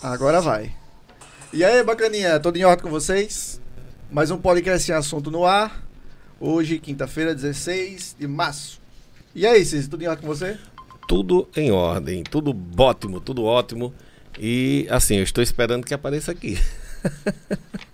Agora vai. E aí, bacaninha, tudo em ordem com vocês? Mais um podcast sem assunto no ar. Hoje, quinta-feira, 16 de março. E aí, Cis, tudo em ordem com você? Tudo em ordem, tudo ótimo, tudo ótimo. E assim, eu estou esperando que apareça aqui.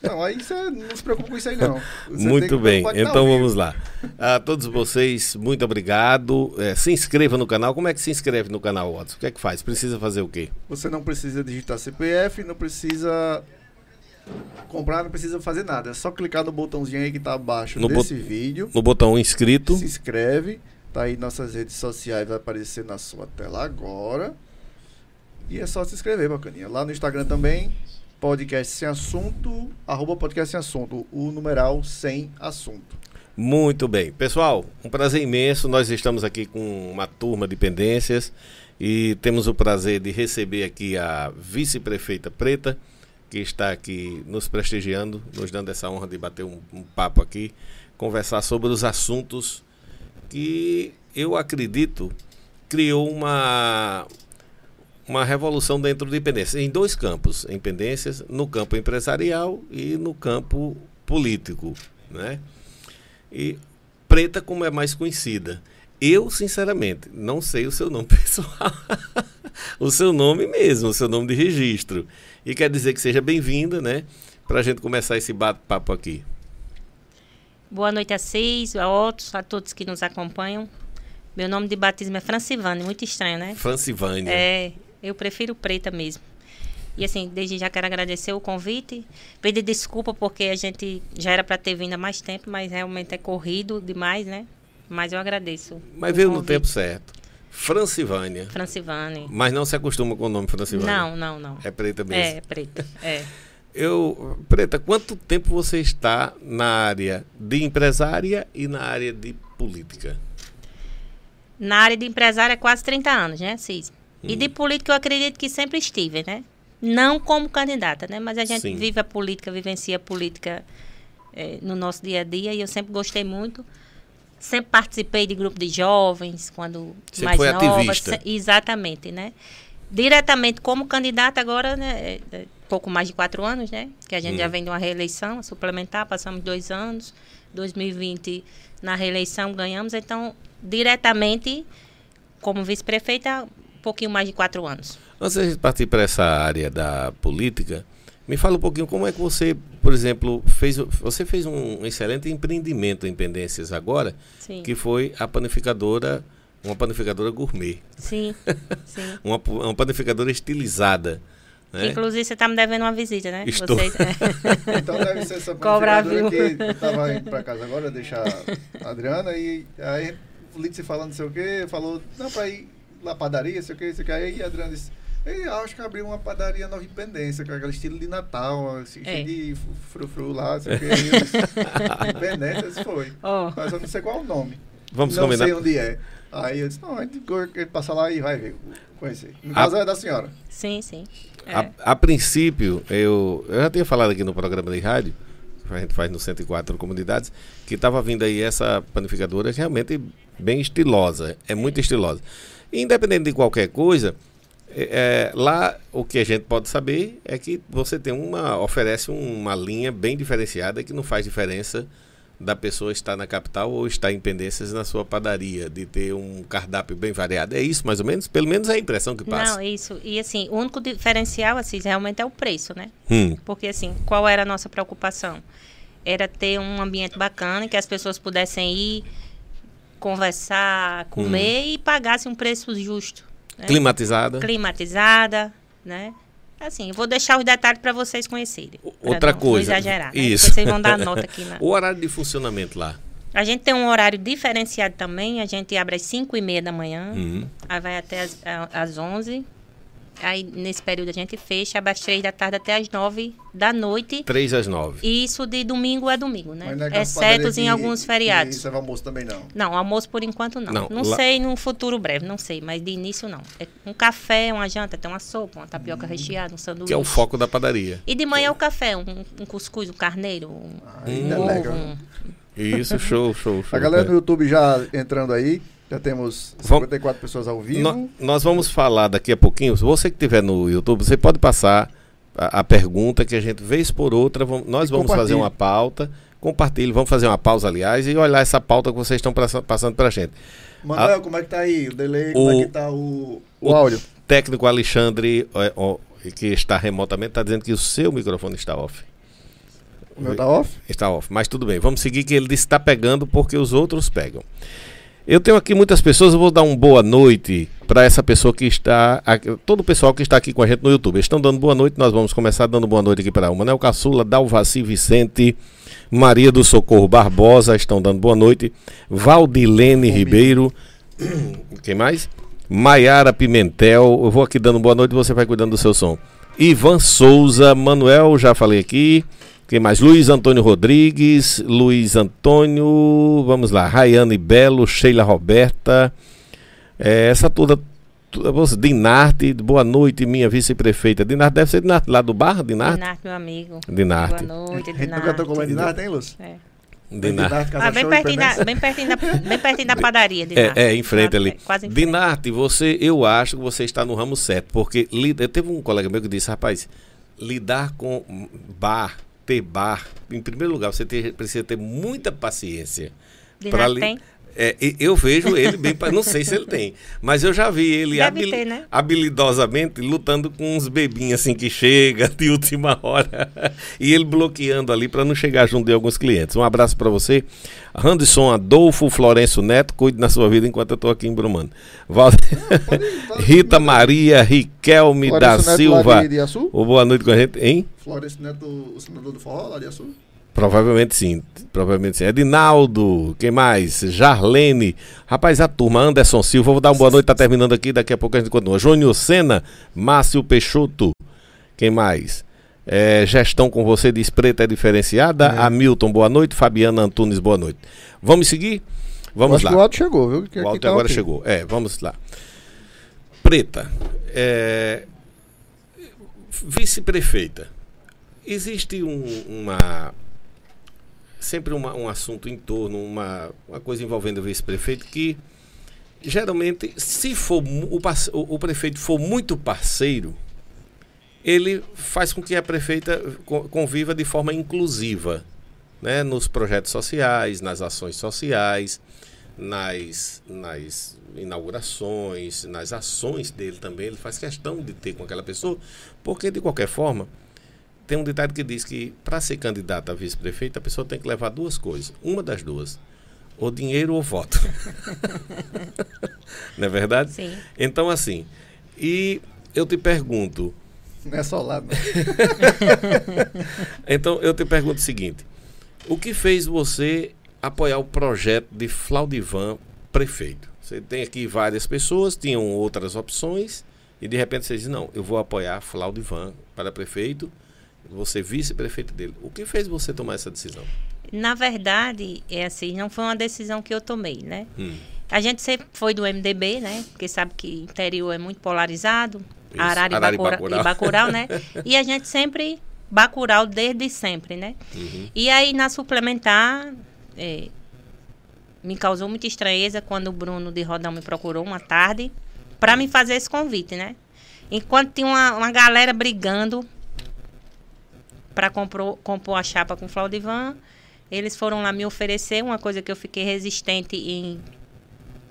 Não, aí você não se preocupa com isso aí, não. Você muito bem, então vamos lá. A todos vocês, muito obrigado. É, se inscreva no canal. Como é que se inscreve no canal, Watson? O que é que faz? Precisa fazer o quê? Você não precisa digitar CPF, não precisa comprar, não precisa fazer nada. É só clicar no botãozinho aí que tá abaixo No desse vídeo. No botão inscrito. Se inscreve. Tá aí nossas redes sociais, vai aparecer na sua tela agora. E é só se inscrever, bacaninha. Lá no Instagram também, podcast sem assunto, arroba podcast sem assunto, o numeral sem assunto. Muito bem. Pessoal, um prazer imenso. Nós estamos aqui com uma turma de pendências e temos o prazer de receber aqui a vice-prefeita Preta, que está aqui nos prestigiando, nos dando essa honra de bater um, um papo aqui, conversar sobre os assuntos que eu acredito criou uma uma revolução dentro de pendências em dois campos, em pendências, no campo empresarial e no campo político, né? E Preta como é mais conhecida. Eu, sinceramente, não sei o seu nome pessoal. o seu nome mesmo, o seu nome de registro. E quer dizer que seja bem-vinda, né? Para a gente começar esse bate-papo aqui. Boa noite a vocês, a outros, a todos que nos acompanham. Meu nome de batismo é Francivane, muito estranho, né? Francivânia. É, eu prefiro preta mesmo. E assim, desde já quero agradecer o convite, pedir desculpa porque a gente já era para ter vindo há mais tempo, mas realmente é corrido demais, né? Mas eu agradeço. Mas veio no convite. tempo certo. Francivânia. Francivane. Mas não se acostuma com o nome Francivânia. Não, não, não. É preta mesmo. É, preta. É. Eu, Preta, quanto tempo você está na área de empresária e na área de política? Na área de empresário é quase 30 anos, né, Cis? E Hum. de política eu acredito que sempre estive, né? Não como candidata, né? Mas a gente Sim. vive a política, vivencia a política eh, no nosso dia a dia e eu sempre gostei muito. Sempre participei de grupo de jovens, quando mais foi nova. ativista. Exatamente, né? Diretamente como candidata agora, né? é, é, pouco mais de quatro anos, né? Que a gente Hum. já vem de uma reeleição, suplementar, passamos dois anos. 2020 na reeleição ganhamos, então diretamente como vice-prefeita, pouquinho mais de quatro anos. Antes gente partir para essa área da política, me fala um pouquinho como é que você, por exemplo, fez. Você fez um excelente empreendimento em Pendências agora, Sim. que foi a panificadora, uma panificadora gourmet. Sim, sim. Uma, uma panificadora estilizada. Que, Né? Inclusive, você está me devendo uma visita, né? Estou. Vocês, é. Então deve ser essa panificadora que eu tava indo pra casa agora, deixar a Adriana, e aí o Litz falando não sei o que, falou, não, pra ir lá padaria, sei o que, sei o que, aí a Adriana disse, Ei, acho que abriu uma padaria Nova Independência, com aquele estilo de Natal, assim, É. cheio de frufru lá, sei o que. Eu Independência, foi. Ó. Mas eu não sei qual é o nome. Vamos não combinar. sei onde é. Aí eu disse, não, a gente passa lá e vai ver, conhecer. No A- caso é da senhora. Sim, sim. É. A, a princípio, eu, eu já tinha falado aqui no programa de rádio, que a gente faz no 104 comunidades, que estava vindo aí essa panificadora realmente bem estilosa, é muito estilosa. Independente de qualquer coisa, é, é, lá o que a gente pode saber é que você tem uma oferece uma linha bem diferenciada que não faz diferença da pessoa estar na capital ou estar em pendências na sua padaria, de ter um cardápio bem variado. É isso mais ou menos? Pelo menos é a impressão que passa. Não, isso. E assim, o único diferencial, assim, realmente é o preço, né? Hum. Porque assim, qual era a nossa preocupação? Era ter um ambiente bacana, que as pessoas pudessem ir, conversar, comer e pagassem um preço justo. né? Climatizada. Climatizada, né? Assim, vou deixar os detalhes para vocês conhecerem. Outra não- coisa. Não exagerar, né? Isso. Vocês vão dar nota aqui. Na... O horário de funcionamento lá. A gente tem um horário diferenciado também. A gente abre às 5 e meia da manhã, Uhum. aí vai até às 11. Aí, nesse período, a gente fecha das 3 da tarde até as 9 da noite. 3 às 9. E Isso de domingo a domingo, né? É Exceto em alguns feriados. serve almoço também não. Não, almoço por enquanto não. Não, Não, lá- sei no futuro breve, não sei, mas de início não. É um café, uma janta, tem uma sopa, uma tapioca recheada, um sanduíche. Que é o foco da padaria. E de manhã é o café, um, um cuscuz, um carneiro, um, Aí um é ovo. legal. um- Isso, show, show, show. A galera do YouTube já entrando aí, Já temos Vamos- 54 pessoas ao vivo. No- nós vamos falar daqui a pouquinho. Você que estiver no YouTube, você pode passar a, a pergunta que a gente, vez por outra, vamos- nós E vamos fazer uma pauta. Compartilhe, vamos fazer uma pausa, aliás, e olhar essa pauta que vocês estão passa- passando para a gente. Manuel, como é que tá aí? O delay, como O- é que tá o, o, o- áudio? Técnico Alexandre, ó, que está remotamente, está dizendo que o seu microfone está off. O meu tá off? Está off, mas tudo bem. Vamos seguir que ele disse que está pegando porque os outros pegam. Eu tenho aqui muitas pessoas, eu vou dar uma boa noite para essa pessoa que está, aqui- todo o pessoal que está aqui com a gente no YouTube. Eles estão dando boa noite, nós vamos começar dando boa noite aqui para o Manel Caçula, Dalvaci Vicente, Maria do Socorro Barbosa, estão dando boa noite, Valdilene Comigo. Ribeiro, quem mais? Maiara Pimentel, eu vou aqui dando boa noite, você vai cuidando do seu som. Ivan Souza, Manuel, já falei aqui. Quem mais? Luiz Antônio Rodrigues, Luiz Antônio, vamos lá, Rayane Belo, Sheila Roberta, é, essa toda, toda você, Dinarte, boa noite, minha vice-prefeita. Dinarte deve ser Dinarte, lá do bar, Dinarte? Dinarte, meu amigo. Dinarte. Boa noite, A gente nunca Dinarte. tocou mais nada, hein, Lúcio? É. Dinarte. Ah, bem pertinho, da, bem, pertinho da, bem pertinho da padaria, Dinarte. É, é, em frente ali. É, quase em frente. Dinarte, você, eu acho que você está no ramo certo, porque lida, teve um colega meu que disse, rapaz, lidar com bar, ter bar, em primeiro lugar, você ter- precisa ter muita paciência. Pra li-? É, eu vejo ele bem, não sei se ele tem, mas eu já vi ele Deve ter, né? habilidosamente lutando com uns bebinhos assim que chega de última hora e ele bloqueando ali para não chegar junto de alguns clientes. Um abraço para você, Randson Adolfo Florencio Neto, cuide na sua vida enquanto eu estou aqui em Brumano. Val- Rita Maria Riquelme da Florencio Neto lá Silva. Ô, boa noite com a gente, hein? Florencio Neto, o senador do forró lá de Açu? Provavelmente sim, provavelmente sim. Edinaldo, quem mais? Jarlene. Rapaz, a turma, Anderson Silva, vou dar uma boa noite, tá terminando aqui, daqui a pouco a gente continua. Júnior Sena, Márcio Peixoto, quem mais? É, gestão com você diz preta é diferenciada. É. Hamilton, boa noite. Fabiana Antunes, boa noite. Vamos seguir? Vamos Acho lá. que o áudio chegou, viu? Que O Alto tá agora ok. chegou. É, vamos lá. Preta, é, vice-prefeita. Existe um- uma. Sempre uma- um assunto em torno, uma, uma coisa envolvendo o vice-prefeito que geralmente, se for o, o- prefeito for muito parceiro, ele faz com que a prefeita co- conviva de forma inclusiva, né, nos projetos sociais, nas ações sociais, nas, nas inaugurações, nas ações dele também. Ele faz questão de ter com aquela pessoa, porque de qualquer forma tem um ditado que diz que para ser candidato a vice-prefeito a pessoa tem que levar duas coisas, uma das duas, ou dinheiro ou voto. Não é verdade? Sim. Então assim, e eu te pergunto, Não é só lá, não. Então eu te pergunto o seguinte: o que fez você apoiar o projeto de Flaudivan prefeito? Você tem aqui várias pessoas, tinham outras opções, e de repente você diz: não, eu vou apoiar Flaudivan para prefeito, ser vice-prefeito dele. O que fez você tomar essa decisão? Na verdade, é assim, não foi uma decisão que eu tomei, né? Hum. A gente sempre foi do MDB, né? Porque sabe que o interior é muito polarizado. Isso, Arara e Arara e Bacura- Bacurau. e Bacurau, né? E a gente sempre, Bacurau desde sempre, né? Uhum. E aí, na suplementar, é, me causou muita estranheza quando o Bruno de Rodão me procurou uma tarde para me fazer esse convite, né? Enquanto tinha uma, uma galera brigando para compor a chapa com Flaudivan, eles foram lá me oferecer uma coisa que eu fiquei resistente em,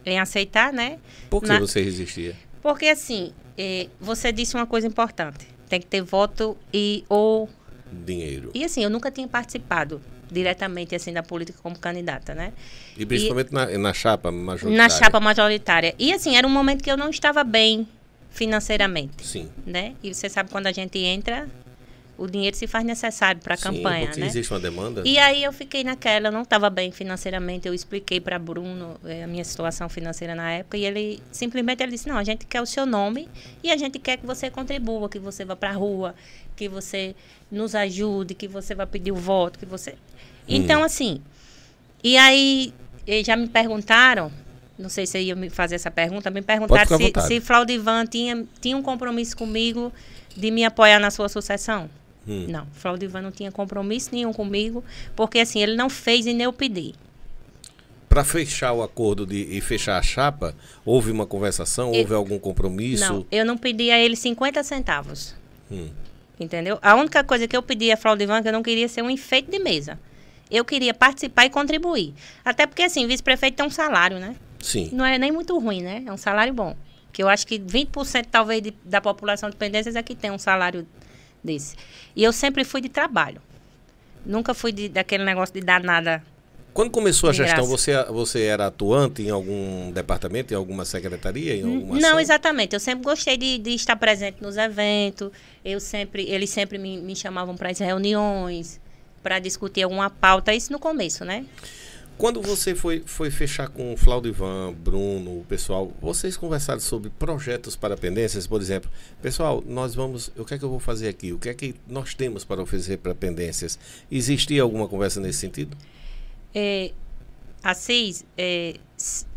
em aceitar, né? Por que Na- você resistia? Porque assim, eh, você disse uma coisa importante. Tem que ter voto e ou Dinheiro. e assim, eu nunca tinha participado diretamente assim da política como candidata, né? E principalmente na, na chapa majoritária. Na chapa majoritária. E assim, era um momento que eu não estava bem financeiramente, Sim. né? E você sabe quando a gente entra, o dinheiro se faz necessário para a campanha, porque né? existe uma demanda. E aí eu fiquei naquela, eu não estava bem financeiramente, eu expliquei para Bruno eh, a minha situação financeira na época e ele simplesmente ele disse: "Não, a gente quer o seu nome e a gente quer que você contribua, que você vá para a rua, que você nos ajude, que você vá pedir o voto, que você Então assim, e aí eh, já me perguntaram, não sei se ia me fazer essa pergunta, me perguntaram se, se Flaudivan tinha, tinha um compromisso comigo de me apoiar na sua sucessão. Hum. Não, Flaudivan não tinha compromisso nenhum comigo, porque assim, ele não fez e nem eu pedi. Para fechar o acordo de, e fechar a chapa, houve uma conversação, Eu- houve algum compromisso? Não, eu não pedi a ele 50 centavos. Hum. Entendeu? A única coisa que eu pedi a Fraudivan é que eu não queria ser um enfeite de mesa. Eu queria participar e contribuir. Até porque, assim, vice-prefeito tem um salário, né? Sim. Não é nem muito ruim, né? É um salário bom. Que eu acho que 20% talvez de- da população de dependências é que tem um salário desse. E eu sempre fui de trabalho. Nunca fui de, daquele negócio de dar nada. Quando começou a gestão, você, você era atuante em algum departamento, em alguma secretaria, em alguma Não, ação? exatamente. Eu sempre gostei de, de estar presente nos eventos. Eu sempre, eles sempre me, me chamavam para as reuniões, para discutir alguma pauta. Isso no começo, né? Quando você foi, foi fechar com o Flaudivan, Bruno, o pessoal, vocês conversaram sobre projetos para pendências, por exemplo. Pessoal, nós vamos. O que é que eu vou fazer aqui? O que é que nós temos para oferecer para pendências? Existia alguma conversa nesse sentido? É, Assis, é,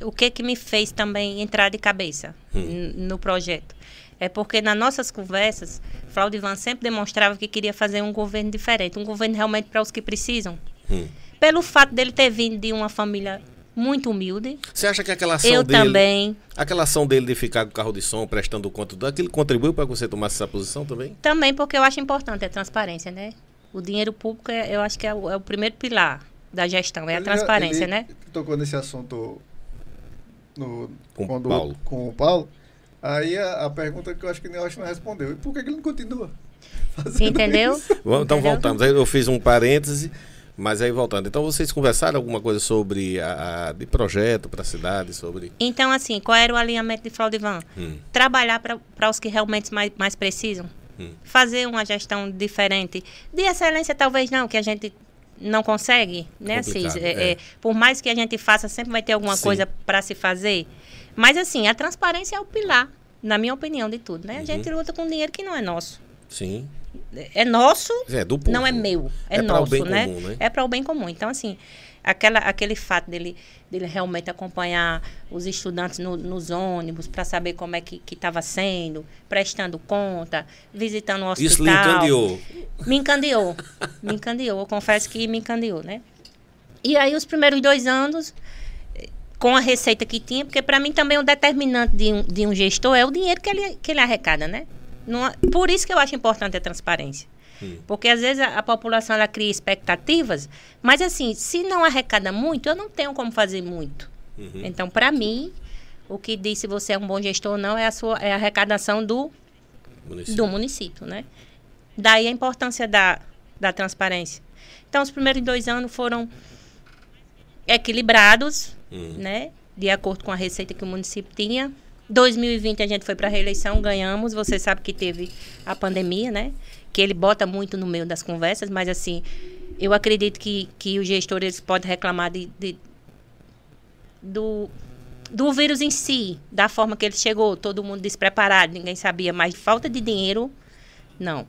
o que que me fez também entrar de cabeça n- no projeto? É porque nas nossas conversas, Flaudivan sempre demonstrava que queria fazer um governo diferente, um governo realmente para os que precisam. Hum. Pelo fato dele ter vindo de uma família muito humilde, Você acha que aquela ação eu dele. também, Aquela ação dele de ficar com o carro de som, prestando conta daquilo, contribuiu para que você tomasse essa posição também? também porque eu acho importante a transparência, né? O dinheiro público, é, eu acho que é o, é o primeiro pilar da gestão, é a Ele transparência, ele né? Tocou nesse assunto no, Com o quando- Paulo. com o Paulo. Aí a, a pergunta que eu acho que eu acho não respondeu. E por que, que ele não continua? fazendo Entendeu? isso? Vamos, então Entendeu? voltamos. Aí eu fiz um parêntese, mas aí voltando. Então vocês conversaram alguma coisa sobre a, a- de projeto para a cidade, sobre. Então, assim, qual era o alinhamento de Fraudivan? Hum. Trabalhar para os que realmente mais, mais precisam. Hum. Fazer uma gestão diferente. De excelência, talvez não, que a gente não consegue, né, Assis? É, é. é, por mais que a gente faça, sempre vai ter alguma Sim. coisa para se fazer. Mas, assim, a transparência é o pilar, na minha opinião, de tudo, né? A Uhum. gente luta com dinheiro que não é nosso. Sim. É nosso, É povo. não é meu, é, É nosso, bem né? comum, né? É para o bem comum. Então, assim, aquela, aquele fato dele, dele realmente acompanhar os estudantes no- nos ônibus para saber como é que estava sendo, prestando conta, visitando o hospital. Isso lhe encandeou. Me encandeou. Me encandeou. Eu confesso que me encandeou, né? E aí, os primeiros dois anos, com a receita que tinha, porque para mim também o determinante de um, de um gestor é o dinheiro que ele, que ele arrecada, né? Não por isso que eu acho importante a transparência. Hum. Porque às vezes a, a população ela cria expectativas, mas assim, se não arrecada muito, eu não tenho como fazer muito. Uhum. Então, para mim, o que diz se você é um bom gestor ou não é a sua é a arrecadação do Município. do município, né? Daí a importância da, da transparência. Então, os primeiros dois anos foram equilibrados, Hum. né? De acordo com a receita que o município tinha. 2020 a gente foi para a reeleição, ganhamos. Você sabe que teve a pandemia, né? Que ele bota muito no meio das conversas, mas assim, eu acredito que, que os gestores podem reclamar de, de- do, do vírus em si, da forma que ele chegou, todo mundo despreparado, ninguém sabia, mas falta de dinheiro, não.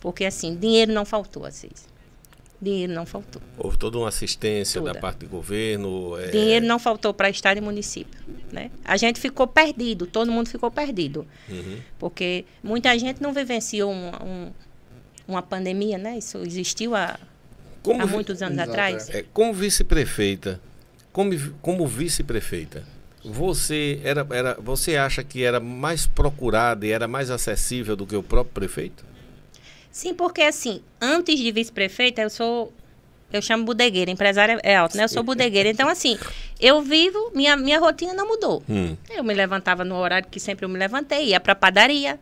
Porque assim, dinheiro não faltou, Assis. Dinheiro não faltou. Houve toda uma assistência da Toda. parte do governo. é, Dinheiro não faltou para estado e município, né? A gente ficou perdido, todo mundo ficou perdido, uhum. porque muita gente não vivenciou um- um- uma pandemia, né? Isso existiu há, Como, há muitos anos Exato, atrás. é, como vice-prefeita, como, como vice-prefeita, você era, era, você acha que era mais procurada e era mais acessível do que o próprio prefeito? Sim, porque assim, antes de vice-prefeita, eu sou. Eu chamo bodegueira, empresária é alto, né? Eu sou bodegueira. Então, assim, eu vivo, minha, minha rotina não mudou. Hum. Eu me levantava no horário que sempre eu me levantei, ia pra padaria,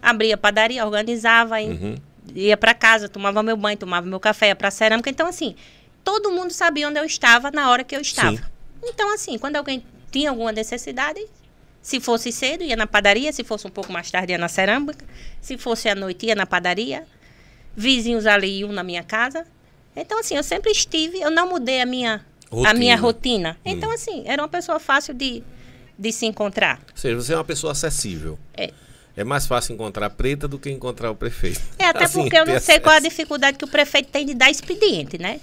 abria a padaria, organizava, ia, Uhum. ia para casa, tomava meu banho, tomava meu café, ia pra cerâmica. Então, assim, todo mundo sabia onde eu estava na hora que eu estava. Sim. Então, assim, quando alguém tinha alguma necessidade, se fosse cedo, ia na padaria, se fosse um pouco mais tarde, ia na cerâmica, se fosse à noite, ia na padaria. Vizinhos ali iam na minha casa. Então, assim, eu sempre estive, eu não mudei a minha a Rotina. minha rotina. Então, assim, era uma pessoa fácil de, de se encontrar. Ou seja, você é uma pessoa acessível. É. É mais fácil encontrar a preta do que encontrar o prefeito. É, até Assim, porque eu não ter sei qual a acesso. dificuldade que o prefeito tem de dar expediente, né?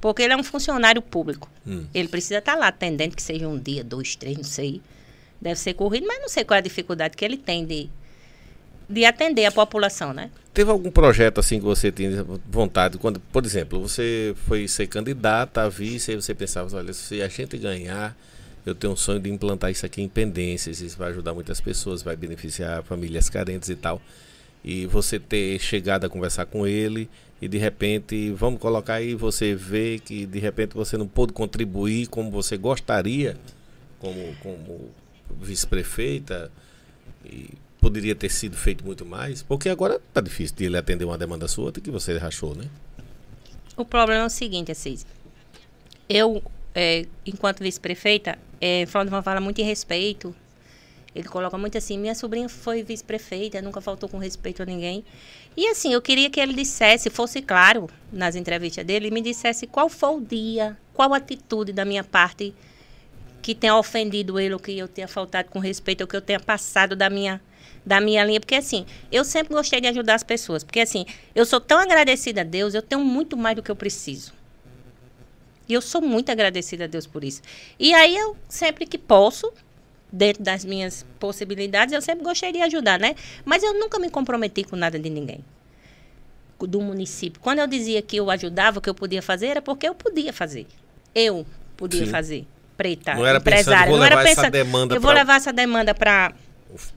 Porque ele é um funcionário público. Hum. Ele precisa estar lá atendendo, que seja um dia, dois, três, não sei. Deve ser corrido, mas não sei qual é a dificuldade que ele tem de, de atender a população, né? Teve algum projeto assim que você tinha vontade, quando, por exemplo, você foi ser candidata a vice e você pensava, olha, se a gente ganhar, eu tenho um sonho de implantar isso aqui em Pendências, isso vai ajudar muitas pessoas, vai beneficiar famílias carentes e tal. E você ter chegado a conversar com ele e de repente, vamos colocar aí, você vê que de repente você não pôde contribuir como você gostaria, como, como vice-prefeita, e poderia ter sido feito muito mais, porque agora tá difícil de ele atender uma demanda sua que você rachou, né? O problema é o seguinte, Assis. Eu, é, enquanto vice-prefeita, é, uma fala muito em respeito, ele coloca muito assim, minha sobrinha foi vice-prefeita, nunca faltou com respeito a ninguém. E assim, eu queria que ele dissesse, fosse claro nas entrevistas dele, me dissesse qual foi o dia, qual atitude da minha parte que tenha ofendido ele, ou que eu tenha faltado com respeito, ou que eu tenha passado da minha da minha linha, porque assim, eu sempre gostei de ajudar as pessoas, porque assim, eu sou tão agradecida a Deus, eu tenho muito mais do que eu preciso. E eu sou muito agradecida a Deus por isso. E aí eu sempre que posso, dentro das minhas possibilidades, eu sempre gostei de ajudar, né? Mas eu nunca me comprometi com nada de ninguém. Do município. Quando eu dizia que eu ajudava, que eu podia fazer, era porque eu podia fazer. Eu podia Sim. fazer. Preta, não era empresária. Pensando, não era pensando, eu vou levar essa demanda para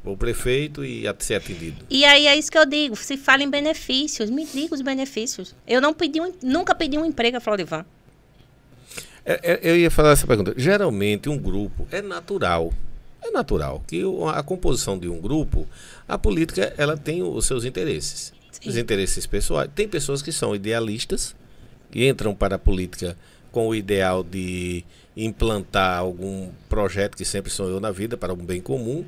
o, prefeito e a ser atendido. E aí é isso que eu digo, se fala em benefícios, me diga os benefícios. Eu não pedi um, nunca pedi um emprego a Florivan. É, é, eu ia falar essa pergunta. Geralmente um grupo é natural. É natural que a composição de um grupo, a política, ela tem os seus interesses. Sim. Os interesses pessoais. Tem pessoas que são idealistas, que entram para a política com o ideal de implantar algum projeto que sempre sonhou na vida para um bem comum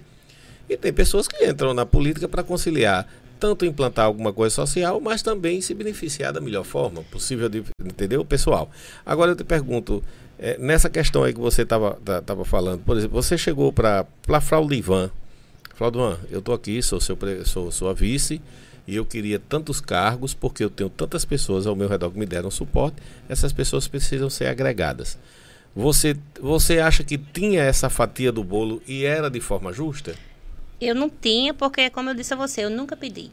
e tem pessoas que entram na política para conciliar tanto implantar alguma coisa social, mas também se beneficiar da melhor forma possível, de, entendeu, pessoal? Agora eu te pergunto, é, nessa questão aí que você estava tava falando, por exemplo, você chegou para Fraudivan, Fraudivan, eu estou aqui, sou, seu, sou sua vice, e eu queria tantos cargos, porque eu tenho tantas pessoas ao meu redor que me deram suporte, essas pessoas precisam ser agregadas. Você, você acha que tinha essa fatia do bolo e era de forma justa? Eu não tinha, porque, como eu disse a você, eu nunca pedi.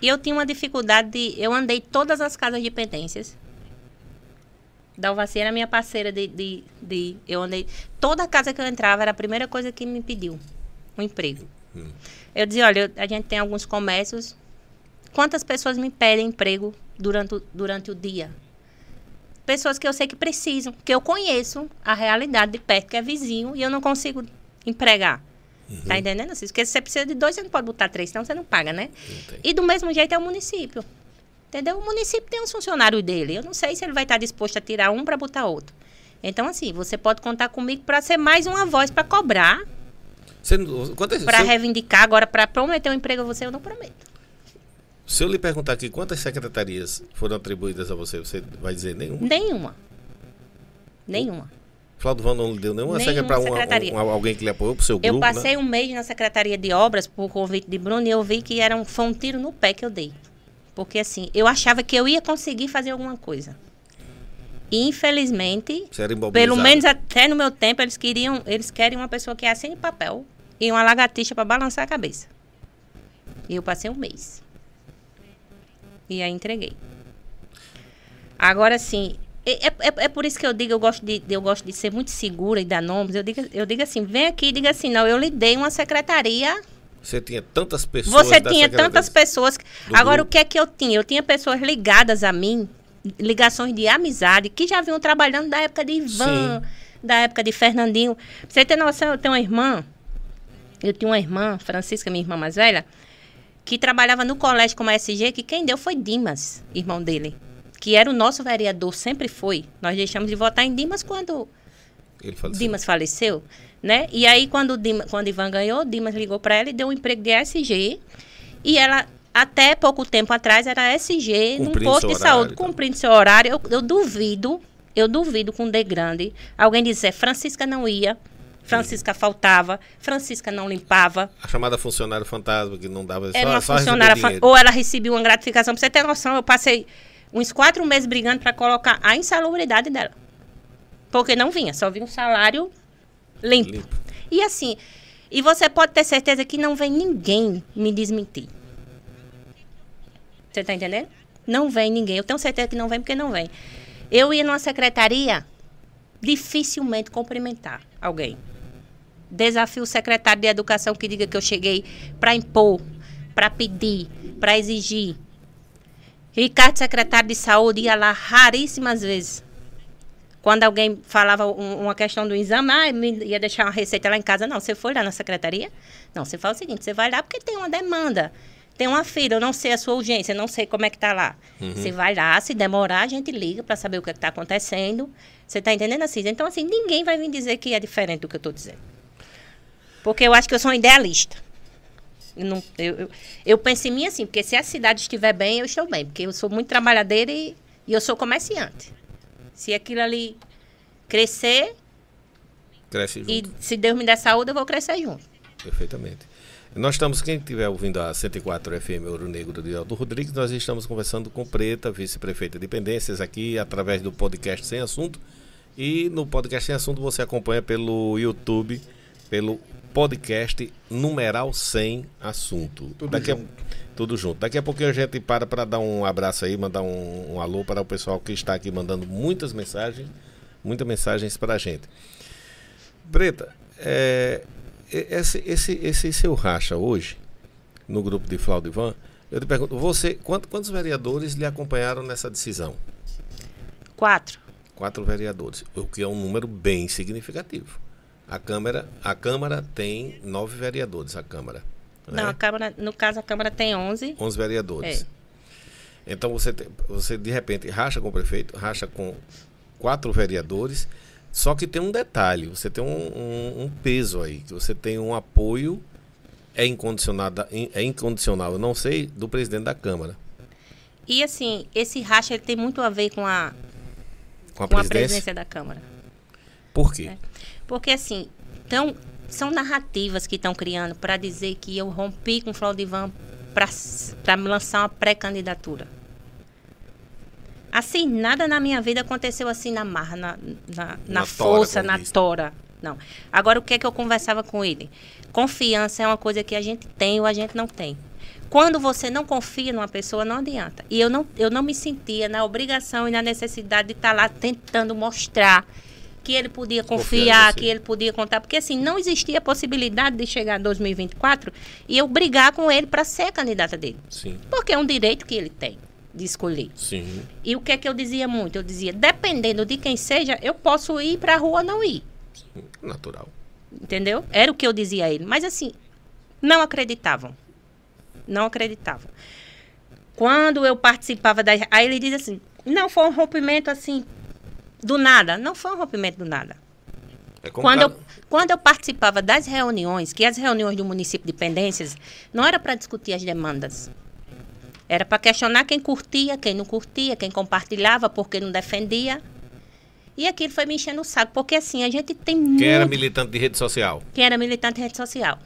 E eu tinha uma dificuldade de. Eu andei todas as casas de pendências. Dalvaci era minha parceira de, de, de, Eu andei. Toda casa que eu entrava era a primeira coisa que me pediu: um emprego. Hum. Eu dizia: olha, a gente tem alguns comércios. Quantas pessoas me pedem emprego durante, o, durante o dia? Pessoas que eu sei que precisam, que eu conheço a realidade de perto, que é vizinho, e eu não consigo empregar. Uhum. Tá entendendo? Porque se você precisa de dois, você não pode botar três, senão você não paga, né? E do mesmo jeito é o município. Entendeu? O município tem um funcionário dele. Eu não sei se ele vai estar disposto a tirar um para botar outro. Então, assim, você pode contar comigo para ser mais uma voz para cobrar. Para reivindicar. Agora, para prometer um emprego a você, eu não prometo. Se eu lhe perguntar aqui quantas secretarias foram atribuídas a você, você vai dizer nenhuma? Nenhuma. Nenhuma. Flávio Van não lhe deu nenhuma, nenhuma para um, um, alguém que lhe apoiou para o seu grupo? Eu passei né? um mês na Secretaria de Obras por convite de Bruno e eu vi que era um, foi um tiro no pé que eu dei. Porque assim, eu achava que eu ia conseguir fazer alguma coisa. E, infelizmente, pelo menos até no meu tempo, eles queriam, eles querem uma pessoa que assine papel e uma lagartixa para balançar a cabeça. E eu passei um mês. E aí entreguei. Agora sim, é, é, é, por isso que eu digo, eu gosto de, eu gosto de ser muito segura e dar nomes. Eu digo, eu digo assim, vem aqui e diga assim, não, eu lhe dei uma secretaria. Você tinha tantas pessoas. Você tinha tantas pessoas. Agora, grupo. o que é que eu tinha? Eu tinha pessoas ligadas a mim, ligações de amizade, que já vinham trabalhando da época de Ivan, Sim. da época de Fernandinho. Pra você ter noção, eu tenho uma irmã, eu tinha uma irmã, Francisca, minha irmã mais velha, que trabalhava no colégio como SG, que quem deu foi Dimas, irmão dele que era o nosso vereador, sempre foi. Nós deixamos de votar em Dimas quando faleceu. Dimas faleceu, né? E aí quando Dimas, quando Ivan ganhou, Dimas ligou para ela e deu um emprego de SG. E ela até pouco tempo atrás era SG num posto de saúde, cumprindo seu horário. Eu, eu, duvido, eu duvido com D grande alguém dizer Francisca não ia, Francisca faltava, Francisca não limpava. A chamada funcionário fantasma que não dava era só, uma só funcionária ou ela recebia uma gratificação. Pra você ter noção, eu passei uns quatro meses brigando para colocar a insalubridade dela. Porque não vinha, só vinha um salário limpo. limpo. E assim, e você pode ter certeza que não vem ninguém me desmentir. Você tá entendendo? Não vem ninguém. Eu tenho certeza que não vem porque não vem. Eu ia numa secretaria, dificilmente cumprimentar alguém. Desafio o secretário de educação que diga que eu cheguei para impor, para pedir, para exigir. Ricardo, secretário de saúde, ia lá raríssimas vezes. Quando alguém falava um, uma questão do exame, ah, ia deixar uma receita lá em casa. Não, você foi lá na secretaria? Não, você fala o seguinte, você vai lá porque tem uma demanda. Tem uma fila, eu não sei a sua urgência, eu não sei como é que está lá. Uhum. Você vai lá, se demorar, a gente liga para saber o que é está acontecendo. Você está entendendo assim? Então, assim, ninguém vai vir dizer que é diferente do que eu estou dizendo. Porque eu acho que eu sou um idealista. Eu, não, eu, eu, eu, penso em mim assim, porque se a cidade estiver bem, eu estou bem. Porque eu sou muito trabalhadeira e, e eu sou comerciante. Se aquilo ali crescer. Cresce junto. E se Deus me der saúde, eu vou crescer junto. Perfeitamente. Nós estamos, quem estiver ouvindo a 104 FM Ouro Negro de Aldo Rodrigues, nós estamos conversando com Preta, vice-prefeita de Dependências, aqui através do podcast Sem Assunto. E no podcast Sem Assunto você acompanha pelo YouTube, pelo podcast numeral 100 assunto. Tudo Daqui junto. A, tudo junto. Daqui a pouquinho a gente para para dar um abraço aí, mandar um, um, alô para o pessoal que está aqui mandando muitas mensagens, muitas mensagens para a gente. Breta, é, esse, esse, esse seu racha hoje, no grupo de Flaudivan, eu te pergunto, você, quantos, quantos vereadores lhe acompanharam nessa decisão? Quatro. Quatro vereadores, o que é um número bem significativo. A Câmara, a Câmara tem nove vereadores, a Câmara. Não, né? a Câmara, no caso, a Câmara tem onze. Onze vereadores. É. Então você, você de repente racha com o prefeito, racha com quatro vereadores, só que tem um detalhe, você tem um, um, um peso aí, que você tem um apoio é incondicionado, é incondicional, eu não sei, do presidente da Câmara. E assim, esse racha ele tem muito a ver com a, com a, com a presidência da Câmara. Por quê? É. Porque, assim, então, são narrativas que estão criando para dizer que eu rompi com o Flaudivan para me lançar uma pré-candidatura. Assim, nada na minha vida aconteceu assim na marra, na, na, na, na força, tora, na tora. Não. Agora, o que é que eu conversava com ele? Confiança é uma coisa que a gente tem ou a gente não tem. Quando você não confia numa pessoa, não adianta. E eu não, eu não me sentia na obrigação e na necessidade de estar lá tentando mostrar que ele podia confiar, que ele podia contar, porque assim, não existia a possibilidade de chegar em 2024 e eu brigar com ele para ser a candidata dele. Sim. Porque é um direito que ele tem de escolher. Sim. E o que é que eu dizia muito? Eu dizia, dependendo de quem seja, eu posso ir para a rua ou não ir. Sim. Natural. Entendeu? Era o que eu dizia a ele. Mas assim, não acreditavam. Não acreditavam. Quando eu participava da. Aí ele diz assim: não foi um rompimento assim do nada. Não foi um rompimento do nada. É quando, eu, quando eu participava das reuniões, que as reuniões do município de Pendências, não era para discutir as demandas. Era para questionar quem curtia, quem não curtia, quem compartilhava, porque não defendia. E aquilo foi me enchendo o saco, porque assim, a gente tem muito... Quem era militante de rede social? Quem era militante de rede social.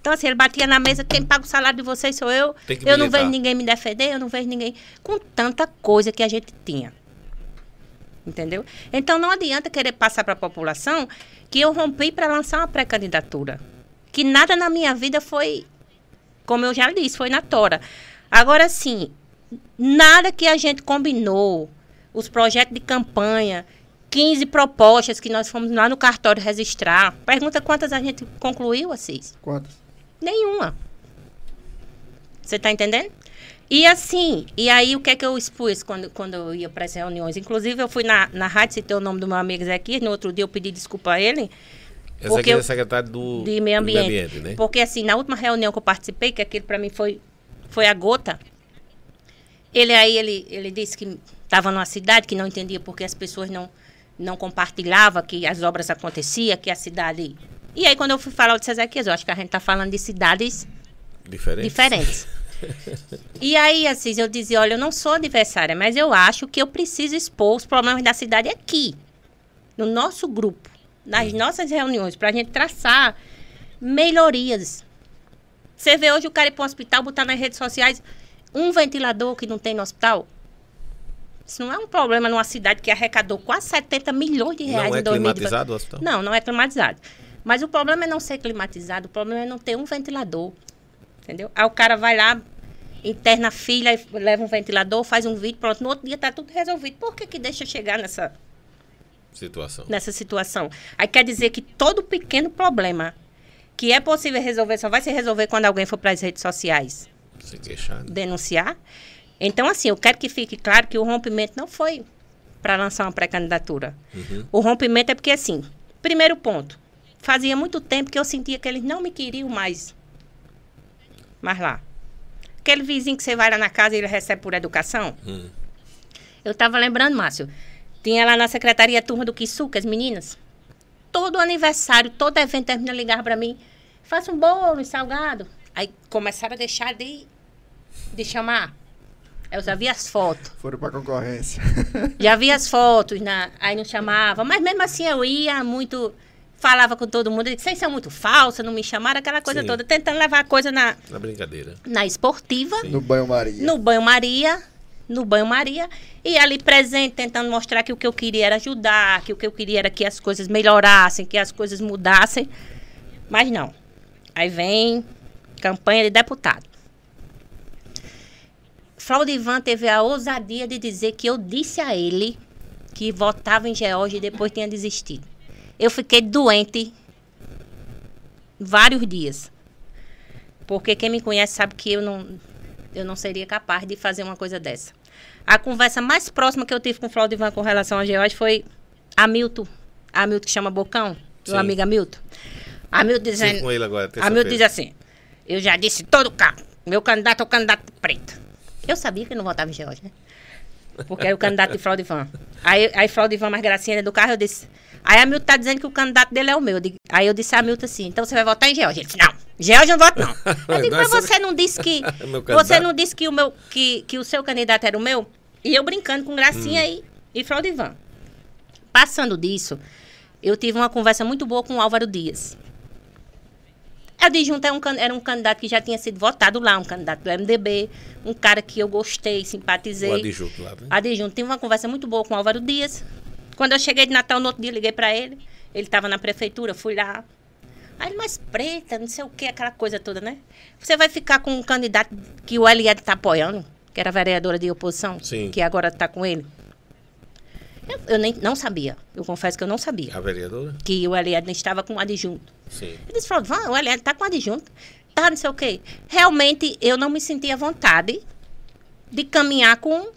Então, assim, ele batia na mesa, quem paga o salário de vocês sou eu. eu militar. não vejo ninguém me defender, eu não vejo ninguém... Com tanta coisa que a gente tinha entendeu? Então não adianta querer passar para a população que eu rompi para lançar uma pré-candidatura. Que nada na minha vida foi, como eu já disse, foi na tora. Agora sim, nada que a gente combinou, os projetos de campanha, 15 propostas que nós fomos lá no cartório registrar. Pergunta quantas a gente concluiu, Assis? Quantas? Nenhuma. Você está entendendo? E assim, e aí o que é que eu expus quando, quando eu ia para as reuniões? Inclusive, eu fui na, na rádio, citei o nome do meu amigo Ezequiel, no outro dia eu pedi desculpa a ele. Ezequiel é secretário do, de meio ambiente, meio ambiente né? Porque assim, na última reunião que eu participei, que aquilo para mim foi, foi a gota, ele aí, ele, ele disse que estava numa cidade que não entendia porque as pessoas não, não compartilhavam que as obras aconteciam, que a cidade... E aí, quando eu fui falar, eu disse, Ezequiel, eu acho que a gente está falando de cidades diferentes. diferentes. e aí, Assis, eu dizia, olha, eu não sou adversária, mas eu acho que eu preciso expor os problemas da cidade aqui, no nosso grupo, nas uhum. nossas reuniões, para a gente traçar melhorias. Você vê hoje o cara ir para um hospital, botar nas redes sociais um ventilador que não tem no hospital. Isso não é um problema numa cidade que arrecadou quase 70 milhões de reais não é em 2020. climatizado o hospital? Não, não é climatizado. Mas o problema é não ser climatizado, o problema é não ter um ventilador. Entendeu? Aí o cara vai lá, interna a filha, leva um ventilador, faz um vídeo, pronto, no outro dia tá tudo resolvido. Por que que deixa chegar nessa, Situação. nessa situação? Aí quer dizer que todo pequeno problema que é possível resolver só vai se resolver quando alguém for para as redes sociais Se queixar. né? denunciar. Então, assim, eu quero que fique claro que o rompimento não foi para lançar uma pré-candidatura. O rompimento é porque, assim, primeiro ponto, fazia muito tempo que eu sentia que eles não me queriam mais. Mais lá. Aquele vizinho que você vai lá na casa e ele recebe por educação. Hum. Eu estava lembrando, Márcio, tinha lá na secretaria a turma do Kisuca, as meninas. Todo aniversário, todo evento termina ligar para mim. Faça um bolo, um salgado. Aí começaram a deixar de, de chamar. Eu já vi as fotos. Foram pra concorrência. Já vi as fotos, na, aí não chamava. Mas mesmo assim eu ia muito. Falava com todo mundo. disse, Vocês são muito falsas, não me chamaram, aquela coisa Sim. toda. Tentando levar a coisa na, Na brincadeira. na esportiva, No banho-maria. no banho-maria. No banho-maria. E ali presente, tentando mostrar que o que eu queria era ajudar, que o que eu queria era que as coisas melhorassem, que as coisas mudassem. Mas não. Aí vem campanha de deputado. Flaudivan teve a ousadia de dizer que eu disse a ele que votava em George e depois tinha desistido. Eu fiquei doente vários dias. Porque quem me conhece sabe que eu não, eu não seria capaz de fazer uma coisa dessa. A conversa mais próxima que eu tive com o Flaudivan com relação a George foi Hamilton. Hamilton que chama Bocão, Sim. meu amigo Hamilton. Hamilton Estive dizendo. com ele agora, Hamilton diz terça-feira. assim: Eu já disse todo carro, meu candidato é o candidato preto. Eu sabia que não votava em George, né? Porque era o candidato de Flaudivan. Aí, aí Flaudivan, mais gracinha do carro, eu disse. Aí Hamilton tá dizendo que o candidato dele é o meu. Aí eu disse a Hamilton assim: então você vai votar em George? Ele disse: não, George não voto, não. Eu digo, mas você não disse que. Você não disse que o, meu, que, que o seu candidato era o meu? E eu brincando com gracinha e, e Flaudivan. Passando disso, eu tive uma conversa muito boa com o Álvaro Dias. A Adjunta é um era um candidato que já tinha sido votado lá, um candidato do MDB, um cara que eu gostei, simpatizei. O adjunto lá, né? Adjunto. Tive uma conversa muito boa com o Álvaro Dias. Quando eu cheguei de Natal, no outro dia, liguei pra ele. Ele estava na prefeitura, fui lá. Aí ele, mas preta, não sei o que, aquela coisa toda, né? Você vai ficar com um candidato que o Eliade está apoiando, que era vereadora de oposição, Sim. que agora está com ele. Eu, eu nem, não sabia. Eu confesso que eu não sabia A vereadora? que o Eliade estava com o adjunto. Sim. Ele disse, falou, "Vá, o Eliade tá com adjunto. Tá, não sei o quê. Realmente, eu não me sentia à vontade de caminhar com,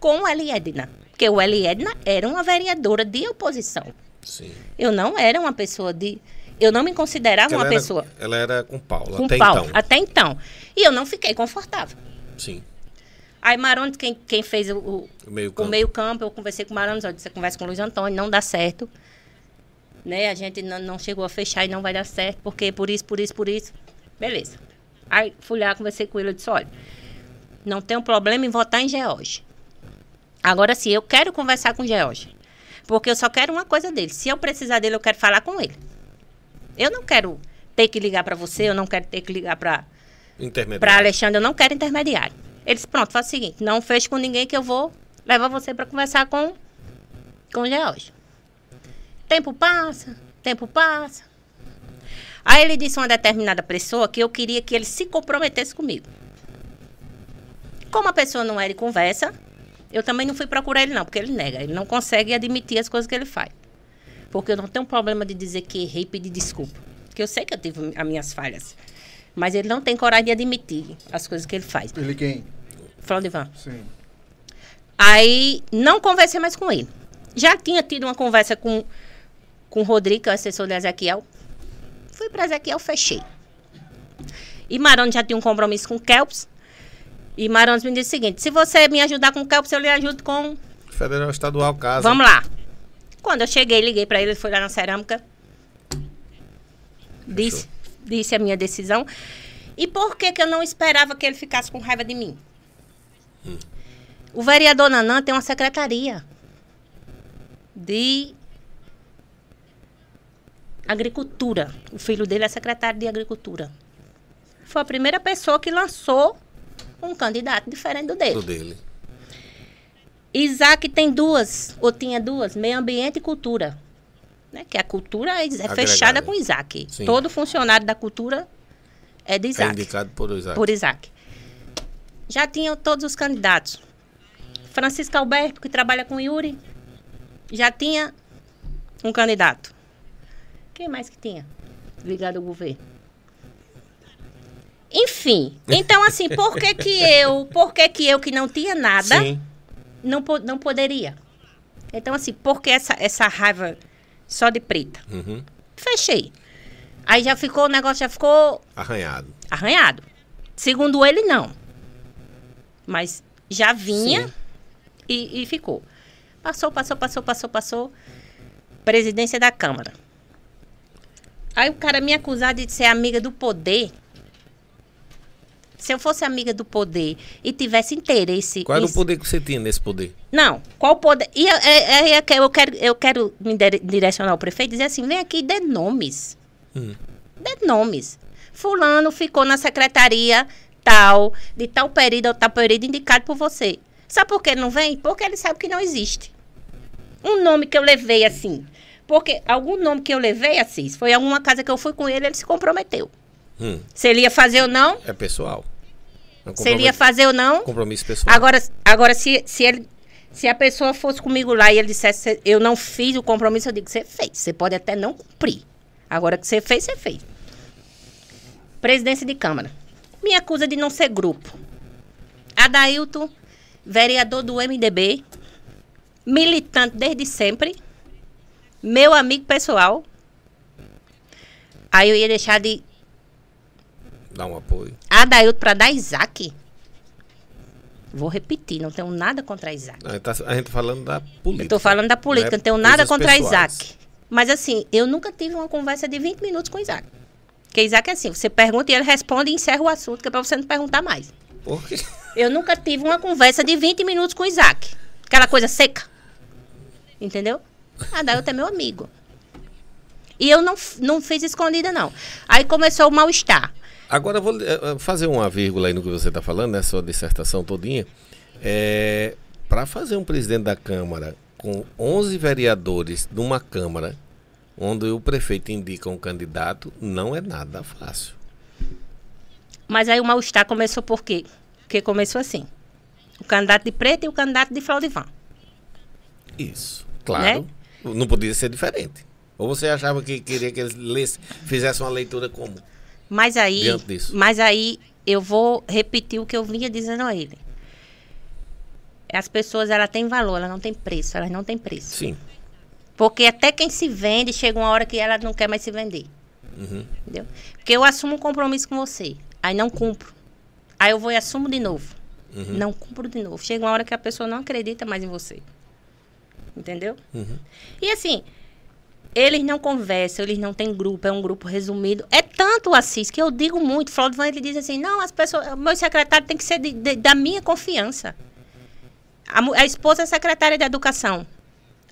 com o Eliedna. Porque o Eliedna era uma vereadora de oposição. Sim. Eu não era uma pessoa de... Eu não me considerava Ela uma era, pessoa Ela era com Paulo, com até pau. então. Até então. E eu não fiquei confortável. Sim. Aí Marones, quem, quem fez o, o, O meio o campo. meio campo, eu conversei com o Marones, eu disse, você conversa com o Luiz Antônio, não dá certo. Né? A gente não, não chegou a fechar e não vai dar certo, porque por isso, por isso, por isso. Beleza. Aí fui lá, conversei com ele, eu disse, olha, não tem um problema em votar em George. Agora sim, eu quero conversar com o George. Porque eu só quero uma coisa dele. Se eu precisar dele, eu quero falar com ele. Eu não quero ter que ligar para você, eu não quero ter que ligar para para. Alexandre, eu não quero intermediário. Ele disse, pronto, faz o seguinte, não feche com ninguém que eu vou levar você para conversar com, com o George. Tempo passa, tempo passa. Aí ele disse a uma determinada pessoa que eu queria que ele se comprometesse comigo. Como a pessoa não era de conversa, eu também não fui procurar ele não, porque ele nega. Ele não consegue admitir as coisas que ele faz. Porque eu não tenho problema de dizer que errei e pedir desculpa. Porque eu sei que eu tive as minhas falhas. Mas ele não tem coragem de admitir as coisas que ele faz. Ele quem? Flaudivan. Sim. Aí não conversei mais com ele. Já tinha tido uma conversa com, com o Rodrigo, que é o assessor de Ezequiel. Fui para Ezequiel, fechei. E Marão já tinha um compromisso com o Kelps. E Marão me disse o seguinte: se você me ajudar com o Kelps, eu lhe ajudo com. Federal Estadual Casa. Vamos lá. Quando eu cheguei, liguei para ele, ele foi lá na cerâmica. Disse, disse a minha decisão. E por que, que eu não esperava que ele ficasse com raiva de mim? O vereador Nanã tem uma secretaria de agricultura. O filho dele é secretário de agricultura. Foi a primeira pessoa que lançou um candidato diferente do dele. Do dele. Isaac tem duas, ou tinha duas, meio ambiente e cultura. Né? Que a cultura é, é fechada com Isaac. Sim. Todo funcionário da cultura é de É Isaac. indicado por Isaac. por Isaac. já tinha todos os candidatos. Francisco Alberto, que trabalha com Yuri, já tinha um candidato. Quem mais que tinha ligado ao governo? Enfim, então assim, por que que eu, por que que eu que não tinha nada, Sim. não, não poderia? Então assim, por que essa, essa raiva só de preta? Uhum. Fechei. Aí já ficou, o negócio já ficou Arranhado. arranhado. Segundo ele, não. Mas já vinha e, e ficou. Passou, passou, passou, passou, passou. Presidência da Câmara. Aí o cara me acusar de ser amiga do poder. Se eu fosse amiga do poder e tivesse interesse. Qual era o poder que você tinha nesse poder? Não, qual poder. E eu, é- é- é que eu quero, eu quero me dire- direcionar ao prefeito e dizer assim: vem aqui e dê nomes. Hum. Dê nomes. Fulano ficou na secretaria tal, de tal período ou tal período indicado por você. Sabe por que ele não vem? Porque ele sabe que não existe. Um nome que eu levei assim. Porque algum nome que eu levei, Assis, foi alguma casa que eu fui com ele, ele se comprometeu. Hum. Se ele ia fazer ou não, É pessoal. É um se ele ia fazer ou não, compromisso pessoal. Agora, agora se, se, ele, se a pessoa fosse comigo lá e ele dissesse, eu não fiz o compromisso, eu digo, você fez. Você pode até não cumprir. Agora que você fez, você fez. Presidência de Câmara. Me acusa de não ser grupo. Adailton, vereador do MDB, militante desde sempre, meu amigo pessoal. Aí eu ia deixar de Dá um apoio. Adailton para dar Isaac. Vou repetir, não tenho nada contra Isaac. A gente tá, a gente tá falando da política. Eu tô falando da política, né? não tenho nada Coisas contra pessoais. Isaac. Mas assim, eu nunca tive uma conversa de 20 minutos com Isaac. Porque Isaac é assim, você pergunta e ele responde e encerra o assunto, que é pra você não perguntar mais. Por quê? Eu nunca tive uma conversa de 20 minutos com Isaac. Aquela coisa seca. Entendeu? Adailton é meu amigo. E eu não, não fiz escondida, não. Aí começou o mal-estar. Agora vou eh, eh, fazer uma vírgula aí no que você está falando, nessa sua dissertação todinha. É, Para fazer um presidente da Câmara com 11 vereadores numa Câmara onde o prefeito indica um candidato, não é nada fácil. Mas aí o mal-estar começou por quê? Porque começou assim. O candidato de preto e o candidato de Flaudivan. Isso, claro. Né? Não podia ser diferente. Ou você achava que queria que eles lesse, fizessem uma leitura como? Mas aí, mas aí eu vou repetir o que eu vinha dizendo a ele. As pessoas, ela têm valor, ela não tem preço, elas não têm preço. Sim. Porque até quem se vende, chega uma hora que ela não quer mais se vender. Uhum. Entendeu? Porque eu assumo um compromisso com você, aí não cumpro. Aí eu vou e assumo de novo. Uhum. Não cumpro de novo. Chega uma hora que a pessoa não acredita mais em você. Entendeu? Uhum. E assim, eles não conversam, eles não têm grupo, é um grupo resumido. É tanto o Assis que eu digo muito. Flaudivan, ele diz assim, não, as pessoas, meu secretário tem que ser de- de- da minha confiança. A, a esposa é secretária de educação.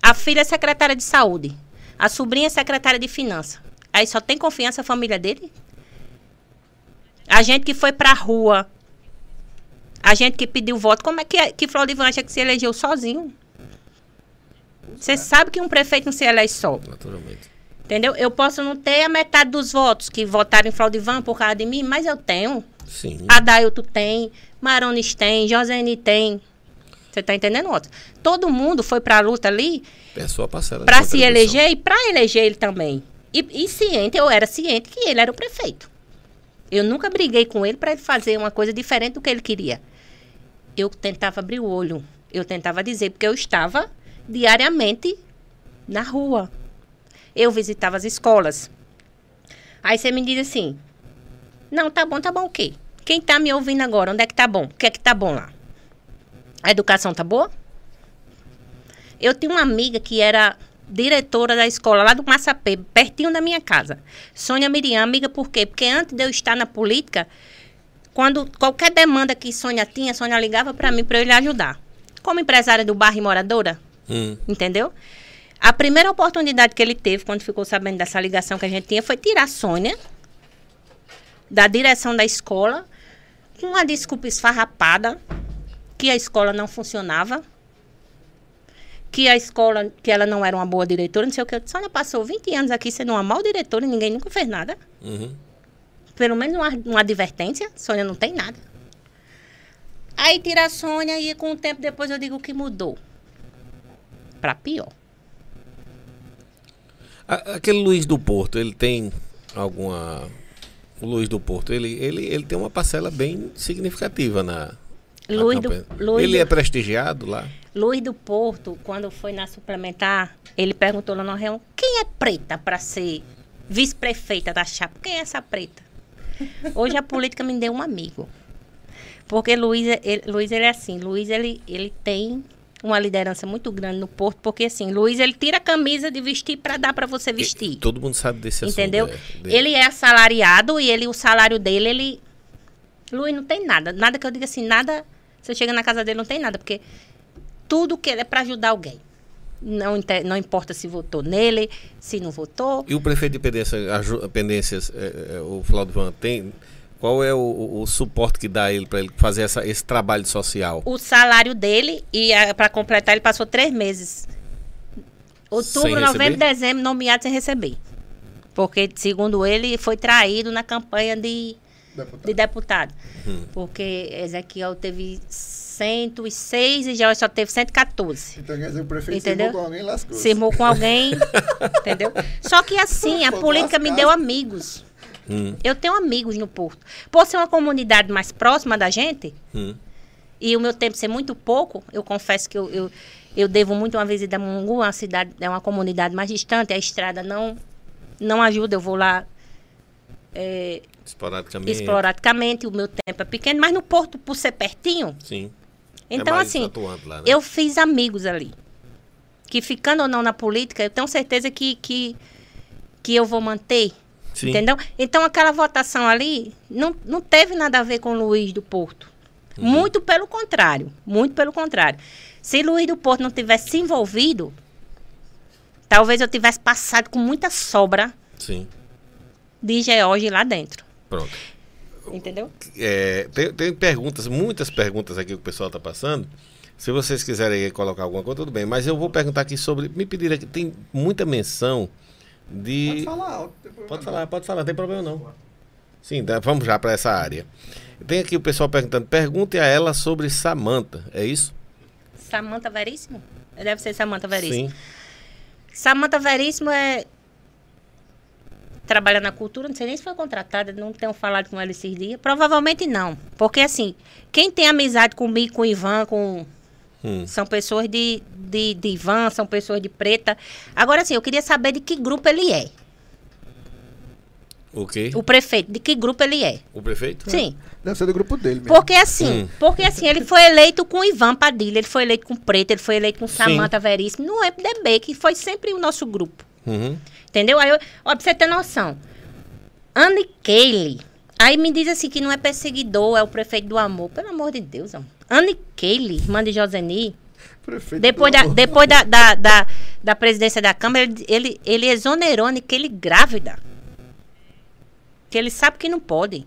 A filha é secretária de saúde. A sobrinha é secretária de finanças. Aí só tem confiança a família dele? A gente que foi pra rua. A gente que pediu voto. Como é que, é- que Flaudivan acha que se elegeu sozinho? Você sabe que um prefeito não se elege só. Naturalmente. Entendeu? Eu posso não ter a metade dos votos que votaram em Flaudivan por causa de mim, mas eu tenho. Sim. Adailton tem, Marones tem, Josene tem. Você tá entendendo, Otto? Todo mundo foi pra luta ali É a pra se eleger e pra eleger ele também. E, e ciente, eu era ciente que ele era o prefeito. Eu nunca briguei com ele pra ele fazer uma coisa diferente do que ele queria. Eu tentava abrir o olho. Eu tentava dizer, porque eu estava diariamente na rua. Eu visitava as escolas. Aí você me diz assim: Não, tá bom, tá bom o quê? Quem tá me ouvindo agora, onde é que tá bom? O que é que tá bom lá? A educação tá boa? Eu tinha uma amiga que era diretora da escola lá do Massapê, pertinho da minha casa. Sônia Miriam, amiga por quê? Porque antes de eu estar na política, quando qualquer demanda que Sônia tinha, Sônia ligava para mim para eu lhe ajudar. Como empresária do bairro e moradora, Hum, entendeu? A primeira oportunidade que ele teve, quando ficou sabendo dessa ligação que a gente tinha, foi tirar a Sônia da direção da escola, com uma desculpa esfarrapada, que a escola não funcionava, que a escola, que ela não era uma boa diretora, não sei o que. Sônia passou 20 anos aqui sendo uma mal diretora e ninguém nunca fez nada. uhum. Pelo menos uma, uma advertência, Sônia não tem nada. Aí tira a Sônia e com o tempo depois eu digo que mudou. Pra pior. Aquele Luiz do Porto, ele tem alguma. O Luiz do Porto, ele, ele, ele tem uma parcela bem significativa na. na Luiz do. Luiz, ele é prestigiado lá? Luiz do Porto, quando foi na suplementar, ele perguntou lá na reunião, quem é preta para ser vice-prefeita da chapa? Quem é essa preta? Hoje a política me deu um amigo. Porque Luiz, é- ele, Luiz ele é assim, Luiz ele, ele tem uma liderança muito grande no Porto, porque assim, Luiz ele tira a camisa de vestir para dar para você vestir. Todo mundo sabe desse assunto. Entendeu? é. Ele é assalariado e ele, o salário dele, ele. Luiz não tem nada. Nada que eu diga assim, nada. Você chega na casa dele, não tem nada, porque tudo que ele é para ajudar alguém. Não, não importa se votou nele, se não votou. E o prefeito de Pendência, Pendências, é, é, o Flávio Van, tem. Qual é o, o- o suporte que dá ele para ele fazer essa, esse trabalho social? O salário dele, e para completar, ele passou três meses. Outubro, novembro, dezembro, nomeado sem receber. Porque, segundo ele, foi traído na campanha de, Deputado. de deputado. Hum. Porque Ezequiel teve 106 e Joel só teve 114. Então quer dizer, o prefeito Entendeu? se com alguém e lascou. Se irmou com alguém, entendeu? Só que assim, a política me deu amigos. Hum, Eu tenho amigos no Porto. Por ser uma comunidade mais próxima da gente, hum. e o meu tempo ser muito pouco, eu confesso que eu, eu, eu devo muito uma visita a Mungu, uma cidade, é uma comunidade mais distante, a estrada não, não ajuda, eu vou lá é, Esporadicamente. esporadicamente, o meu tempo é pequeno, mas no Porto, por ser pertinho, Sim. então é assim, lá, né? eu fiz amigos ali. Que ficando ou não na política, eu tenho certeza que, que, que eu vou manter. Sim. Entendeu? Então aquela votação ali não, não teve nada a ver com Luiz do Porto. Uhum. Muito pelo contrário. Muito pelo contrário. Se Luiz do Porto não tivesse se envolvido, talvez eu tivesse passado com muita sobra Sim. de George lá dentro. Pronto. Entendeu? É, tem, tem perguntas, muitas perguntas aqui que o pessoal está passando. Se vocês quiserem colocar alguma coisa, tudo bem. Mas eu vou perguntar aqui sobre. Me pediram aqui, tem muita menção de. Pode falar Pode falar, pode falar, não tem problema não. Sim, tá, vamos já para essa área. Tem aqui o pessoal perguntando, pergunte a ela sobre Samanta, é isso? Samanta Veríssimo? Deve ser Samanta Veríssimo. Sim. Samanta Veríssimo é. Trabalha na cultura, não sei nem se foi contratada, não tenho falado com ela esses dias. Provavelmente não. Porque, assim, quem tem amizade comigo, com o Ivan, com. Hum. São pessoas de, de, de Ivan, são pessoas de preta. Agora, assim, eu queria saber de que grupo ele é. O quê? O prefeito, de que grupo ele é. O prefeito? Sim. Deve ser do grupo dele mesmo. Porque assim, Hum. porque assim, ele foi eleito com Ivan Padilha, ele foi eleito com Preta, ele foi eleito com Samanta Veríssimo, no MDB, que foi sempre o nosso grupo. Uhum. Entendeu? Aí, eu, ó, pra você ter noção. Anne Kelly. Aí me diz assim que não é perseguidor, é o prefeito do amor. Pelo amor de Deus, amor. Anne Kelly, irmã de Joseni. Prefeito Depois, da, depois da, da, da, da presidência da Câmara, ele, ele, exonerou Anne Kelly grávida. Que ele sabe que não pode.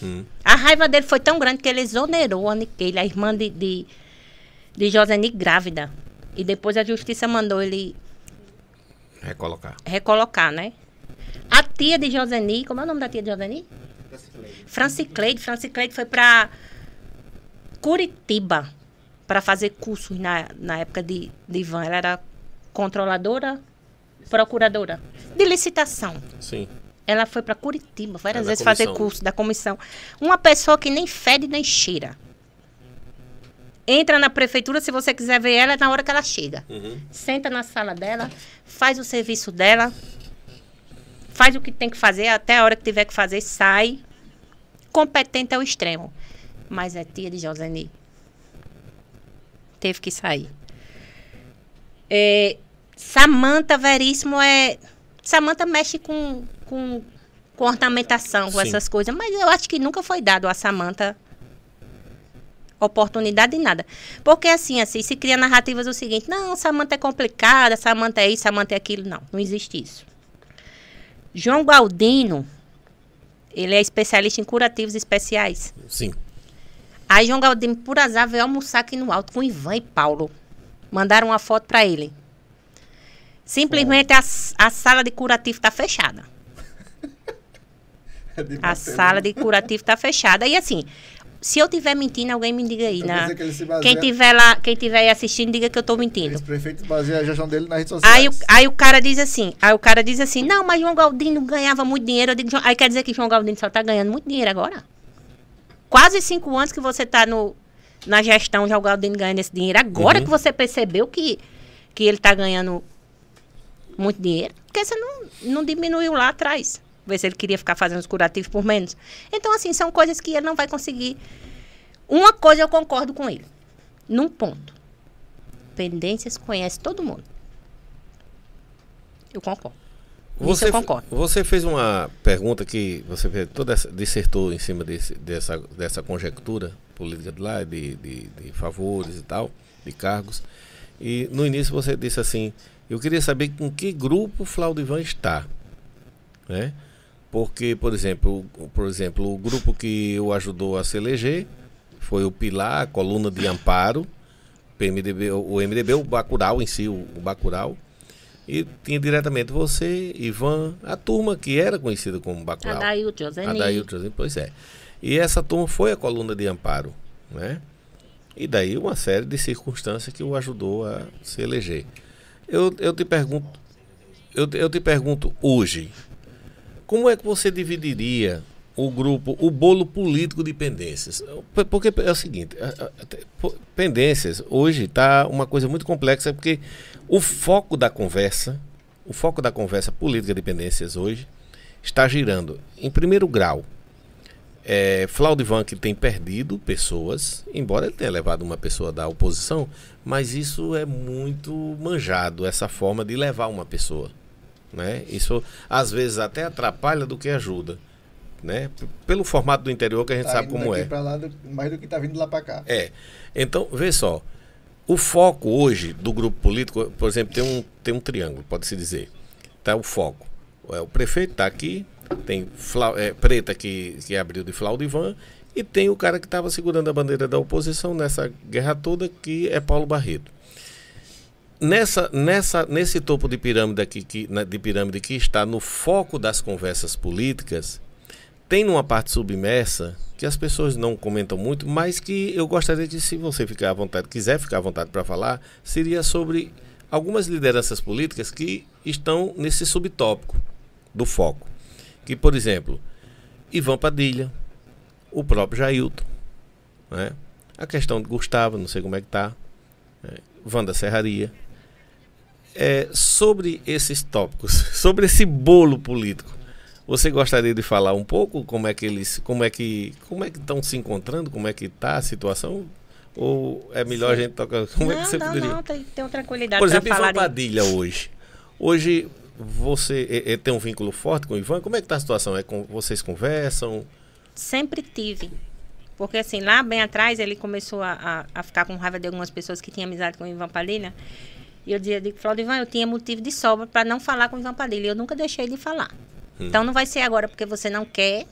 Hum. A raiva dele foi tão grande que ele exonerou a Anne Kelly, a irmã de, de, de Joseni grávida. E depois a justiça mandou ele Recolocar. recolocar, né? A tia de Joseni, como é o nome da tia de Joseni? Francicleide. Francicleide foi para Curitiba para fazer cursos na, na época de, de Ivan. Ela era controladora, procuradora de licitação. Sim. Ela foi para Curitiba várias É, vezes fazer curso da comissão. Uma pessoa que nem fede nem cheira. Entra na prefeitura, se você quiser ver ela, é na hora que ela chega. Uhum. Senta na sala dela, faz o serviço dela, faz o que tem que fazer, até a hora que tiver que fazer, sai. Competente ao extremo. Mas é tia de Joseni. Teve que sair. É, Samanta Veríssimo é. Samanta mexe com, com, com ornamentação, com Sim. essas coisas, mas eu acho que nunca foi dado a Samanta oportunidade de nada. Porque assim, assim, se cria narrativas do seguinte, não, Samanta é complicada, Samanta é isso, Samanta é aquilo. Não, não existe isso. João Galdino, ele é especialista em curativos especiais. Sim. Aí João Galdino, por azar, veio almoçar aqui no alto com Ivan e Paulo. Mandaram uma foto para ele. Simplesmente a, a sala de curativo está fechada. É A bater, sala né? de curativo está fechada. E assim, Se eu tiver mentindo, alguém me diga aí. Na, dizer que baseia- quem tiver lá, quem tiver aí assistindo, diga que eu tô mentindo. Esse prefeito baseia a gestão dele nas redes sociais. Aí, o- aí o cara diz assim, aí o cara diz assim, não, mas João Galdino ganhava muito dinheiro. Digo, aí quer dizer que João Galdino só tá ganhando muito dinheiro agora? Quase cinco anos que você tá no, na gestão, João Galdino ganhando esse dinheiro. Agora Uhum. que você percebeu que, que ele tá ganhando muito dinheiro. Porque você não, não diminuiu lá atrás. Ver se ele queria ficar fazendo os curativos por menos. Então, assim, são coisas que ele não vai conseguir. Uma coisa eu concordo com ele. Num ponto. Pendências conhece todo mundo. Eu concordo. Isso Você, eu concordo. você fez uma pergunta que você fez, toda essa, dissertou em cima desse, dessa, dessa conjectura política de lá, de, de, de favores e tal, de cargos. E no início você disse assim, eu queria saber com que grupo o Flaudivan está. Né? Porque, por exemplo, o- por exemplo, o grupo que o ajudou a se eleger foi o Pilar, a coluna de Amparo, PMDB, o MDB, o Bacurau em si, o, o Bacurau. E tinha diretamente você, Ivan, a turma que era conhecida como Bacurau. Adailton, Joseni. Adailton, José, pois é. E essa turma foi a coluna de amparo, né? E daí uma série de circunstâncias que o ajudou a se eleger. Eu, eu te pergunto, eu, eu te pergunto hoje, como é que você dividiria o grupo, o bolo político de pendências? Porque é o seguinte, pendências hoje está uma coisa muito complexa porque o foco da conversa, o foco da conversa política de pendências hoje está girando em primeiro grau. É, Flaudivan que tem perdido pessoas, embora ele tenha levado uma pessoa da oposição, mas isso é muito manjado, essa forma de levar uma pessoa. Né? Isso às vezes até atrapalha do que ajuda. Né? Pelo formato do interior que a gente Tá sabe como é. lá do- mais do que tá vindo lá pra cá. É. Então, vê só. O foco hoje do grupo político, por exemplo, tem um, tem um triângulo, pode-se dizer. Tá o foco. É, o prefeito está aqui, tem Flau- é, Preta que, que abriu de Flaudivan, e tem o cara que estava segurando a bandeira da oposição nessa guerra toda, que é Paulo Barreto. Nessa, nessa, nesse topo de pirâmide, aqui, que, de pirâmide que está no foco das conversas políticas, tem numa parte submersa que as pessoas não comentam muito, mas que eu gostaria que, se você ficar à vontade, quiser ficar à vontade para falar, seria sobre algumas lideranças políticas que estão nesse subtópico do foco. Que, por exemplo, Ivan Padilha, o próprio Jailton, né? a questão de Gustavo, não sei como é que está, né? Wanda Serraria. É, sobre esses tópicos, sobre esse bolo político, você gostaria de falar um pouco como é que eles, como é que, como é que estão se encontrando, como é que está a situação? Ou é melhor a gente tocar? Como não, é que você não, poderia? não, tem, tem tranquilidade Por exemplo, falar. Ivan Padilha hoje. Hoje você é, é, tem um vínculo forte com o Ivan. Como é que está a situação? É com, vocês conversam? Sempre tive. Porque assim, lá bem atrás ele começou a, a, a ficar com raiva de algumas pessoas que tinham amizade com o Ivan Padilha. E eu dizia, digo, Flaudivan, eu tinha motivo de sobra para não falar com o Ivan Padilha. Eu nunca deixei de falar. Hum. Então não vai ser agora porque você não quer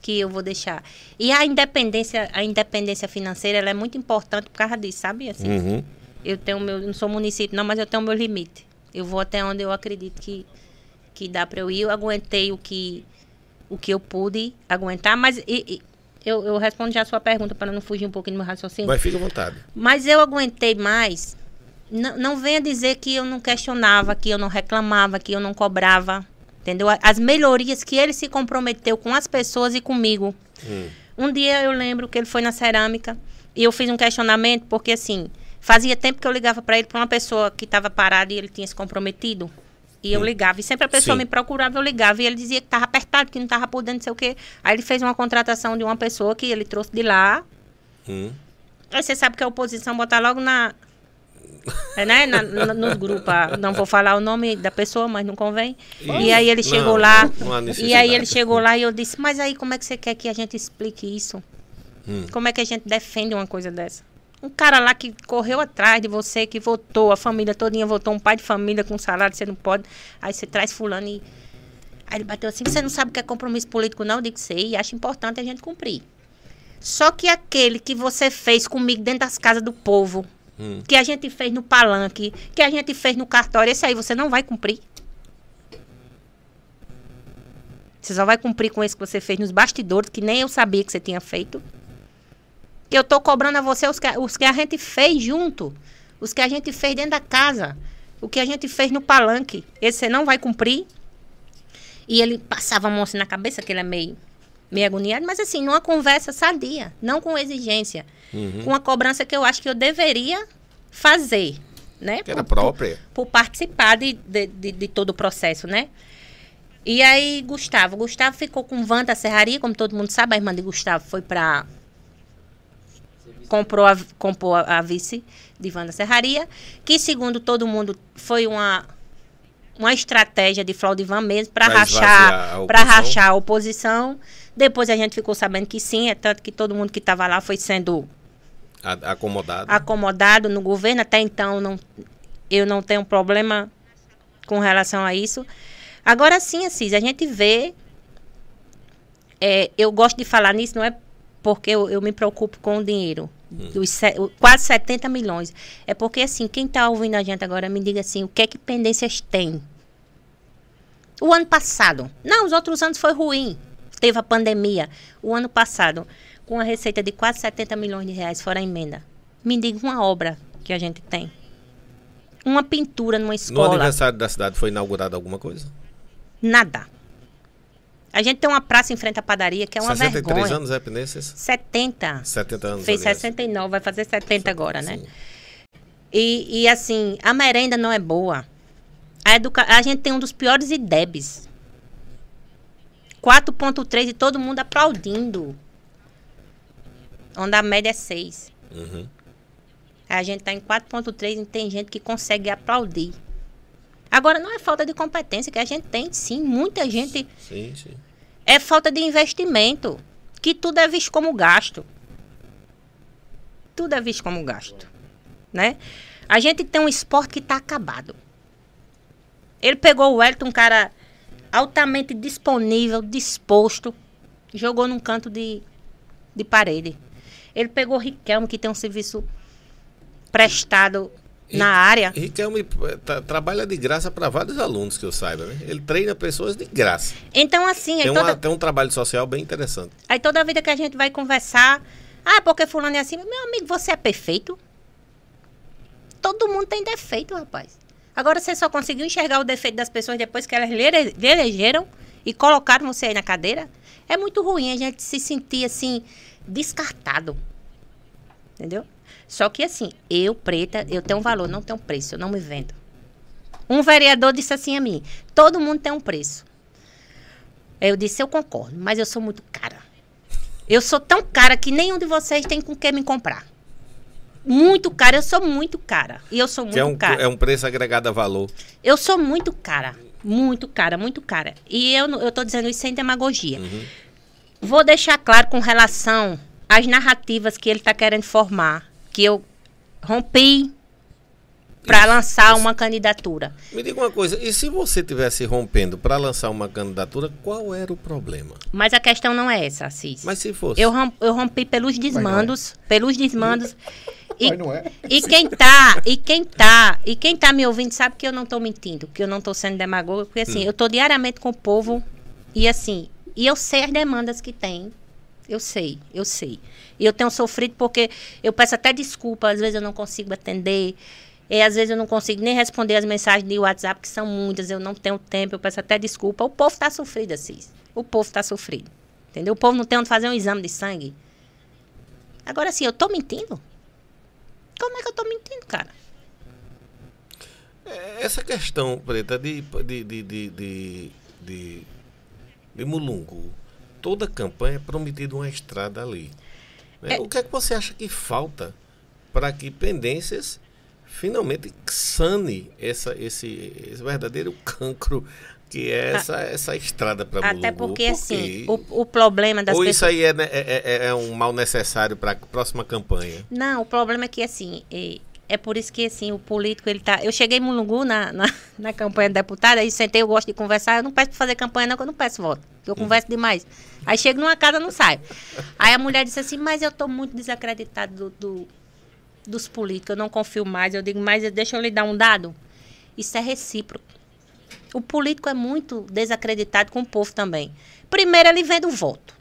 que eu vou deixar. E a independência, a independência financeira, ela é muito importante por causa disso, sabe? Assim, Uhum. eu tenho meu, não sou município não, mas eu tenho meu limite. Eu vou até onde eu acredito que que dá para eu ir. Eu aguentei o que o que eu pude aguentar, mas e- e- eu, eu respondo já a sua pergunta para não fugir um pouquinho do meu raciocínio. Mas fica à vontade. Mas eu aguentei mais. Não, não venha dizer que eu não questionava, que eu não reclamava, que eu não cobrava. Entendeu? As melhorias que ele se comprometeu com as pessoas e comigo. Hum. Um dia eu lembro que ele foi na cerâmica e eu fiz um questionamento, porque assim, fazia tempo que eu ligava para ele, para uma pessoa que estava parada e ele tinha se comprometido. E eu ligava. E sempre a pessoa Sim. me procurava, eu ligava. E ele dizia que estava apertado, que não estava podendo, não sei o quê. Aí ele fez uma contratação de uma pessoa que ele trouxe de lá. Hum. Aí você sabe que a oposição botar logo na. É, né? Na, na- nos grupos. ah, Não vou falar o nome da pessoa, mas não convém. E aí ele Não, chegou lá. não- não há e aí ele chegou lá e eu disse, mas aí como é que você quer que a gente explique isso? Hum. Como é que a gente defende uma coisa dessa? Um cara lá que correu atrás de você, que votou, a família todinha votou, um pai de família com salário, você não pode. Aí você traz fulano e. Aí ele bateu assim, você não sabe o que é compromisso político, não? Eu digo, sei, e acho importante a gente cumprir. Só que aquele que você fez comigo dentro das casas do povo, Hum. que a gente fez no palanque, que a gente fez no cartório, esse aí você não vai cumprir. Você só vai cumprir com esse que você fez nos bastidores, que nem eu sabia que você tinha feito. Que eu tô cobrando a você os que, os que a gente fez junto. Os que a gente fez dentro da casa. O que a gente fez no palanque. Esse você não vai cumprir. E ele passava a mão assim na cabeça, que ele é meio, meio agoniado, mas assim, numa conversa sadia, não com exigência. Uhum. Com uma cobrança que eu acho que eu deveria fazer, né? Que era Por- própria. Por, por participar de, de, de, de todo o processo, né? E aí, Gustavo. Gustavo ficou com Wanda Serraria, como todo mundo sabe, a irmã de Gustavo foi para comprou a, comprou a, vice de Wanda Serraria, que segundo todo mundo foi uma uma estratégia de Flaudivan mesmo para rachar, para rachar a oposição. Depois a gente ficou sabendo que sim, é tanto que todo mundo que estava lá foi sendo Acomodado. acomodado no governo. Até então, não, eu não tenho problema com relação a isso. Agora sim, Assis, a gente vê. é, eu gosto de falar nisso, não é porque eu, eu me preocupo com o dinheiro. Dos o- quase 70 milhões. É porque, assim, quem está ouvindo a gente agora, me diga assim, o que é que pendências tem? O ano passado. Não, os outros anos foi ruim. Teve a pandemia. O ano passado, com a receita de quase 70 milhões de reais fora a emenda. Me diga uma obra que a gente tem. Uma pintura numa No escola. aniversário da cidade foi inaugurada alguma coisa? Nada. A gente tem uma praça em frente à padaria que é uma 63 vergonha. anos é Penências? 70. 70 anos. Fez aliás. 69, vai fazer 70 agora, né? Sim. E, e assim, a merenda não é boa. A, educa... a gente tem um dos piores IDEBs. 4.3 e todo mundo aplaudindo. Onde a média é 6. Uhum. A gente tá em 4.3 e tem gente que consegue aplaudir. Agora, não é falta de competência, que a gente tem, sim. Muita gente Sim, sim. é falta de investimento. Que tudo é visto como gasto. Tudo é visto como gasto. Né? A gente tem um esporte que está acabado. Ele pegou o Wellington, um cara altamente disponível, disposto, jogou num canto de, de parede. Ele pegou o Riquelme, que tem um serviço prestado na área. Riquelme eh, tra- trabalha de graça para vários alunos que eu saiba, né? Ele treina pessoas de graça. Então, assim, Tem, toda, uma, tem um trabalho social bem interessante. Aí toda vida que a gente vai conversar, ah, porque fulano é assim, meu amigo, você é perfeito? Todo mundo tem defeito, rapaz. Agora você só conseguiu enxergar o defeito das pessoas depois que elas lhe ele- lhe elegeram e colocaram você aí na cadeira? É muito ruim a gente se sentir assim, descartado. Entendeu? Só que assim, eu, preta, eu tenho um valor, não tenho preço, eu não me vendo. Um vereador disse assim a mim: todo mundo tem um preço. Eu disse, eu concordo, mas eu sou muito cara. Eu sou tão cara que nenhum de vocês tem com que me comprar. Muito cara, eu sou muito cara. E eu sou muito Que é um, cara. é um preço agregado a valor. Eu sou muito cara. Muito cara, muito cara. E eu, eu tô dizendo isso sem demagogia. Vou deixar claro com relação às narrativas que ele está querendo formar. Que eu rompi para lançar uma candidatura. Me diga uma coisa, e se você tivesse rompendo para lançar uma candidatura, qual era o problema? Mas a questão não é essa, Assis. Mas se fosse. Eu, rom- eu rompi pelos desmandos, pelos desmandos. E, Mas não é. e quem tá, e quem tá, e quem tá me ouvindo sabe que eu não tô mentindo, que eu não tô sendo demagoga, porque assim, eu tô diariamente com o povo e assim, e eu sei as demandas que tem. Eu sei, eu sei. E eu tenho sofrido porque eu peço até desculpa, às vezes eu não consigo atender. E às vezes eu não consigo nem responder as mensagens de WhatsApp, que são muitas, eu não tenho tempo, eu peço até desculpa. O povo tá sofrido, Assis. O povo tá sofrido. Entendeu? O povo não tem onde fazer um exame de sangue. Agora assim, eu tô mentindo? Como é que eu tô mentindo, cara? Essa questão, Preta, de, de, de, de, de, de, de Mulungu, toda campanha é prometida uma estrada ali. né? É. O que é que você acha que falta para que Pendências finalmente sane essa, esse, esse verdadeiro cancro que é essa, essa estrada para Mulungu? Até porque, Por assim, o, o problema das Ou pessoas. isso aí é, né, é, é- é um mal necessário para a próxima campanha? Não, o problema é que, assim, é, é por isso que, assim, o político, ele tá... Eu cheguei em Mulungu na, na, na campanha de deputada, aí sentei, eu gosto de conversar, eu não peço pra fazer campanha não, que eu não peço voto, eu converso demais. Aí chego numa casa, não saio. Aí a mulher disse assim, mas eu tô muito desacreditado do, do- dos políticos, eu não confio mais. Eu digo, mas deixa eu lhe dar um dado. Isso é recíproco. O político é muito desacreditado com o povo também. Primeiro, ele vende o voto.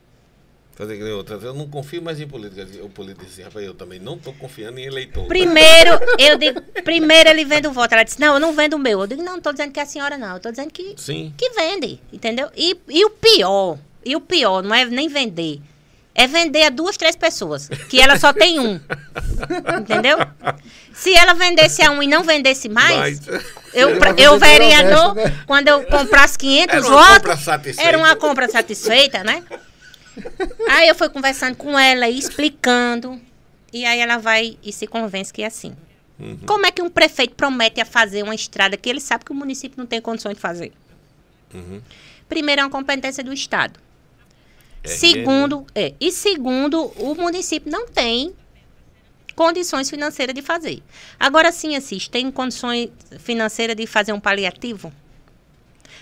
Fazer que nem outras. Eu não confio mais em política. O político disse, rapaz, eu também não estou confiando em eleitor. Primeiro, eu digo, primeiro ele vende o voto. Ela disse, não, eu não vendo o meu. Eu digo, não, não tô dizendo que é a senhora, não. Eu tô dizendo que, Sim. que vende, entendeu? E, e o pior, e o pior, não é nem vender. É vender a duas, três pessoas, que ela só tem um. Entendeu? Se ela vendesse a um e não vendesse mais, Mas- eu, pra- eu vereador, né? quando eu comprasse 500 Era uma votos, compra satisfeita. era uma compra satisfeita, né? Aí eu fui conversando com ela e explicando. E aí ela vai e se convence que é assim. Uhum. Como é que um prefeito promete a fazer uma estrada que ele sabe que o município não tem condições de fazer? Uhum. Primeiro é uma competência do Estado. RN. Segundo, é, e segundo, o município não tem condições financeiras de fazer. Agora sim, Assis, tem condições financeiras de fazer um paliativo?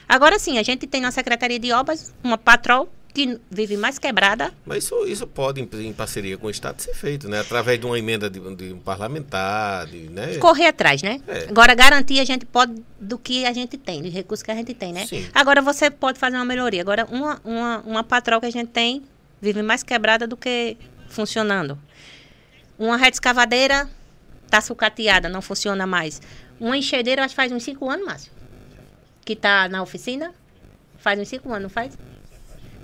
Agora sim, a gente tem na Secretaria de Obras uma patrol que vive mais quebrada. Mas isso, isso pode, em, parceria com o Estado, ser feito, né? Através de uma emenda de, de um parlamentar, de, né? Correr atrás, né? É. Agora, garantir a gente pode do que a gente tem, dos recursos que a gente tem, né? Sim. Agora, você pode fazer uma melhoria. Agora, uma, uma, uma patrol que a gente tem vive mais quebrada do que funcionando. Uma rede escavadeira está sucateada, não funciona mais. Uma enxadeira, acho que faz uns cinco anos, Márcio. Que está na oficina. Faz uns cinco anos, não faz?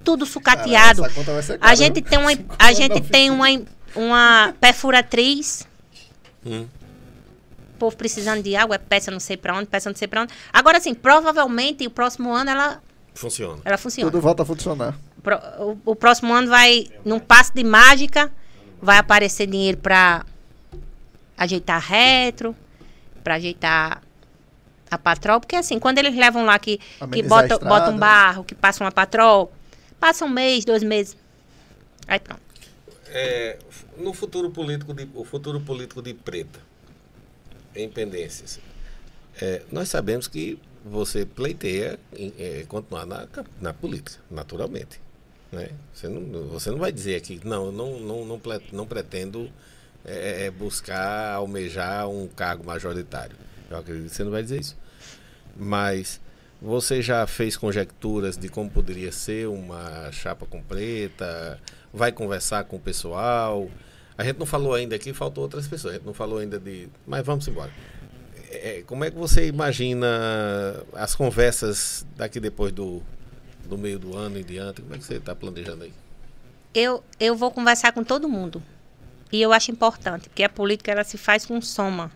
Tudo sucateado. essa conta vai ser a cara, gente viu? tem uma, a gente tem uma, uma perfuratriz Hum. o povo precisando de água, é peça não sei pra onde, peça não sei pra onde. Agora, sim, provavelmente o próximo ano ela, Funciona. ela funciona. Tudo volta a funcionar. Pro- o, o próximo ano vai, num passo de mágica, vai aparecer dinheiro pra ajeitar retro, pra ajeitar a patrol. Porque assim, quando eles levam lá que, que Amenizar bota, estrada. bota um barro, que passa uma patrol, passa um mês, dois meses. Aí pronto. É, no futuro político de, o futuro político de Preta, em pendências, é, nós sabemos que você pleiteia em, é, continuar na, na política, naturalmente. Né? Você, não, você não vai dizer aqui, não, não, não, não, não pretendo é, é, buscar, almejar um cargo majoritário. Eu acredito que você não vai dizer isso. Mas você já fez conjecturas de como poderia ser uma chapa com preta? Vai conversar com o pessoal? A gente não falou ainda aqui, faltou outras pessoas. A gente não falou ainda de. Mas vamos embora. É, como é que você imagina as conversas daqui depois do, do meio do ano em diante? Como é que você está planejando aí? eu, eu vou conversar com todo mundo. E eu acho importante, porque a política ela se faz com soma.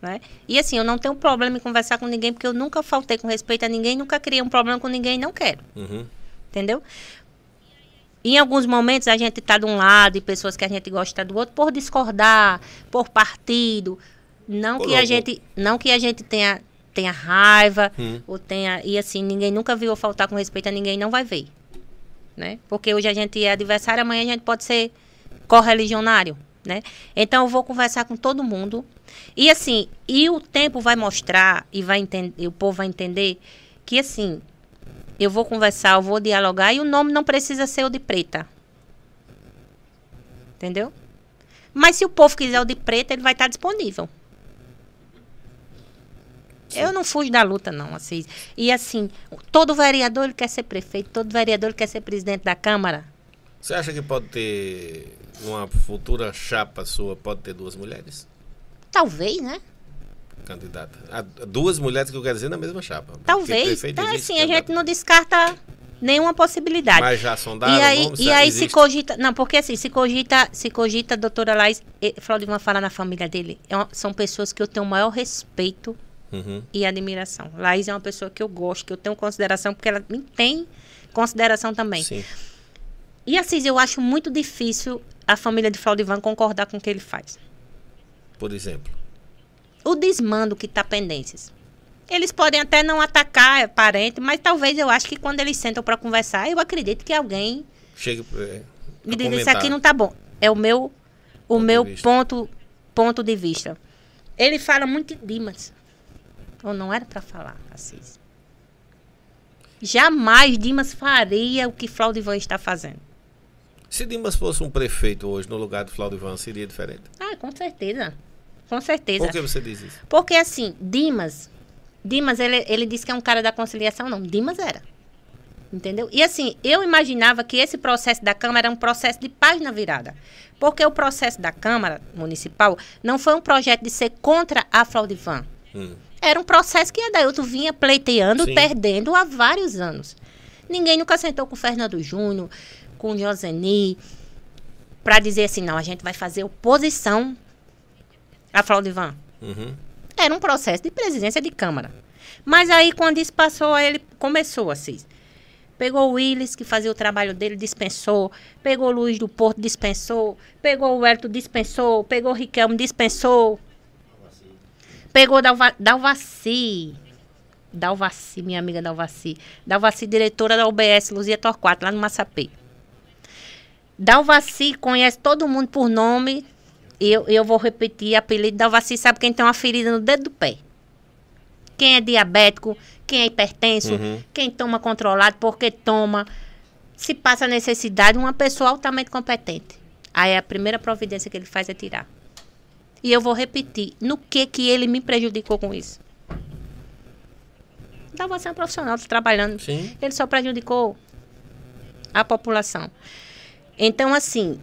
Né? E assim, eu não tenho problema em conversar com ninguém, porque eu nunca faltei com respeito a ninguém, nunca criei um problema com ninguém, não quero. Uhum. Entendeu? Em alguns momentos a gente está de um lado e pessoas que a gente gosta do outro por discordar, por partido. Não Por que a gente, não que a gente tenha, tenha raiva Hum. ou tenha e assim ninguém nunca viu eu faltar com respeito a ninguém, não vai ver, né? Porque hoje a gente é adversário, amanhã a gente pode ser correligionário, né? Então eu vou conversar com todo mundo e assim e o tempo vai mostrar e vai entender, o povo vai entender que assim eu vou conversar, eu vou dialogar e o nome não precisa ser o de preta. Entendeu? Mas se o povo quiser o de preta, ele vai estar disponível. Eu não fujo da luta, não, assim. E assim, todo vereador ele quer ser prefeito, todo vereador ele quer ser presidente da Câmara. Você acha que pode ter, uma futura chapa sua, pode ter duas mulheres Talvez, né? candidatas? Ah, duas mulheres que eu quero dizer na mesma chapa. Talvez. Tá, assim, a gente não descarta nenhuma possibilidade. Mas já sondaram E aí, e aí se cogita. Não, porque assim, se cogita, se cogita a doutora Laís, eh, Flaudivan falar na família dele, é uma- são pessoas que eu tenho o maior respeito Uhum. e admiração. Laís é uma pessoa que eu gosto, que eu tenho consideração, porque ela me tem consideração também. Sim. E assim, eu acho muito difícil a família de Flaudivan concordar com o que ele faz. Por exemplo. O desmando que está pendências. Eles podem até não atacar é parente, mas talvez eu acho que quando eles sentam para conversar, eu acredito que alguém Chega é, me diz isso comentar. aqui não tá bom. É o meu o Ponto de meu vista. ponto ponto de vista. Ele fala muito de Dimas. Ou não era para falar, Assis. Jamais Dimas faria o que Flaudivan está fazendo. Se Dimas fosse um prefeito hoje no lugar do Flaudivan, seria diferente? Ah, com certeza. Com certeza. Por que você diz isso? Porque assim, Dimas, Dimas, ele, ele disse que é um cara da conciliação, não. Dimas era. Entendeu? E assim, eu imaginava que esse processo da Câmara era um processo de página virada. Porque o processo da Câmara Municipal não foi um projeto de ser contra a Fraudivan. Hum. Era um processo que a Dailton vinha pleiteando Sim. perdendo há vários anos. Ninguém nunca sentou com o Fernando Júnior, com o Joseni, para dizer assim, não, a gente vai fazer oposição à Fraudivan. Uhum. Era um processo de presidência de Câmara. Mas aí, quando isso passou, ele começou assim. Pegou o Willis, que fazia o trabalho dele, dispensou. Pegou o Luiz do Porto, dispensou. Pegou o Hélito, dispensou. Pegou o Riquelme, dispensou. Pegou Dalva, Dalvaci. Dalvaci, minha amiga Dalvaci. Dalvaci, diretora da UBS Luzia Torquato, lá no Massapê. Dalvaci conhece todo mundo por nome. Eu, eu vou repetir apelido. Dalvaci sabe quem tem uma ferida no dedo do pé. Quem é diabético, quem é hipertenso, Uhum. quem toma controlado, porque toma. Se passa necessidade, uma pessoa altamente competente. Aí a primeira providência que ele faz é tirar. E eu vou repetir. No que que ele me prejudicou com isso? Dalvaci é um profissional, tá trabalhando. Sim. Ele só prejudicou a população. Então, assim,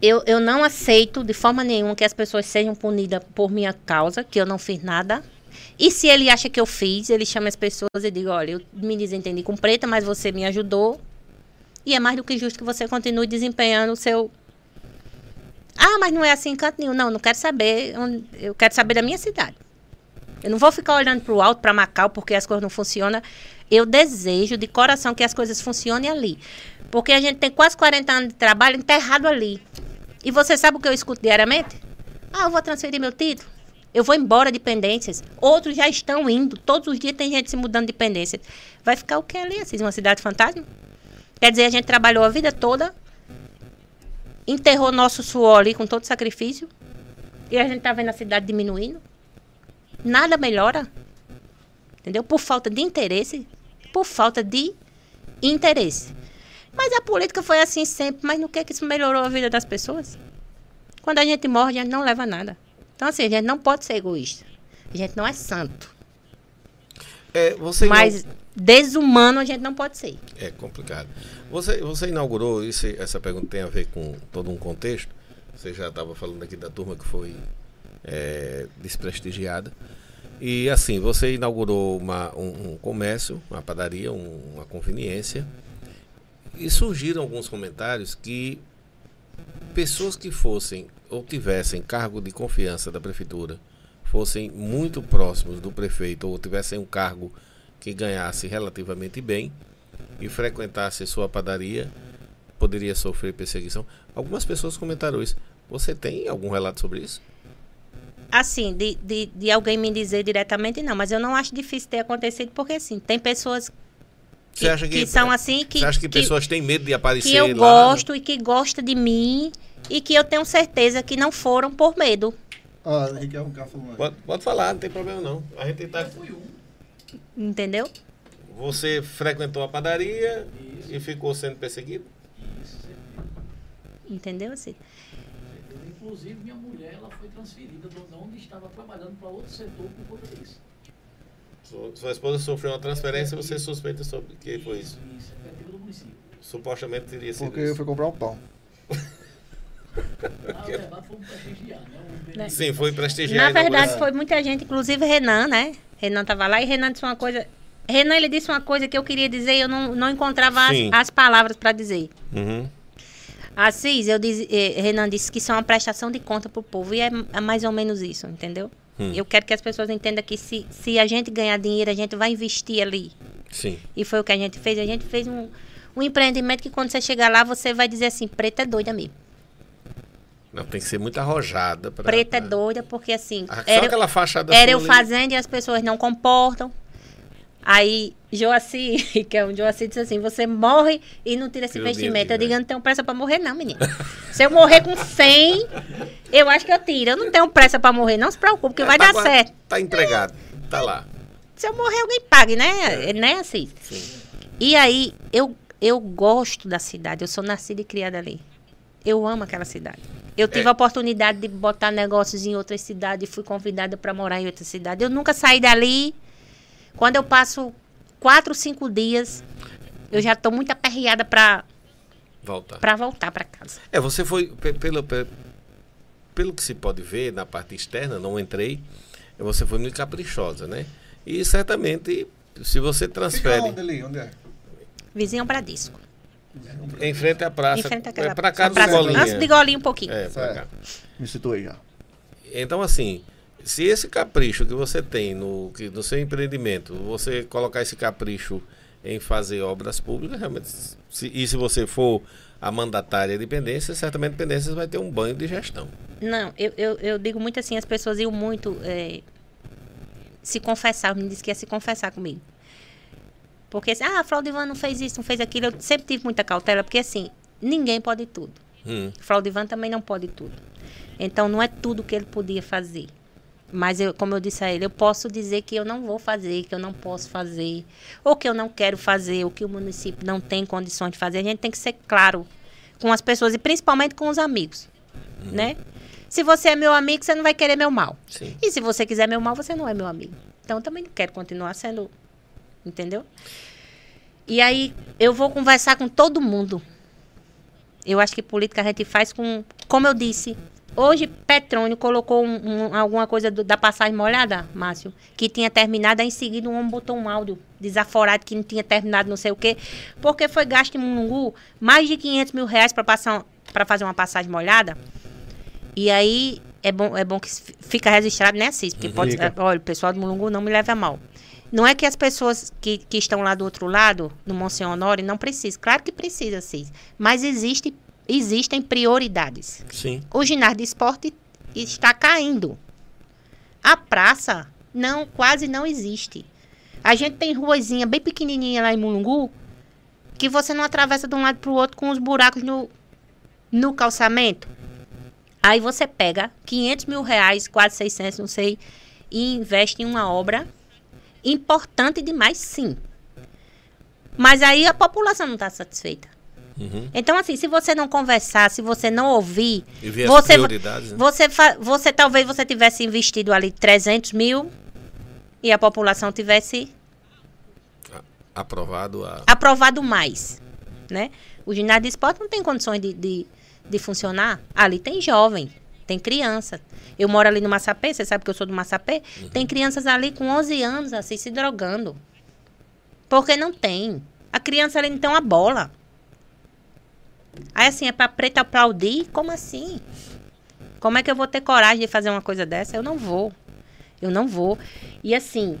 eu, eu não aceito de forma nenhuma que as pessoas sejam punidas por minha causa, que eu não fiz nada. E se ele acha que eu fiz, ele chama as pessoas e diz, olha, eu me desentendi com preta, mas você me ajudou. E é mais do que justo que você continue desempenhando o seu. Ah, mas não é assim em canto nenhum. Não, não quero saber. Eu quero saber da minha cidade. Eu não vou ficar olhando para o alto, para Macau, porque as coisas não funcionam. Eu desejo de coração que as coisas funcionem ali. Porque a gente tem quase 40 anos de trabalho enterrado ali. E você sabe o que eu escuto diariamente? Ah, eu vou transferir meu título. Eu vou embora de pendências. Outros já estão indo. Todos os dias tem gente se mudando de pendências. Vai ficar o que ali, assim? Uma cidade fantasma? Quer dizer, a gente trabalhou a vida toda, enterrou nosso suor ali com todo sacrifício, e a gente tá vendo a cidade diminuindo. Nada melhora. Entendeu? Por falta de interesse. Por falta de interesse. Mas a política foi assim sempre. Mas no que, que isso melhorou a vida das pessoas? Quando a gente morre, a gente não leva nada. Então, assim, a gente não pode ser egoísta. A gente não é santo. É, você não- Mas desumano a gente não pode ser. É complicado. Você, você inaugurou, isso, essa pergunta tem a ver com todo um contexto. Você já estava falando aqui da turma que foi é, desprestigiada. E assim, você inaugurou uma, um, um comércio, uma padaria, um- uma conveniência. E surgiram alguns comentários que pessoas que fossem ou tivessem cargo de confiança da prefeitura, fossem muito próximos do prefeito ou tivessem um cargo que ganhasse relativamente bem e frequentasse sua padaria, poderia sofrer perseguição. Algumas pessoas comentaram isso. Você tem algum relato sobre isso? Assim, de, de, de alguém me dizer diretamente, não. Mas eu não acho difícil ter acontecido, porque, assim, tem pessoas Você acha que, que são assim, que, Você acha que, que, pessoas têm medo de aparecer que eu lá? gosto e que gostam de mim e que eu tenho certeza que não foram por medo. Ó, Riquelme cá falando. Pode, pode falar, não tem problema não. A gente tá... Entendeu? Você frequentou a padaria e ficou sendo perseguido? Entendeu? Assim. Inclusive, minha mulher ela foi transferida de onde estava trabalhando para outro setor por conta disso. Sua, sua esposa sofreu uma transferência e você suspeita sobre que foi isso? Isso, é efetivo do município. Supostamente teria sido Porque eu isso. fui comprar um pão. Prestigiar, né? Né? Sim, foi prestigiar. Na verdade, foi muita gente, inclusive Renan, né? Renan tava lá e Renan disse uma coisa. Renan, ele disse uma coisa que eu queria dizer e eu não, não encontrava as, as palavras para dizer. Uhum. Assis, eu diz, eh, Renan disse que isso é uma prestação de conta pro povo. E é, é mais ou menos isso, entendeu? Hum. Eu quero que as pessoas entendam que se, se a gente ganhar dinheiro, a gente vai investir ali. Sim. E foi o que a gente fez. A gente fez um, um empreendimento que quando você chegar lá, você vai dizer assim, preta é doida mesmo. Não, tem que ser muito arrojada. Pra, Preta é pra- doida, porque assim. Ah, Só era- aquela fachada Era eu ali. fazendo e as pessoas não comportam. Aí, Joaci, que é um Joaci, disse assim: você morre e não tira esse dinheiro investimento. Eu digo, eu não tenho pressa pra morrer, não, menino. Se eu morrer com 100, eu acho que eu tiro. Eu não tenho pressa pra morrer, não se preocupe, que vai Tá dar certo. Tá entregado. Tá lá. Se eu morrer, alguém pague, né? Né, assim? Sim. E aí, eu, eu gosto da cidade. Eu sou nascida e criada ali. Eu amo aquela cidade. Eu tive É. a oportunidade de botar negócios em outras cidades. Fui convidada para morar em outra cidade. Eu nunca saí dali. Quando eu passo quatro, cinco dias, Eu já tô muito aperreada pra, Voltar. pra voltar pra casa. É, você foi, pe- pelo, pe- pelo que se pode ver na parte externa, não entrei, você foi muito caprichosa, né? E certamente, se você Fica transfere onde ali? Onde é? Vizinho Bradisco. em frente à praça, em frente àquela é pra cá praça-. Antes de Golinha um pouquinho. É, pra cá. Me situei já. Então, assim, se esse capricho que você tem no, que- no seu empreendimento, você colocar esse capricho em fazer obras públicas, realmente, se- e se você for a mandatária de pendências, certamente pendências vai ter um banho de gestão. Não, eu, eu, eu digo muito assim, as pessoas iam muito é, se confessar, me disse que ia se confessar comigo. Porque assim, ah, Flaudivan não fez isso, não fez aquilo. Eu sempre tive muita cautela, porque assim, ninguém pode tudo. Hum, Flaudivan também não pode tudo. Então não é tudo que ele podia fazer. Mas eu, como eu disse a ele, eu posso dizer que eu não vou fazer, que eu não posso fazer, ou que eu não quero fazer, ou que o município não tem condições de fazer. A gente tem que ser claro com as pessoas e principalmente com os amigos, né? Se você é meu amigo, você não vai querer meu mal. sim. E se você quiser meu mal, você não é meu amigo. Então eu também não quero continuar sendo, entendeu? E aí eu vou conversar com todo mundo. Eu acho que política a gente faz com, como eu disse, hoje Petrônio colocou um- um- alguma coisa do- da passagem molhada, Márcio, que tinha terminado, aí em seguida um homem botou um áudio desaforado que não tinha terminado não sei o quê, porque foi gasto em Mulungu mais de 500 mil reais para fazer uma passagem molhada. E aí é bom, é bom que fica registrado, né, Cis? Porque pode, Fica. olha, o pessoal do Mulungu não me leva a mal. Não é que as pessoas que, que estão lá do outro lado, no Monsenhor Honório, não precisam. Claro que precisa, Cis. Mas existe, existem prioridades. Sim. O ginásio de esporte está caindo. A praça não, quase não existe. A gente tem ruazinha bem pequenininha lá em Mulungu, que você não atravessa de um lado para o outro com os buracos no, no calçamento. Aí você pega 500 mil reais, quase 600, não sei, e investe em uma obra importante demais, sim. Mas aí a população não está satisfeita. Uhum. Então, assim, se você não conversar, se você não ouvir, E você, né? você, você talvez você tivesse investido ali 300 mil e a população tivesse Aprovado a. aprovado mais, né? O ginásio de esporte não tem condições de, de, de funcionar. Ali tem jovem, tem criança. Eu moro ali no Massapê, você sabe que eu sou do Massapê. Tem crianças ali com 11 anos, assim, se drogando. Porque não tem. A criança ali não tem uma bola. Aí, assim, é pra preta aplaudir? Como assim? Como é que eu vou ter coragem de fazer uma coisa dessa? Eu não vou. Eu não vou. E assim,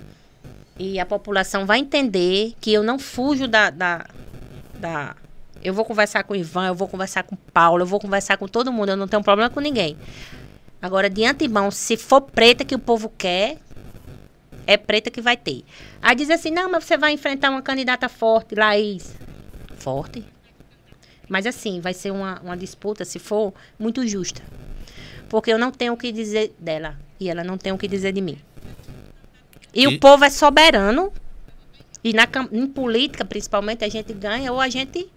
e a população vai entender que eu não fujo da, da, da- Eu vou conversar com o Ivan, eu vou conversar com o Paulo, eu vou conversar com todo mundo, eu não tenho problema com ninguém. Agora, de antemão, se for preta que o povo quer, é preta que vai ter. Aí diz assim, não, mas você vai enfrentar uma candidata forte, Laís. Forte? Mas assim, vai ser uma, uma disputa, se for, muito justa. Porque eu não tenho o que dizer dela. E ela não tem o que dizer de mim. E, E- o povo é soberano. E na, em política, principalmente, a gente ganha ou a gente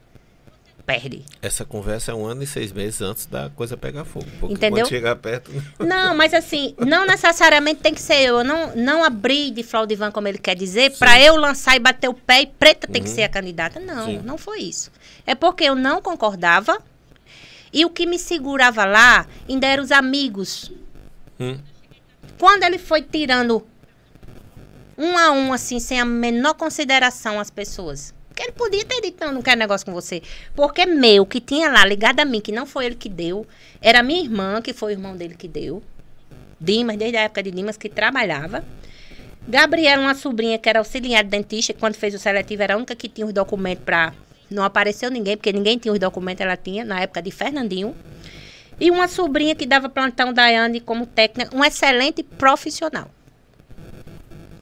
perde. Essa conversa é um ano e seis meses antes da coisa pegar fogo. Porque Entendeu? quando chegar perto. Não, mas assim, não necessariamente tem que ser eu. Eu não, não abri de Flaudivan, como ele quer dizer, para eu lançar e bater o pé e preta tem que ser a candidata. Não, Sim. não foi isso. É porque eu não concordava. E o que me segurava lá ainda eram os amigos. Hum. Quando ele foi tirando um a um, assim, sem a menor consideração às pessoas. Ele podia ter dito, não, não quero negócio com você. Porque meu, que tinha lá, ligado a mim, que não foi ele que deu, era minha irmã, que foi o irmão dele que deu. Dimas, desde a época de Dimas, que trabalhava. Gabriela, uma sobrinha que era auxiliar de dentista, quando fez o seletivo era a única que tinha os documentos para. Não apareceu ninguém, porque ninguém tinha os documentos, ela tinha, na época de Fernandinho. E uma sobrinha que dava plantão Daiane como técnica, um excelente profissional.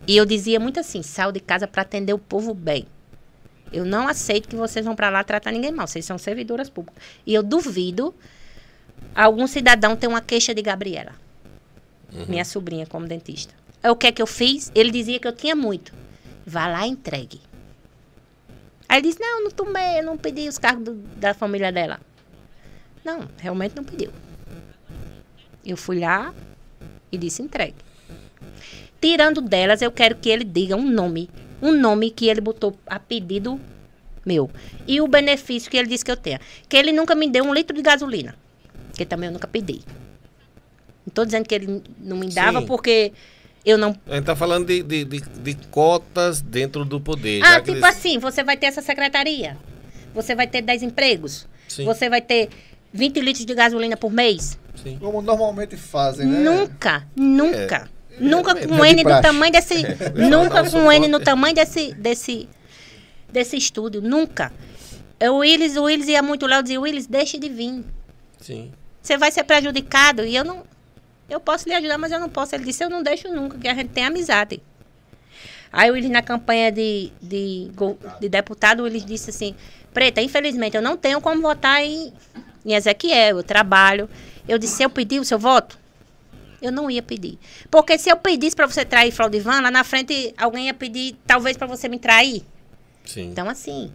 E eu dizia muito assim: sal de casa para atender o povo bem. Eu não aceito que vocês vão para lá tratar ninguém mal. Vocês são servidoras públicas. E eu duvido algum cidadão ter uma queixa de Gabriela, minha sobrinha, como dentista. Aí o que é que eu fiz? Ele dizia que eu tinha muito. Vá lá e entregue. Aí ele disse: Não, não tomei, eu não pedi os cargos do- da família dela. Não, realmente não pediu. Eu fui lá e disse: entregue. Tirando delas, eu quero que ele diga um nome. Um nome que ele botou a pedido meu. E o benefício que ele disse que eu tenho. Que ele nunca me deu um litro de gasolina. Que também eu nunca pedi. Não tô dizendo que ele não me dava Sim. porque eu não A gente tá falando de, de, de, de cotas dentro do poder. Ah, tipo eles- assim, você vai ter essa secretaria. Você vai ter 10 empregos. Sim. Você vai ter 20 litros de gasolina por mês. Sim. Como normalmente fazem, né? Nunca, nunca. Nunca é, com é um de N do tamanho desse. vou nunca com um N no tamanho desse, desse, desse estúdio. Nunca. O Willis, o Willis ia muito lá, eu dizia, Willis, deixe de vir. Sim. Você vai ser prejudicado e eu não. Eu posso lhe ajudar, mas eu não posso. Ele disse, eu não deixo nunca, que a gente tem amizade. Aí o Willis, na campanha de, de, de deputado, o Willis disse assim, Preta, infelizmente, eu não tenho como votar em, em Ezequiel, eu trabalho. Eu disse, se eu pedir o seu voto, eu não ia pedir. Porque se eu pedisse para você trair Flaudivan, lá na frente alguém ia pedir, talvez, para você me trair. Sim. Então, assim.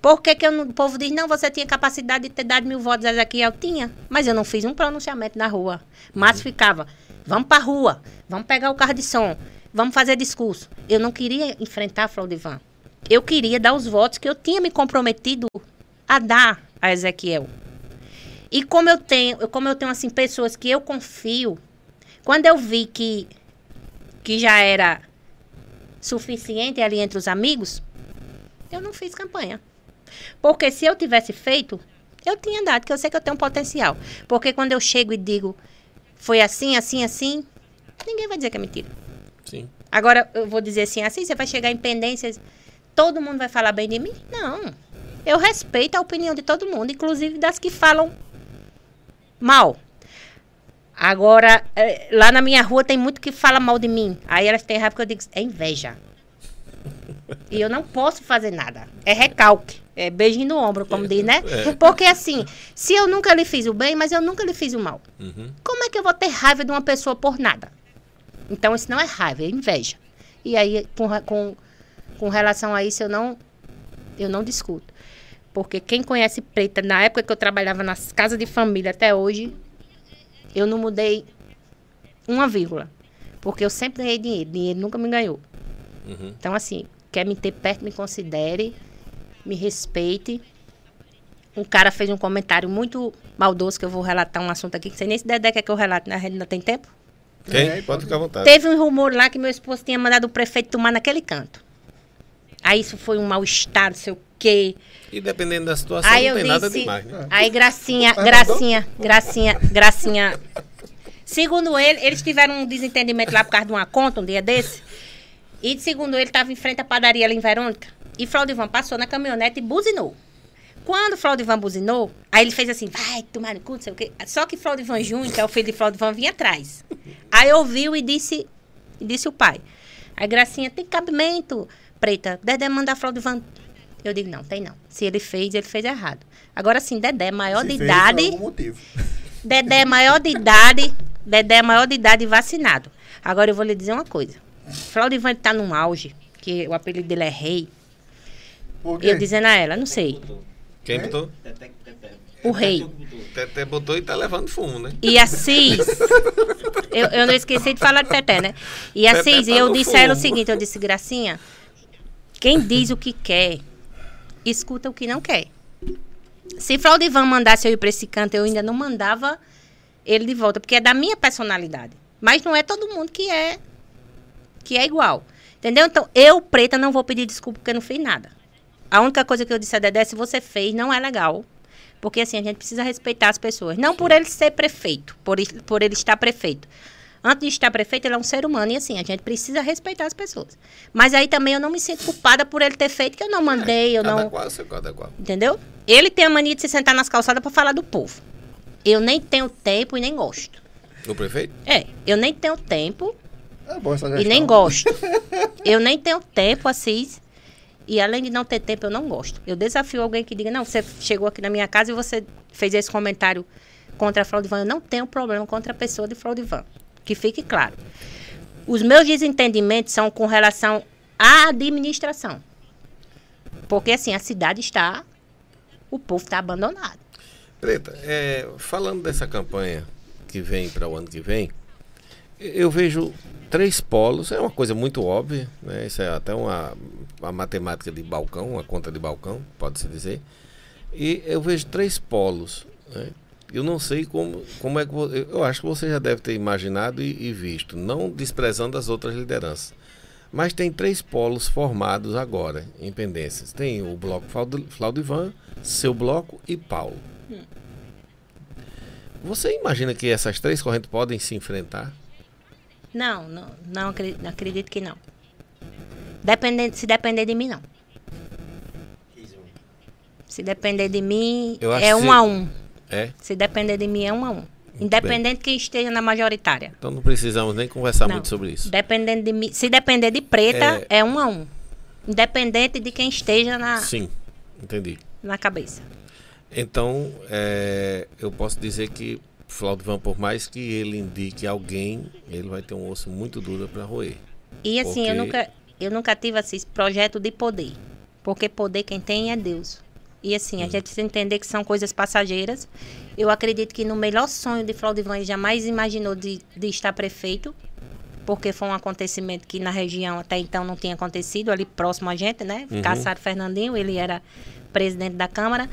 Por que, que eu o povo diz, não, você tinha capacidade de ter dado mil votos, Ezequiel? Tinha. Mas eu não fiz um pronunciamento na rua. Mas ficava, vamos pra rua, vamos pegar o carro de som, vamos fazer discurso. Eu não queria enfrentar Flaudivan. Eu queria dar os votos que eu tinha me comprometido a dar a Ezequiel. E como eu tenho, como eu tenho assim pessoas que eu confio, quando eu vi que que já era suficiente ali entre os amigos, eu não fiz campanha. Porque se eu tivesse feito, eu tinha dado, que eu sei que eu tenho um potencial. Porque quando eu chego e digo, foi assim, assim, assim, ninguém vai dizer que é mentira. Sim. Agora, eu vou dizer assim, assim, você vai chegar em pendências, todo mundo vai falar bem de mim? Não. Eu respeito a opinião de todo mundo, inclusive das que falam mal. Agora, eh, lá na minha rua tem muito que fala mal de mim. Aí elas têm raiva porque eu digo, é inveja. E eu não posso fazer nada. É recalque. É beijinho no ombro, como diz, né? Porque assim, se eu nunca lhe fiz o bem, mas eu nunca lhe fiz o mal. Uhum. Como é que eu vou ter raiva de uma pessoa por nada? Então, isso não é raiva, é inveja. E aí, com, com, com relação a isso, eu não, eu não discuto. Porque quem conhece Preta, na época que eu trabalhava nas casas de família até hoje, eu não mudei uma vírgula. Porque eu sempre ganhei dinheiro. Dinheiro nunca me ganhou. Uhum. Então, assim, quer me ter perto, me considere, me respeite. Um cara fez um comentário muito maldoso que eu vou relatar um assunto aqui, que sei nem se Dedé quer que eu relate, na rede não tem tempo. Tem? É, Pode ficar à vontade. Teve um rumor lá que meu esposo tinha mandado o prefeito tomar naquele canto. Aí isso foi um mal-estar, não sei o quê. E dependendo da situação, Aí não tem nada disse. demais, né? Aí Gracinha, Gracinha, Gracinha, Gracinha. Segundo ele, eles tiveram um desentendimento lá por causa de uma conta um dia desse. E segundo ele, estava em frente à padaria ali em Verônica. E Flaudivan passou na caminhonete e buzinou. Quando Flaudivan buzinou, aí ele fez assim, vai tomar no cu, não sei o quê. Só que Flaudivan Júnior, que é o filho de Flaudivan, vinha atrás. Aí ouviu e disse, e disse o pai. Aí Gracinha, tem cabimento, preta. Dedé manda Flaudivan. Eu digo, não, tem não. Se ele fez, ele fez errado. Agora sim, Dedé, maior Se de fez idade. por algum motivo. Dedé é maior de idade. Dedé é maior de idade vacinado. Agora eu vou lhe dizer uma coisa. Flaudivan ele tá num auge, que o apelido dele é rei. Por E quê? eu dizendo a ela, não sei, Quem botou? o rei. Teté botou e tá levando fumo, né? E Assis, eu, eu não esqueci de falar de Teté, né? E Assis, tá eu disse a ela o fumo. seguinte, eu disse, Gracinha, quem diz o que quer, escuta o que não quer. Se Flaudivan mandasse eu ir pra esse canto, eu ainda não mandava ele de volta, porque é da minha personalidade. Mas não é todo mundo que é que é igual. Entendeu? Então, eu, preta, não vou pedir desculpa porque eu não fiz nada. A única coisa que eu disse a Dedé, se você fez, não é legal. Porque assim, a gente precisa respeitar as pessoas. Não por ele ser prefeito, por, por ele estar prefeito. Antes de estar prefeito, ele é um ser humano e assim, a gente precisa respeitar as pessoas. Mas aí também eu não me sinto culpada por ele ter feito, que eu não mandei, eu Cada não. qual, seu cada qual. Entendeu? Ele tem a mania de se sentar nas calçadas para falar do povo. Eu nem tenho tempo e nem gosto. O prefeito? É, eu nem tenho tempo É bom essa e nem gosto. Eu nem tenho tempo, Assis. E além de não ter tempo, eu não gosto. Eu desafio alguém que diga, não, você chegou aqui na minha casa e você fez esse comentário contra a Fraudivan. Eu não tenho problema contra a pessoa de Fraudivan. Que fique claro. Os meus desentendimentos são com relação à administração. Porque assim, a cidade está. O povo está abandonado. Preta, é, falando dessa campanha que vem para o ano que vem, Eu vejo três polos, é uma coisa muito óbvia, né? Isso é até uma, uma matemática de balcão, uma conta de balcão, pode-se dizer. E eu vejo três polos. Né? Eu não sei como, como é que. Eu acho que você já deve ter imaginado e, e visto, não desprezando as outras lideranças. Mas tem três polos formados agora em pendências. Tem o bloco Flaudivan, seu bloco e Paulo. Hum. Você imagina que essas três correntes podem se enfrentar? Não, não, não acredito, acredito que não. Depender, se depender de mim, não. Se depender de mim, é um se... a um. É? Se depender de mim, é um a um. Independente de quem esteja na majoritária. Então não precisamos nem conversar não. muito sobre isso. Dependendo de mim, se depender de preta, é... é um a um. Independente de quem esteja na. Sim, entendi. Na cabeça. Então, é, eu posso dizer que Flaudivan, por mais que ele indique alguém, ele vai ter um osso muito duro para roer. E assim, porque... eu nunca, eu nunca tive assim, esse projeto de poder. Porque poder quem tem é Deus. E assim, a hum. gente precisa entender que são coisas passageiras. Eu acredito que no melhor sonho de Flaudivan ele jamais imaginou de, de estar prefeito, porque foi um acontecimento que na região até então não tinha acontecido, ali próximo a gente, né? Uhum. Caçado Fernandinho, ele era presidente da Câmara.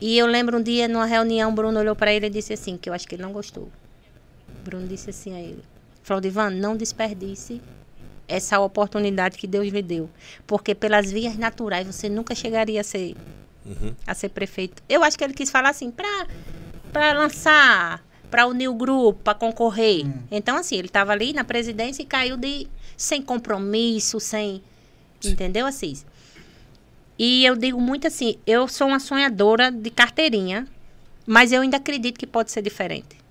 E eu lembro um dia, numa reunião, Bruno olhou para ele e disse assim, que eu acho que ele não gostou. Bruno disse assim a ele, Flaudivan, não desperdice essa oportunidade que Deus lhe deu. Porque pelas vias naturais você nunca chegaria a ser uhum. a ser prefeito. Eu acho que ele quis falar assim, para para lançar, para unir o grupo, para concorrer. Uhum. Então, assim, ele estava ali na presidência e caiu de sem compromisso, sem. Entendeu, Assis? E eu digo muito assim, eu sou uma sonhadora de carteirinha, mas eu ainda acredito que pode ser diferente.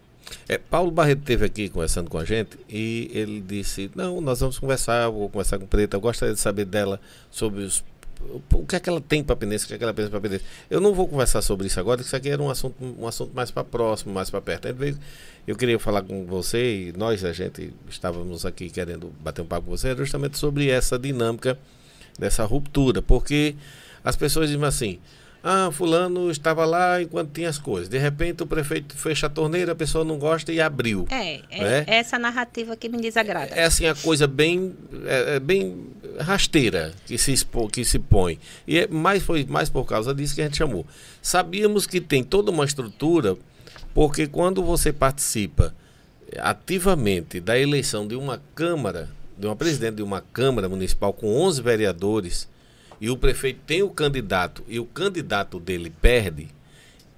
É, Paulo Barreto esteve aqui conversando com a gente e ele disse: Não, nós vamos conversar, vou conversar com Preta. Eu gostaria de saber dela sobre os o que é que ela tem para Penense, o que é que ela pensa para Penense. Eu não vou conversar sobre isso agora, porque isso aqui era um assunto, um assunto mais para próximo, mais para perto. Eu queria falar com você e nós, a gente estávamos aqui querendo bater um papo com você, justamente sobre essa dinâmica dessa ruptura, porque as pessoas dizem assim: ah, fulano estava lá enquanto tinha as coisas. De repente o prefeito fecha a torneira, a pessoa não gosta e abriu. É, é né? essa narrativa que me desagrada. É assim a coisa bem, é, é bem rasteira que se, expo, que se põe. E é, mais foi mais por causa disso que a gente chamou. Sabíamos que tem toda uma estrutura, porque quando você participa ativamente da eleição de uma Câmara, de uma presidente de uma Câmara Municipal com 11 vereadores e o prefeito tem o candidato e o candidato dele perde,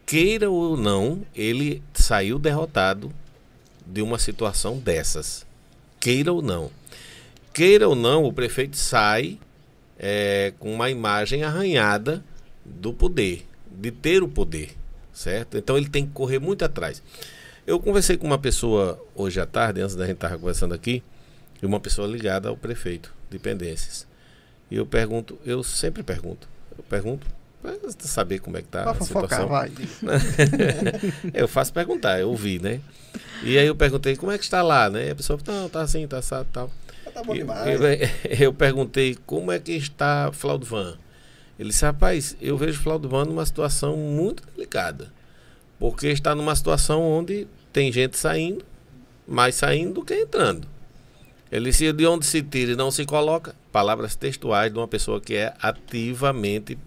queira ou não, ele saiu derrotado de uma situação dessas. Queira ou não. Queira ou não, o prefeito sai é, com uma imagem arranhada do poder, de ter o poder, certo? Então ele tem que correr muito atrás. Eu conversei com uma pessoa hoje à tarde, antes da gente estar conversando aqui, e uma pessoa ligada ao prefeito de Pendências. E eu pergunto, eu sempre pergunto, eu pergunto para saber como é que tá a situação. Vai. eu faço perguntar, eu ouvi, né? E aí eu perguntei, como é que está lá, né? E a pessoa, não, tá assim, tá assado tal. Tá bom demais. Eu, eu, eu perguntei, como é que está Van? Ele disse, rapaz, eu vejo Van numa situação muito delicada. Porque está numa situação onde tem gente saindo, mais saindo do que entrando. Ele disse, de onde se tira e não se coloca, palavras textuais de uma pessoa que é ativamente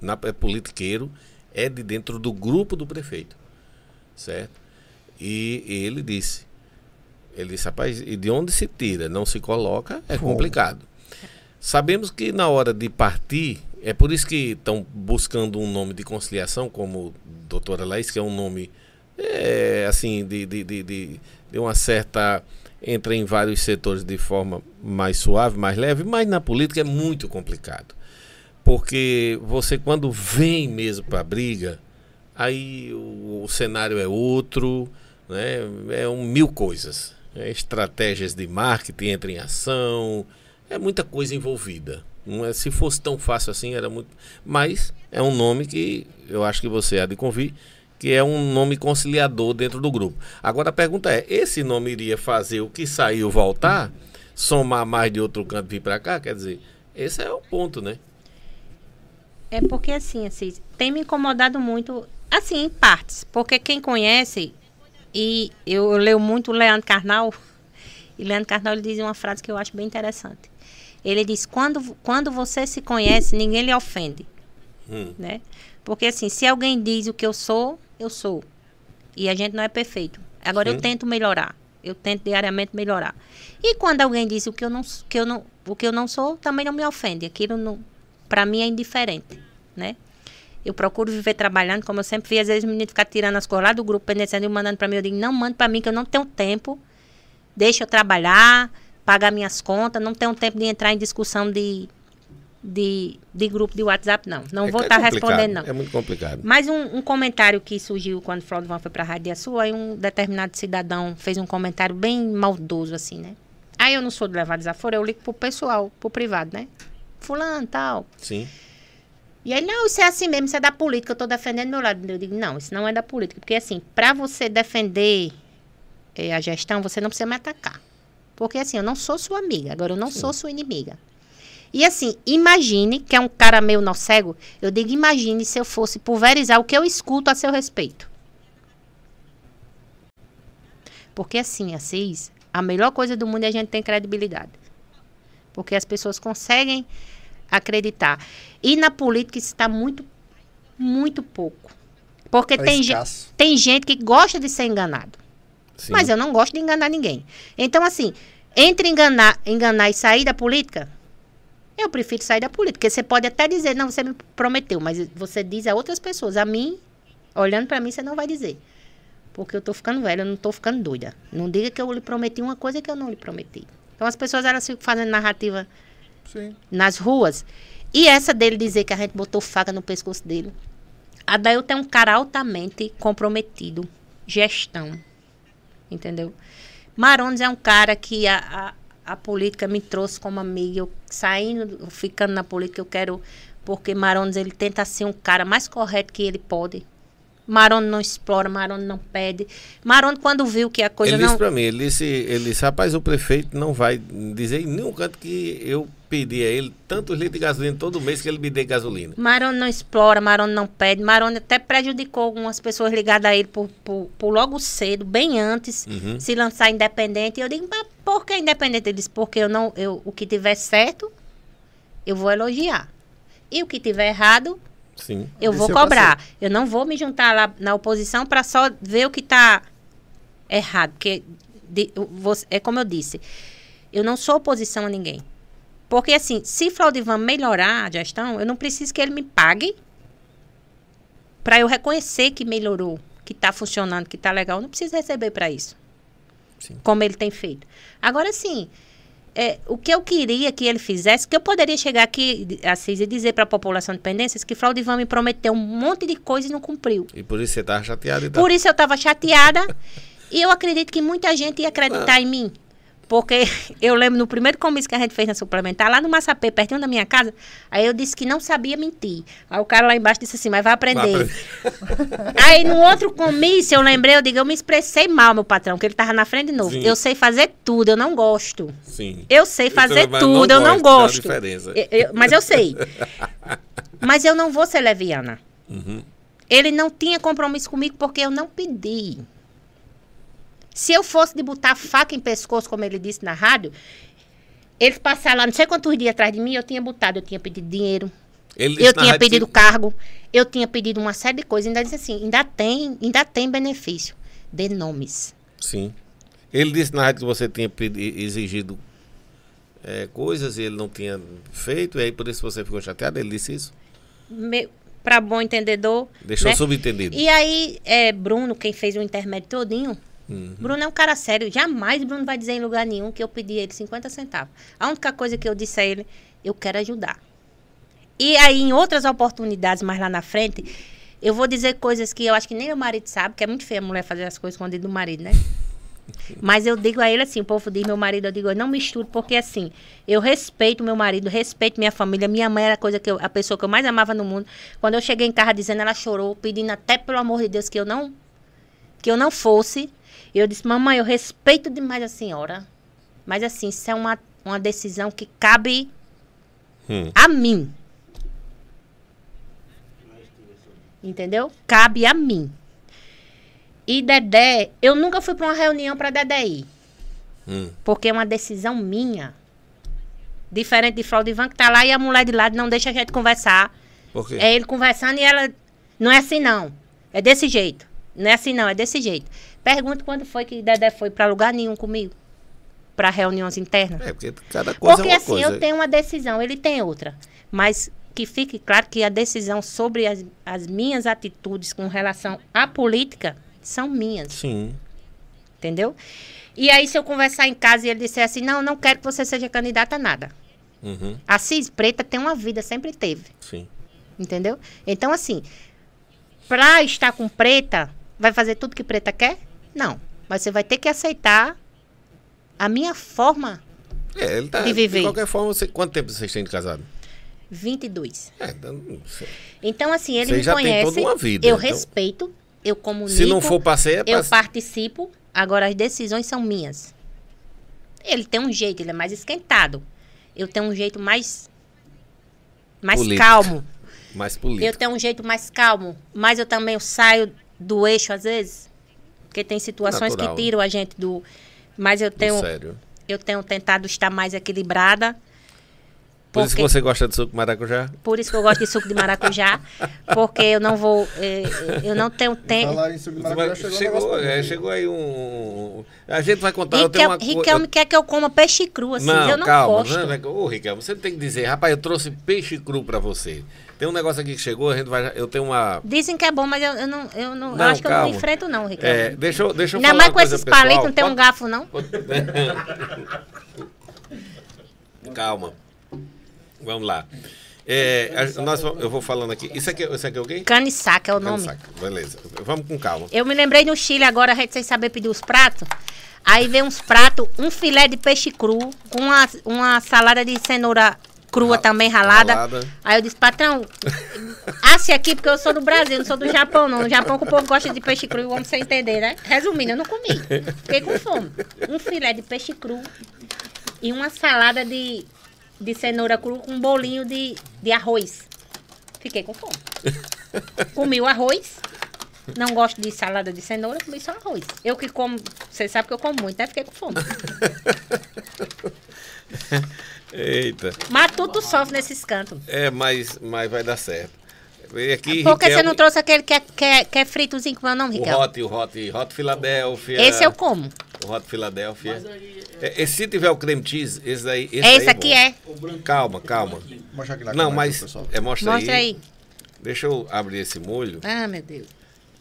na, é politiqueiro, é de dentro do grupo do prefeito. Certo? E, e ele disse, ele disse, rapaz, e de onde se tira, não se coloca, é complicado. Sabemos que na hora de partir, é por isso que estão buscando um nome de conciliação, como doutora Laís, que é um nome, é, assim, de, de, de, de, de uma certa entra em vários setores de forma mais suave, mais leve, mas na política é muito complicado. Porque você, quando vem mesmo para a briga, aí o, o, cenário é outro, né? é um mil coisas. É, estratégias de marketing entram em ação, é muita coisa envolvida. Não é, se fosse tão fácil assim, era muito. Mas é um nome que eu acho que você há de convir que é um nome conciliador dentro do grupo. Agora a pergunta é: esse nome iria fazer o que saiu voltar, somar mais de outro canto vir para cá? Quer dizer, esse é o ponto, né? É porque assim, assim, tem me incomodado muito, assim, em partes, porque quem conhece e eu, eu leio muito o Leandro Carnal, E Leandro Carnal ele diz uma frase que eu acho bem interessante. Ele diz: quando, quando você se conhece, ninguém lhe ofende. Hum. Né? Porque assim, se alguém diz o que eu sou, eu sou. E a gente não é perfeito. Agora Sim. eu tento melhorar. Eu tento diariamente melhorar. E quando alguém diz o que eu não, que eu não, o que eu não sou, também não me ofende. Aquilo não, para mim é indiferente, né? Eu procuro viver trabalhando, como eu sempre vi, às vezes o menino ficar tirando as coisas lá do grupo, pendenciando e mandando para mim. Eu digo, não mande para mim que eu não tenho tempo. Deixa eu trabalhar, pagar minhas contas, não tenho tempo de entrar em discussão de, de, de grupo de WhatsApp, não. Não É vou que é estar complicado, respondendo, não. É muito complicado. Mas um, um comentário que surgiu quando o Flaudivan foi para a Rádio Sul, aí um determinado cidadão fez um comentário bem maldoso, assim, né? Aí eu não sou de levar desaforo, eu ligo pro pessoal, pro privado, né? Fulano, tal. Sim. E aí, não, isso é assim mesmo, isso é da política, eu tô defendendo meu lado. Eu digo, não, isso não é da política. Porque, assim, para você defender eh, a gestão, você não precisa me atacar. Porque, assim, eu não sou sua amiga, agora eu não sou sua inimiga. E, assim, imagine, que é um cara meio nó cego, eu digo, imagine se eu fosse pulverizar o que eu escuto a seu respeito. Porque, assim, Assis, a melhor coisa do mundo é a gente ter credibilidade. Porque as pessoas conseguem acreditar. E na política isso está muito, muito pouco. Porque Tá tem, escasso. tem gente que gosta de ser enganado. Sim. Mas eu não gosto de enganar ninguém. Então, assim, entre enganar, enganar e sair da política, eu prefiro sair da política. Porque você pode até dizer, não, você me prometeu, mas você diz a outras pessoas. A mim, olhando para mim, você não vai dizer. Porque eu tô ficando velha, eu não tô ficando doida. Não diga que eu lhe prometi uma coisa que eu não lhe prometi. Então as pessoas elas ficam fazendo narrativa Sim. nas ruas. E essa dele dizer que a gente botou faca no pescoço dele. Adailton é um cara altamente comprometido. Gestão. Entendeu? Marones é um cara que a, a, a política me trouxe como amiga. Eu saindo, ficando na política, eu quero. Porque Marones ele tenta ser um cara mais correto que ele pode. Marone não explora, Marone não pede. Marone, quando viu que a coisa ele não. disse pra mim, ele disse, ele disse, rapaz, o prefeito não vai dizer em nenhum canto que eu pedi a ele tantos litros de gasolina todo mês que ele me dê gasolina. Marone não explora, Marone não pede. Marone até prejudicou algumas pessoas ligadas a ele por, por, por logo cedo, bem antes, Uhum. se lançar independente. E eu digo, mas por que independente? Ele disse, porque eu não, eu, o que tiver certo, eu vou elogiar. E o que tiver errado, Sim. eu vou cobrar. Eu não vou me juntar lá na oposição para só ver o que está errado. Porque de- eu vou- é como eu disse, eu não sou oposição a ninguém. Porque assim, se Flaudivan melhorar a gestão, eu não preciso que ele me pague para eu reconhecer que melhorou, que está funcionando, que está legal. Eu não preciso receber para isso. Sim. Como ele tem feito. Agora sim, é, o que eu queria que ele fizesse, que eu poderia chegar aqui, Assis, e dizer para a população de Pendências que Flaudivan me prometeu um monte de coisa e não cumpriu. E por isso você tava chateado e tal. Por isso eu estava chateada e eu acredito que muita gente ia acreditar em mim. Porque eu lembro no primeiro comício que a gente fez na suplementar, lá no Massapê, pertinho da minha casa, aí eu disse que não sabia mentir. Aí o cara lá embaixo disse assim, mas vai aprender. Aí no outro comício eu lembrei, eu digo, eu me expressei mal, meu patrão, que ele tava na frente de novo. Sim. Eu sei fazer tudo, eu não gosto. Sim. Eu sei fazer tudo, eu não tem uma gosto. diferença. Eu- eu- mas eu sei. mas eu não vou ser leviana. Uhum. Ele não tinha compromisso comigo porque eu não pedi. Se eu fosse de botar faca em pescoço, como ele disse na rádio, eles passaram lá não sei quantos dias atrás de mim, eu tinha botado, eu tinha pedido dinheiro, Ele eu tinha pedido que- cargo, eu tinha pedido uma série de coisas. Ainda disse assim, ainda tem, ainda tem benefício. De nomes. Sim. Ele disse na rádio que você tinha pedi- exigido é, coisas e ele não tinha feito, e aí por isso você ficou chateado. Ele disse isso? Para bom entendedor. Deixou né? subentendido. E aí, é, Bruno, quem fez o intermédio todinho, Uhum. Bruno é um cara sério. Jamais Bruno vai dizer em lugar nenhum que eu pedi a ele 50 centavos. A única coisa que eu disse a ele, eu quero ajudar. E aí, em outras oportunidades mais lá na frente, eu vou dizer coisas que eu acho que nem meu marido sabe, que é muito feio a mulher fazer as coisas escondidas do marido, né? Mas eu digo a ele assim, o povo diz meu marido, eu digo, eu não misturo, porque assim, eu respeito meu marido, respeito minha família. Minha mãe era a coisa que eu, a pessoa que eu mais amava no mundo. Quando eu cheguei em casa dizendo, ela chorou, pedindo até pelo amor de Deus que eu não que eu não fosse. Eu disse, mamãe, eu respeito demais a senhora. Mas assim, isso é uma, uma decisão que cabe Hum. a mim. Entendeu? Cabe a mim. E Dedé, eu nunca fui para uma reunião para Dedé ir. Hum. Porque é uma decisão minha. Diferente de Fraudivan que tá lá e a mulher de lado não deixa a gente conversar. Por quê? É ele conversando e ela. Não é assim, não. É desse jeito. Não é assim, não. É desse jeito. Pergunta quando foi que Dedé foi pra lugar nenhum comigo. Pra reuniões internas. É, porque cada coisa Porque é assim, coisa. eu tenho uma decisão, ele tem outra. Mas que fique claro que a decisão sobre as, as minhas atitudes com relação à política são minhas, Sim. entendeu? E aí, se eu conversar em casa e ele disser assim, não, não quero que você seja candidata a nada. Uhum. A Cis Preta tem uma vida, sempre teve. Sim. Entendeu? Então, assim, pra estar com preta, vai fazer tudo que preta quer? Não. Mas você vai ter que aceitar a minha forma É, tá. De viver. De qualquer forma, você, quanto tempo vocês têm de casado? 22. É, então, não sei. Então, assim, ele Você me já tem conhece. toda uma vida, eu então. respeito, eu comunico. Se não for passeio, é eu passeio. participo. Agora, as decisões são minhas. Ele tem um jeito, ele é mais esquentado. Eu tenho um jeito mais. Mais Político. calmo. Mais Eu político. tenho um jeito mais calmo, mas eu também eu saio do eixo às vezes, porque tem situações Natural. que tiram a gente do. Mas eu tenho, Sério. eu tenho tentado estar mais equilibrada. Por isso que você gosta de suco de maracujá? Por isso que eu gosto de suco de maracujá, porque eu não vou, eh, eh, eu não tenho tempo. Falar em suco de maracujá, chegou, chegou, é, chegou aí um. A gente vai contar. eu tenho Riquelme, uma Riquelme eu- quer que eu coma peixe cru, assim, Não, eu não calma. gosto. Não, não, ô, Ricardo, você tem que dizer, rapaz, eu trouxe peixe cru pra você. Tem um negócio aqui que chegou, a gente vai. Eu tenho uma. Dizem que é bom, mas eu, eu não, eu não, eu Não, acho que eu não enfrento não, Riquelme. É, deixa eu, deixa eu Ainda mais com esses palitos, não tem um garfo, não? Calma. Vamos lá. É, a- nós, eu vou falando aqui. Isso aqui, isso aqui é o quê? Caniçaca é o nome. Saca. Beleza. Vamos com calma. Eu me lembrei no Chile agora, a gente sem saber pedir os pratos. Aí vem uns pratos, um filé de peixe cru, com uma, uma salada de cenoura crua Ra- também ralada. ralada. Aí eu disse, patrão, asse aqui, porque eu sou do Brasil, não sou do Japão, não. No Japão que o povo gosta de peixe cru, vamos você entender, né? Resumindo, eu não comi. Fiquei com fome. Um filé de peixe cru e uma salada de, de cenoura cru com um bolinho de, de arroz. Fiquei com fome. Comi o arroz. Não gosto de salada de cenoura, comi só arroz. Eu que como, você sabe que eu como muito, né? Fiquei com fome. Eita. Mas tudo sofre nesses cantos. É, mas, mas vai dar certo. Vem aqui, Por que você Riquelme, não trouxe aquele que é, que é, que é fritozinho com o meu nome, O Ricardo? Hot, o Hot, Hot Philadelphia. Esse eu como. O Hot. Mas aí, É, esse, se tiver o creme cheese, esse daí. Esse, É daí esse aqui bom. é. o. Calma, calma. Mostra aqui na Não, mas. É, mostra, Mostra aí. aí. Deixa eu abrir esse molho. Ah, meu Deus.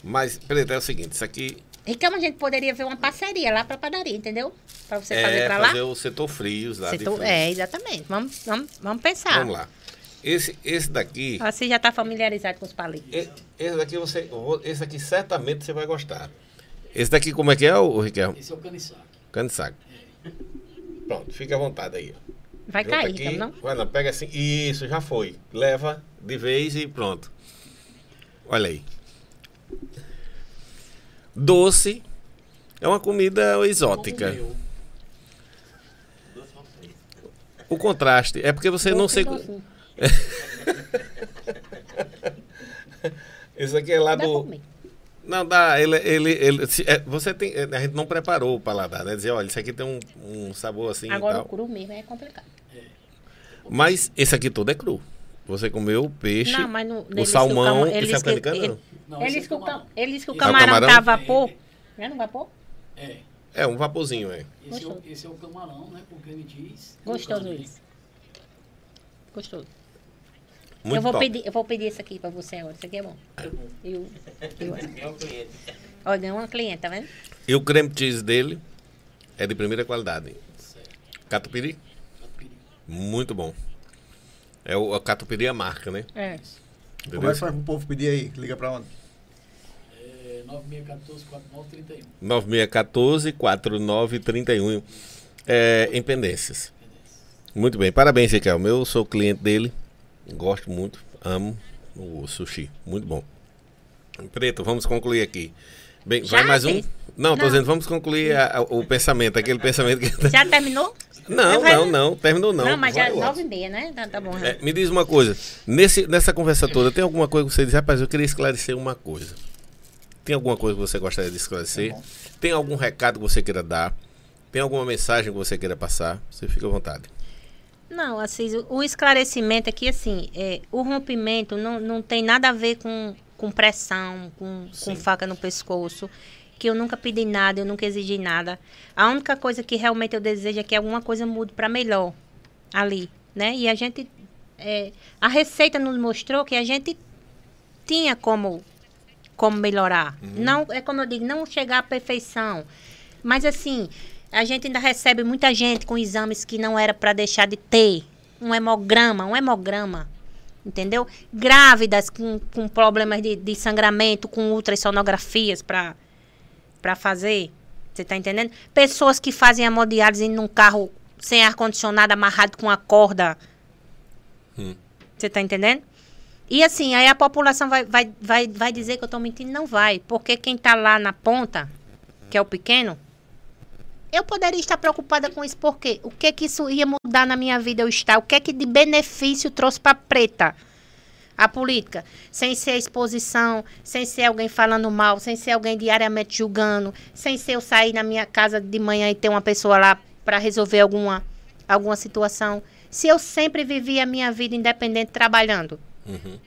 Mas, Preto, é o seguinte: isso aqui Ricardo, a gente poderia ver uma parceria lá pra padaria, entendeu? Pra você fazer é pra lá. fazer o setor frios lá de Setor- é, exatamente. Vamos, vamos, vamos pensar. Vamos lá. Esse, esse daqui. Você já tá familiarizado com os palitos. e- Esse daqui você. Esse aqui certamente você vai gostar. Esse daqui, como é que é, o Riquelme? Esse é o de saco. Pronto, fica à vontade aí. Vai Junta cair, aqui. Não? Vai, não, pega assim. Isso, já foi. Leva de vez e pronto. Olha aí. Doce é uma comida exótica. O contraste é porque você não Doce, sei. docinho. Esse aqui é lá Dá do. Não, dá. Ele, ele, ele, se- é, você tem. é, A gente não preparou o paladar, né? Dizer, olha, isso aqui tem um, um sabor assim Agora e o cru mesmo é complicado. Mas esse aqui todo é cru. Você comeu o peixe, Não, mas no, o salmão. Esse é o ele, não? Ele disse que é o camarão. cam- ele disse que o Ah, o camarão camarão? tá a vapor. Não é no vapor? É. É, um vaporzinho, é. Esse é, o, esse é o camarão, né? Com creme cheese. Gostoso isso. Gostoso. Muito eu, vou top. pedir, eu vou pedir esse aqui pra você agora. Isso aqui é bom. Eu, eu, Olha, ganhou uma cliente, tá vendo? E o creme cheese dele é de primeira qualidade. Catupiry? Muito bom. É o a catupiry é a marca, né? É. É que faz pro povo pedir aí? Liga pra onde? É, 9614 4931. 9614 4931 é, em Pendências. Muito bem, parabéns, Riquelme. Eu sou cliente dele, gosto muito, amo o sushi, muito bom. Preto, vamos concluir aqui. Bem, Já, vai mais um? filho? Não, tô Não. dizendo, vamos concluir a- a- o pensamento, aquele pensamento que. Já terminou? Não, não, não, terminou não. Não, mas já é nove e meia, né? Tá, tá bom. É, me diz uma coisa, nesse, nessa conversa toda, tem alguma coisa que você diz, rapaz, eu queria esclarecer uma coisa. Tem alguma coisa que você gostaria de esclarecer? Tá. Tem algum recado que você queira dar? Tem alguma mensagem que você queira passar? Você fica à vontade. Não, assim, o esclarecimento aqui, assim, é, o rompimento não, não tem nada a ver com, com pressão, com, com faca no pescoço, que eu nunca pedi nada, eu nunca exigi nada. A única coisa que realmente eu desejo é que alguma coisa mude para melhor ali, né? E a gente, é, a receita nos mostrou que a gente tinha como, como melhorar. Não, é como eu digo, não chegar à perfeição, mas assim, a gente ainda recebe muita gente com exames que não era para deixar de ter. Um hemograma, um hemograma. Entendeu? Grávidas com, com problemas de, de sangramento, com ultrassonografias para fazer. Você tá entendendo? Pessoas que fazem hemodiálise num carro sem ar-condicionado amarrado com a corda. Hum. Você tá entendendo? E assim, aí a população vai, vai, vai, vai dizer que eu tô mentindo? Não vai. Porque quem tá lá na ponta, que é o pequeno, eu poderia estar preocupada com isso, porque o que que isso ia mudar na minha vida eu estar? O que que de benefício trouxe para preta? A política, sem ser a exposição, sem ser alguém falando mal, sem ser alguém diariamente julgando, sem ser eu sair na minha casa de manhã e ter uma pessoa lá para resolver alguma, alguma situação. Se eu sempre vivi a minha vida independente trabalhando. Uhum.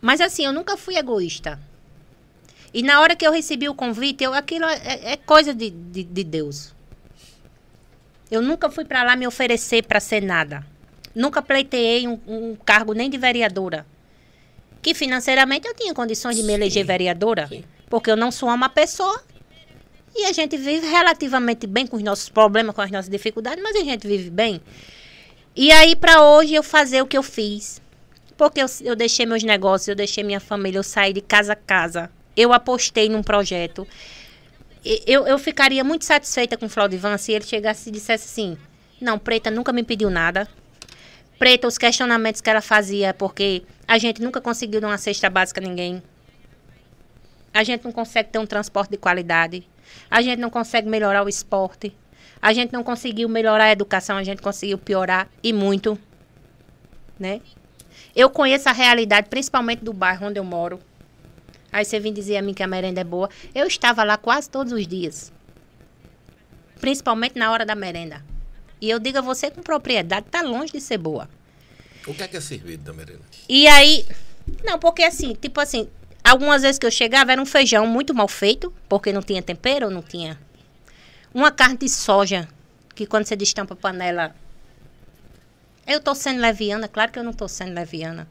Mas assim, eu nunca fui egoísta. E na hora que eu recebi o convite, eu, aquilo é, é coisa de, de, de Deus. Eu nunca fui para lá me oferecer para ser nada. Nunca pleiteei um, um cargo nem de vereadora. Que financeiramente eu tinha condições de me eleger vereadora. sim. Porque eu não sou uma pessoa. E a gente vive relativamente bem com os nossos problemas, com as nossas dificuldades, mas a gente vive bem. E aí, para hoje, eu fazer o que eu fiz. Porque eu, eu deixei meus negócios, eu deixei minha família, eu saí de casa a casa. Eu apostei num projeto. Eu, eu ficaria muito satisfeita com o Flaudivan se ele chegasse e dissesse assim: Não, Preta nunca me pediu nada. Preta, os questionamentos que ela fazia, porque a gente nunca conseguiu dar uma cesta básica a ninguém. A gente não consegue ter um transporte de qualidade. A gente não consegue melhorar o esporte. A gente não conseguiu melhorar a educação, a gente conseguiu piorar e muito. Né? Eu conheço a realidade, principalmente do bairro onde eu moro. Aí você vem dizer a mim que a merenda é boa. Eu estava lá quase todos os dias. Principalmente na hora da merenda. E eu digo a você com propriedade, tá longe de ser boa. O que é que é servido da merenda? E aí. Não, porque assim, tipo assim, algumas vezes que eu chegava era um feijão muito mal feito, porque não tinha tempero, não tinha. Uma carne de soja, que quando você destampa a panela. Eu tô sendo leviana, claro que eu não tô sendo leviana.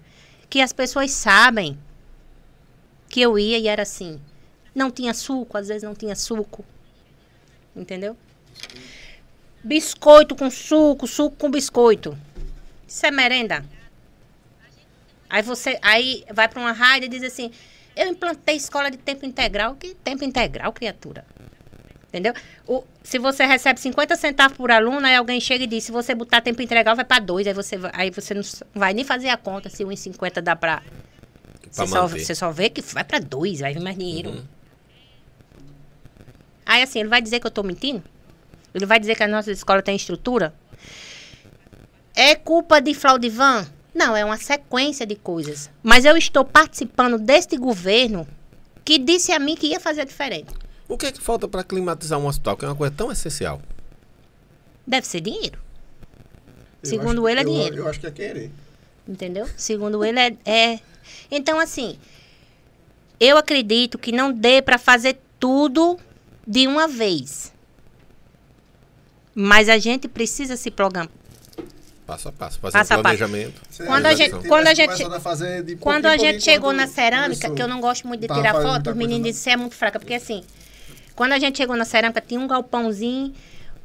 Que as pessoas sabem que eu ia e era assim. Não tinha suco, às vezes não tinha suco. Entendeu? Biscoito com suco, suco com biscoito. Isso é merenda. Aí você aí vai para uma rádio e diz assim: Eu implantei escola de tempo integral. Que tempo integral, criatura? Entendeu? O, se você recebe 50 centavos por aluno, aí alguém chega e diz: Se você botar tempo integral, vai para dois. Aí você, aí você não vai nem fazer a conta se 1,50 dá para. Pra Você só, você só vê que vai para dois, vai vir mais dinheiro. Uhum. Aí assim, ele vai dizer que eu tô mentindo? Ele vai dizer que a nossa escola tem estrutura? É culpa de Flaudivan? Não, é uma sequência de coisas. Mas eu estou participando deste governo que disse a mim que ia fazer diferente. O que é que falta para climatizar um hospital, que é uma coisa tão essencial? Deve ser dinheiro. Eu Segundo acho- ele, é eu- dinheiro. Eu acho que é querer. Entendeu? Segundo ele, é, é. Então, assim, eu acredito que não dê para fazer tudo de uma vez. Mas a gente precisa se programar. Passo a passo, fazer Passo um passo. planejamento. Se Quando a gente- quando a gente- de Quando a gente chegou na cerâmica, começou- que eu não gosto muito de tava tirar foto, os meninos você é muito fraca, porque assim, quando a gente chegou na cerâmica, tinha um galpãozinho,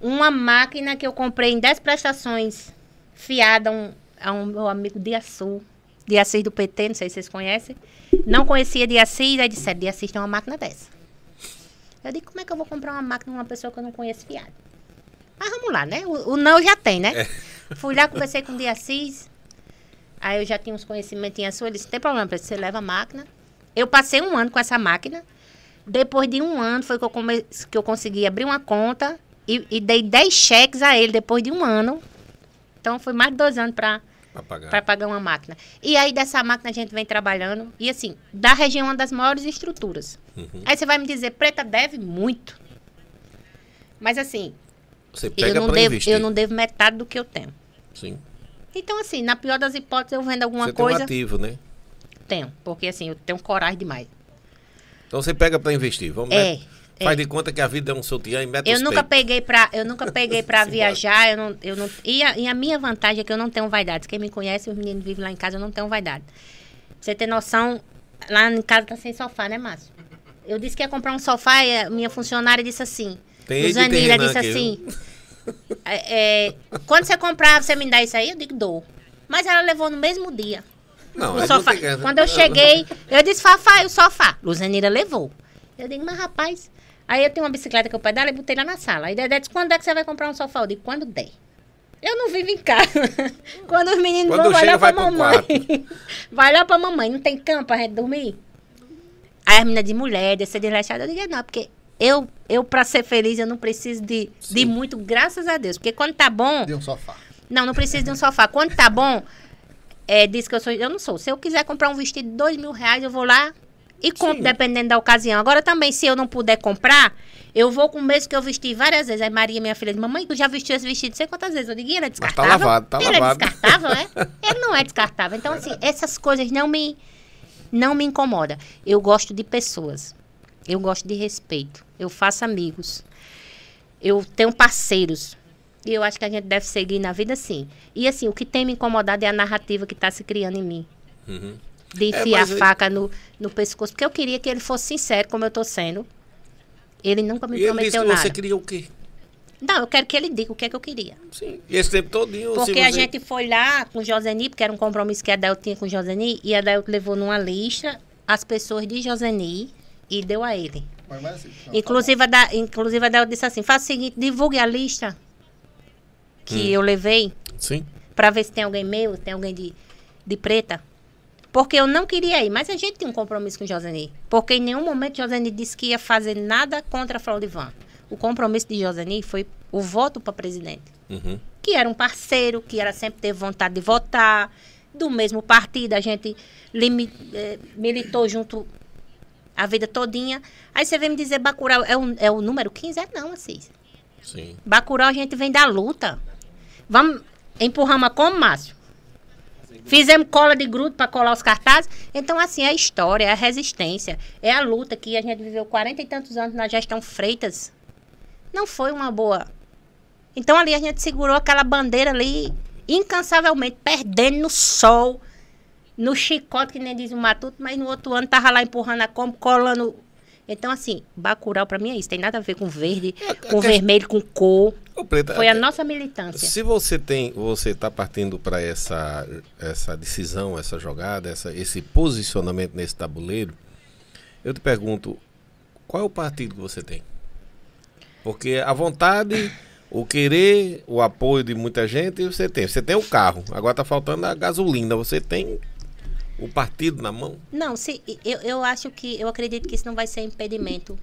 uma máquina que eu comprei em 10 prestações, fiada a um, a um meu amigo Diaçu, Diacis do PT, não sei se vocês conhecem. Não conhecia Diacis, aí disseram, Diacis tem uma máquina dessa. Eu digo, como é que eu vou comprar uma máquina de uma pessoa que eu não conheço fiada? Mas vamos lá, né? O, o não já tem, né? Fui lá, conversei com o Diacis, Aí eu já tinha uns conhecimentos em sua, ele disse, tem problema, você leva a máquina. Eu passei um ano com essa máquina. Depois de um ano foi que eu, come... que eu consegui abrir uma conta e, e dei 10 cheques a ele depois de um ano. Então foi mais de dois anos para pagar. pagar uma máquina. E aí dessa máquina a gente vem trabalhando. E assim, da região é uma das maiores estruturas. Uhum. Aí você vai me dizer, preta deve muito. Mas assim, Você Eu pega não, para devo, investir. eu não devo metade do que eu tenho. Sim. Então, assim, na pior das hipóteses, eu vendo alguma você tem um coisa. ativo, né? tenho. Porque, assim, eu tenho coragem demais. Então você pega para investir. Vamos É, né? Faz de conta que a vida é um sutiã e mete Eu nunca peitos. peguei pra, eu nunca peguei Simbora. viajar, eu não, eu não, e, a, e a minha vantagem é que eu não tenho vaidade. Quem me conhece, os meninos vivem lá em casa, eu não tenho vaidade. Pra você ter noção, lá em casa tá sem sofá, né, Márcio? Eu disse que ia comprar um sofá e a minha funcionária disse assim. Tem ele de Zanira Renan disse aqui, assim. é, é, quando você comprar, você me dá isso aí? Eu digo, dou. Mas ela levou no mesmo dia. Não, O sofá. não Quando eu cheguei, eu disse, Fafá, e o sofá? Luzanira levou. Eu digo, mas rapaz. Aí eu tenho uma bicicleta que eu pedalo e botei lá na sala. Aí Dedé disse, quando é que você vai comprar um sofá? Eu digo, quando der. Eu não vivo em casa. quando os meninos Quando vão, vai lá pra mamãe. vai lá pra mamãe. Não tem cama pra gente dormir? Aí a menina de mulher, de ser desleixada, eu digo, não, porque eu, eu pra ser feliz, eu não preciso de, de muito, graças a Deus. Porque quando tá bom, De um sofá. não, não precisa de um sofá. Quando tá bom, é, diz que eu sou. Eu não sou. Se eu quiser comprar um vestido de dois mil reais, eu vou lá e compro, dependendo da ocasião. Agora também, se eu não puder comprar, eu vou com o mesmo que eu vesti várias vezes. Aí Maria, minha filha, diz, mamãe, tu já vestiu esse vestido sei quantas vezes? Eu digo, "E ele é Mas tá descartável? lavado, tá ele lavado." é descartável, é? Ele não é descartável. Então, assim, essas coisas não me, não me incomodam. Eu gosto de pessoas. Eu gosto de respeito. Eu faço amigos. Eu tenho parceiros. E eu acho que a gente deve seguir na vida assim. E assim, o que tem me incomodado é a narrativa que está se criando em mim. Uhum. De É, enfiar mas a aí- faca no, no pescoço. Porque eu queria que ele fosse sincero, como eu estou sendo. Ele nunca me E ele disse prometeu que nada. você queria o quê? Não, eu quero que ele diga o que é que eu queria. Sim. E esse tempo todinho, Porque se a você- gente foi lá com o Joseni, porque era um compromisso que a Del tinha com o Joseni, e a Del levou numa lista as pessoas de Joseni e deu a ele. Mas, mas assim, não, Inclusive, a da, inclusive a Del disse assim, faça o seguinte, divulgue a lista que Hum. eu levei, Sim. pra ver se tem alguém meu, tem alguém de, de preta. Porque eu não queria ir, mas a gente tinha um compromisso com o Joseni. Porque em nenhum momento Joseni disse que ia fazer nada contra a Flaudivan. O compromisso de Joseni foi o voto para presidente Uhum. que era um parceiro, que era sempre teve vontade de votar, do mesmo partido, a gente limi- eh, militou junto a vida todinha. Aí você vem me dizer, Bacurau é o, é o número 15? É não, Assis. Sim. Bacurau a gente vem da luta. Vamos, empurramos como, Márcio? Fizemos cola de grudo para colar os cartazes. Então, assim, é a história, é a resistência, é a luta que a gente viveu 40 e tantos anos na gestão Freitas. Não foi uma boa. Então, ali a gente segurou aquela bandeira ali incansavelmente, perdendo no sol, no chicote, que nem diz o Matuto, mas no outro ano tava lá empurrando a combo, colando. Então, assim, Bacurau pra mim é isso. Tem nada a ver com verde, com que- vermelho, com cor. Ô, Preta, Foi a até- nossa militância. Se você tem, você está partindo para essa, essa decisão, essa jogada, essa, esse posicionamento nesse tabuleiro, eu te pergunto, qual é o partido que você tem? Porque a vontade, o querer, o apoio de muita gente, você tem. Você tem o carro, agora está faltando a gasolina. Você tem o partido na mão? Não, se, eu, eu acho que, eu acredito que isso não vai ser impedimento.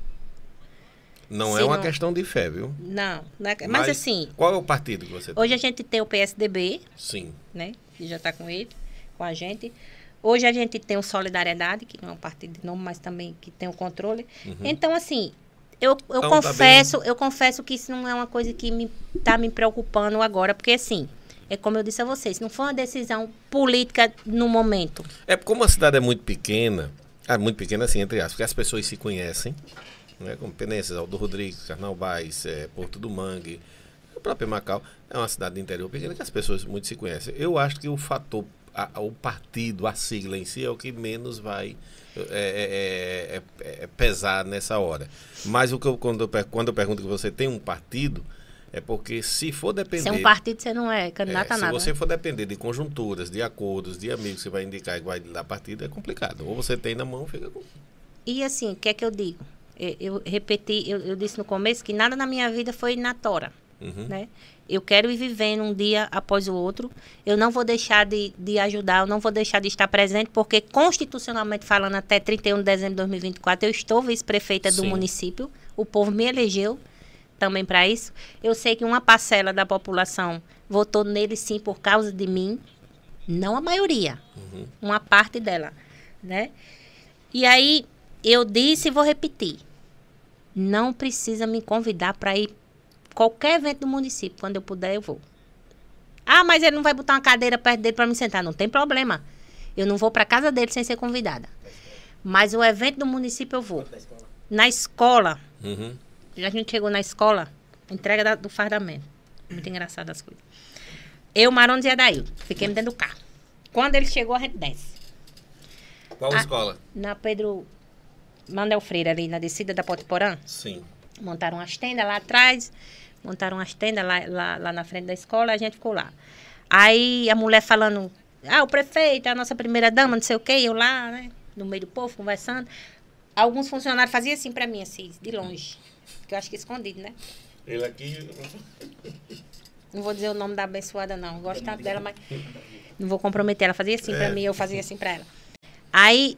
Não Se é uma não- questão de fé, viu? Não, não é- mas, assim, Qual é o partido que você tem? hoje a gente tem o PSDB, Sim. né, que já está com ele, com a gente. Hoje a gente tem o Solidariedade, que não é um partido de nome, mas também que tem o controle. Então, assim, eu, eu Uhum. Então, tá confesso, eu confesso que isso não é uma coisa que me tá me preocupando agora, porque assim, é como eu disse a vocês, não foi uma decisão política no momento. É como a cidade é muito pequena, é muito pequena assim, entre aspas, porque as pessoas se conhecem, né, como Penenses, Aldo Rodrigues, Carnaubais, é, Porto do Mangue, o próprio Macau, é uma cidade do interior pequena que as pessoas muito se conhecem. Eu acho que o fator, a- o partido, a sigla em si é o que menos vai é, é- é- é pesar nessa hora. Mas o que eu, quando, eu, quando eu pergunto que você tem um partido, é porque se for depender... Se é um partido, você não é candidato É, a se nada. você né? for depender de conjunturas, de acordos, de amigos que você vai indicar que vai dar partido, é complicado. Ou você tem na mão, fica com. E assim, o que é que eu digo? Eu, eu repeti, eu, eu disse no começo que nada na minha vida foi na tora, Uhum. né? Eu quero ir vivendo um dia após o outro. Eu não vou deixar de, de ajudar, eu não vou deixar de estar presente, porque constitucionalmente falando, até 31 de dezembro de 2024, eu estou vice-prefeita do município. O povo me elegeu também para isso. Eu sei que uma parcela da população votou nele sim por causa de mim, não a maioria, uma parte dela, né? E aí eu disse e vou repetir: não precisa me convidar para ir qualquer evento do município. Quando eu puder, eu vou. Ah, mas ele não vai botar uma cadeira perto dele para me sentar. Não tem problema. Eu não vou para casa dele sem ser convidada. Mas o evento do município eu vou. Na escola, Uhum. A gente chegou na escola, entrega da- do fardamento. Muito engraçado as coisas. Eu, Marones e Adailton. Fiquemos dentro do carro. Quando ele chegou, a gente desce. Qual Ah. escola? Na Pedro Mandel Freire, ali na descida da Potiporã. Sim. Montaram umas tendas lá atrás, montaram umas tendas lá, lá, lá na frente da escola, a gente ficou lá. Aí a mulher falando, ah, o prefeito, a nossa primeira dama, não sei o quê, eu lá, né, no meio do povo, conversando. Alguns funcionários faziam assim pra mim, assim, de longe. Que eu acho que escondido, né? Ele aqui. Não vou dizer o nome da abençoada, não. Eu Gosto tanto dela, mas não vou comprometer. Ela fazia assim pra mim, eu fazia assim pra ela. Aí,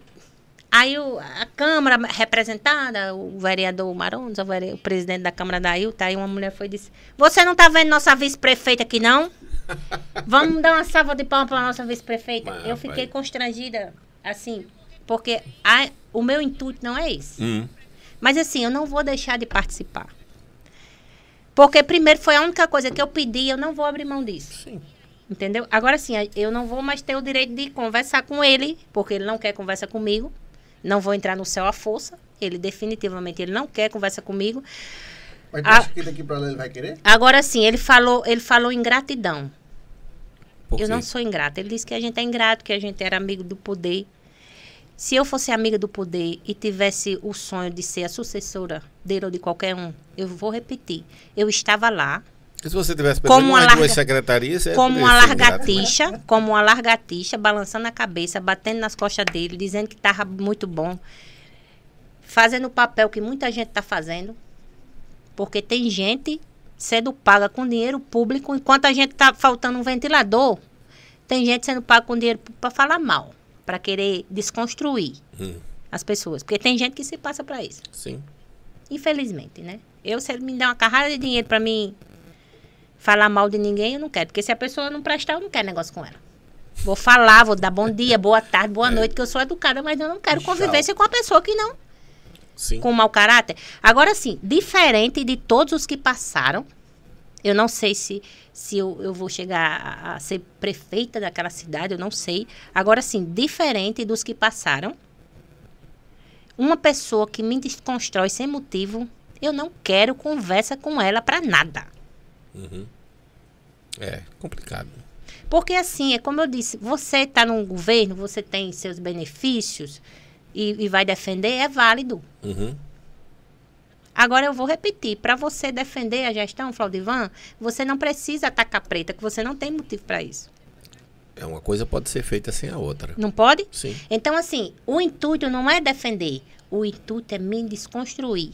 aí o- a Câmara representada, o vereador Marones, o, vere- o presidente da Câmara da Ilta, aí uma mulher foi e disse, você não tá vendo nossa vice-prefeita aqui, não? Vamos dar uma salva de palmas pra nossa vice-prefeita. Eu fiquei constrangida, assim, porque a- o meu intuito não é esse. Hum. Mas assim, eu não vou deixar de participar. Porque primeiro foi a única coisa que eu pedi, eu não vou abrir mão disso. Sim. Entendeu? Agora sim, eu não vou mais ter o direito de conversar com ele, porque ele não quer conversa comigo. Não vou entrar no céu à força. Ele definitivamente ele não quer conversa comigo. Mas Ah. que daqui pra lá ele vai querer? Agora sim, ele falou, ele falou ingratidão. Por Eu quê? não sou ingrata. Ele disse que a gente é ingrato, que a gente era amigo do poder. Se eu fosse amiga do poder e tivesse o sonho de ser a sucessora dele ou de qualquer um, eu vou repetir. Eu estava lá Porque Se você tivesse Como uma larga- duas secretarias, como uma largatixa, como uma largatixa, balançando a cabeça, batendo nas costas dele, dizendo que estava muito bom. Fazendo o papel que muita gente está fazendo. Porque tem gente sendo paga com dinheiro público, enquanto a gente está faltando um ventilador, tem gente sendo paga com dinheiro para falar mal, para querer desconstruir Hum. as pessoas. Porque tem gente que se passa para isso. Sim. Infelizmente, né? Eu, se ele me der uma carrada de dinheiro pra mim falar mal de ninguém, eu não quero. Porque se a pessoa não prestar, eu não quero negócio com ela. Vou falar, vou dar bom dia, boa tarde, boa noite, que eu sou educada, mas eu não quero convivência com a pessoa que não, Sim. com mau caráter. Agora sim, diferente de todos os que passaram, eu não sei se, se eu, eu vou chegar a, a ser prefeita daquela cidade, eu não sei. Agora sim, diferente dos que passaram, uma pessoa que me desconstrói sem motivo, eu não quero conversa com ela pra nada. Uhum. É complicado. Porque assim, é como eu disse, você está num governo, você tem seus benefícios e, e vai defender, é válido. Uhum. Agora eu vou repetir, para você defender a gestão, Flaudivan, você não precisa atacar preta, que você não tem motivo para isso. É uma coisa pode ser feita sem a outra. Não pode? Sim. Então, assim, o intuito não é defender, o intuito é me desconstruir.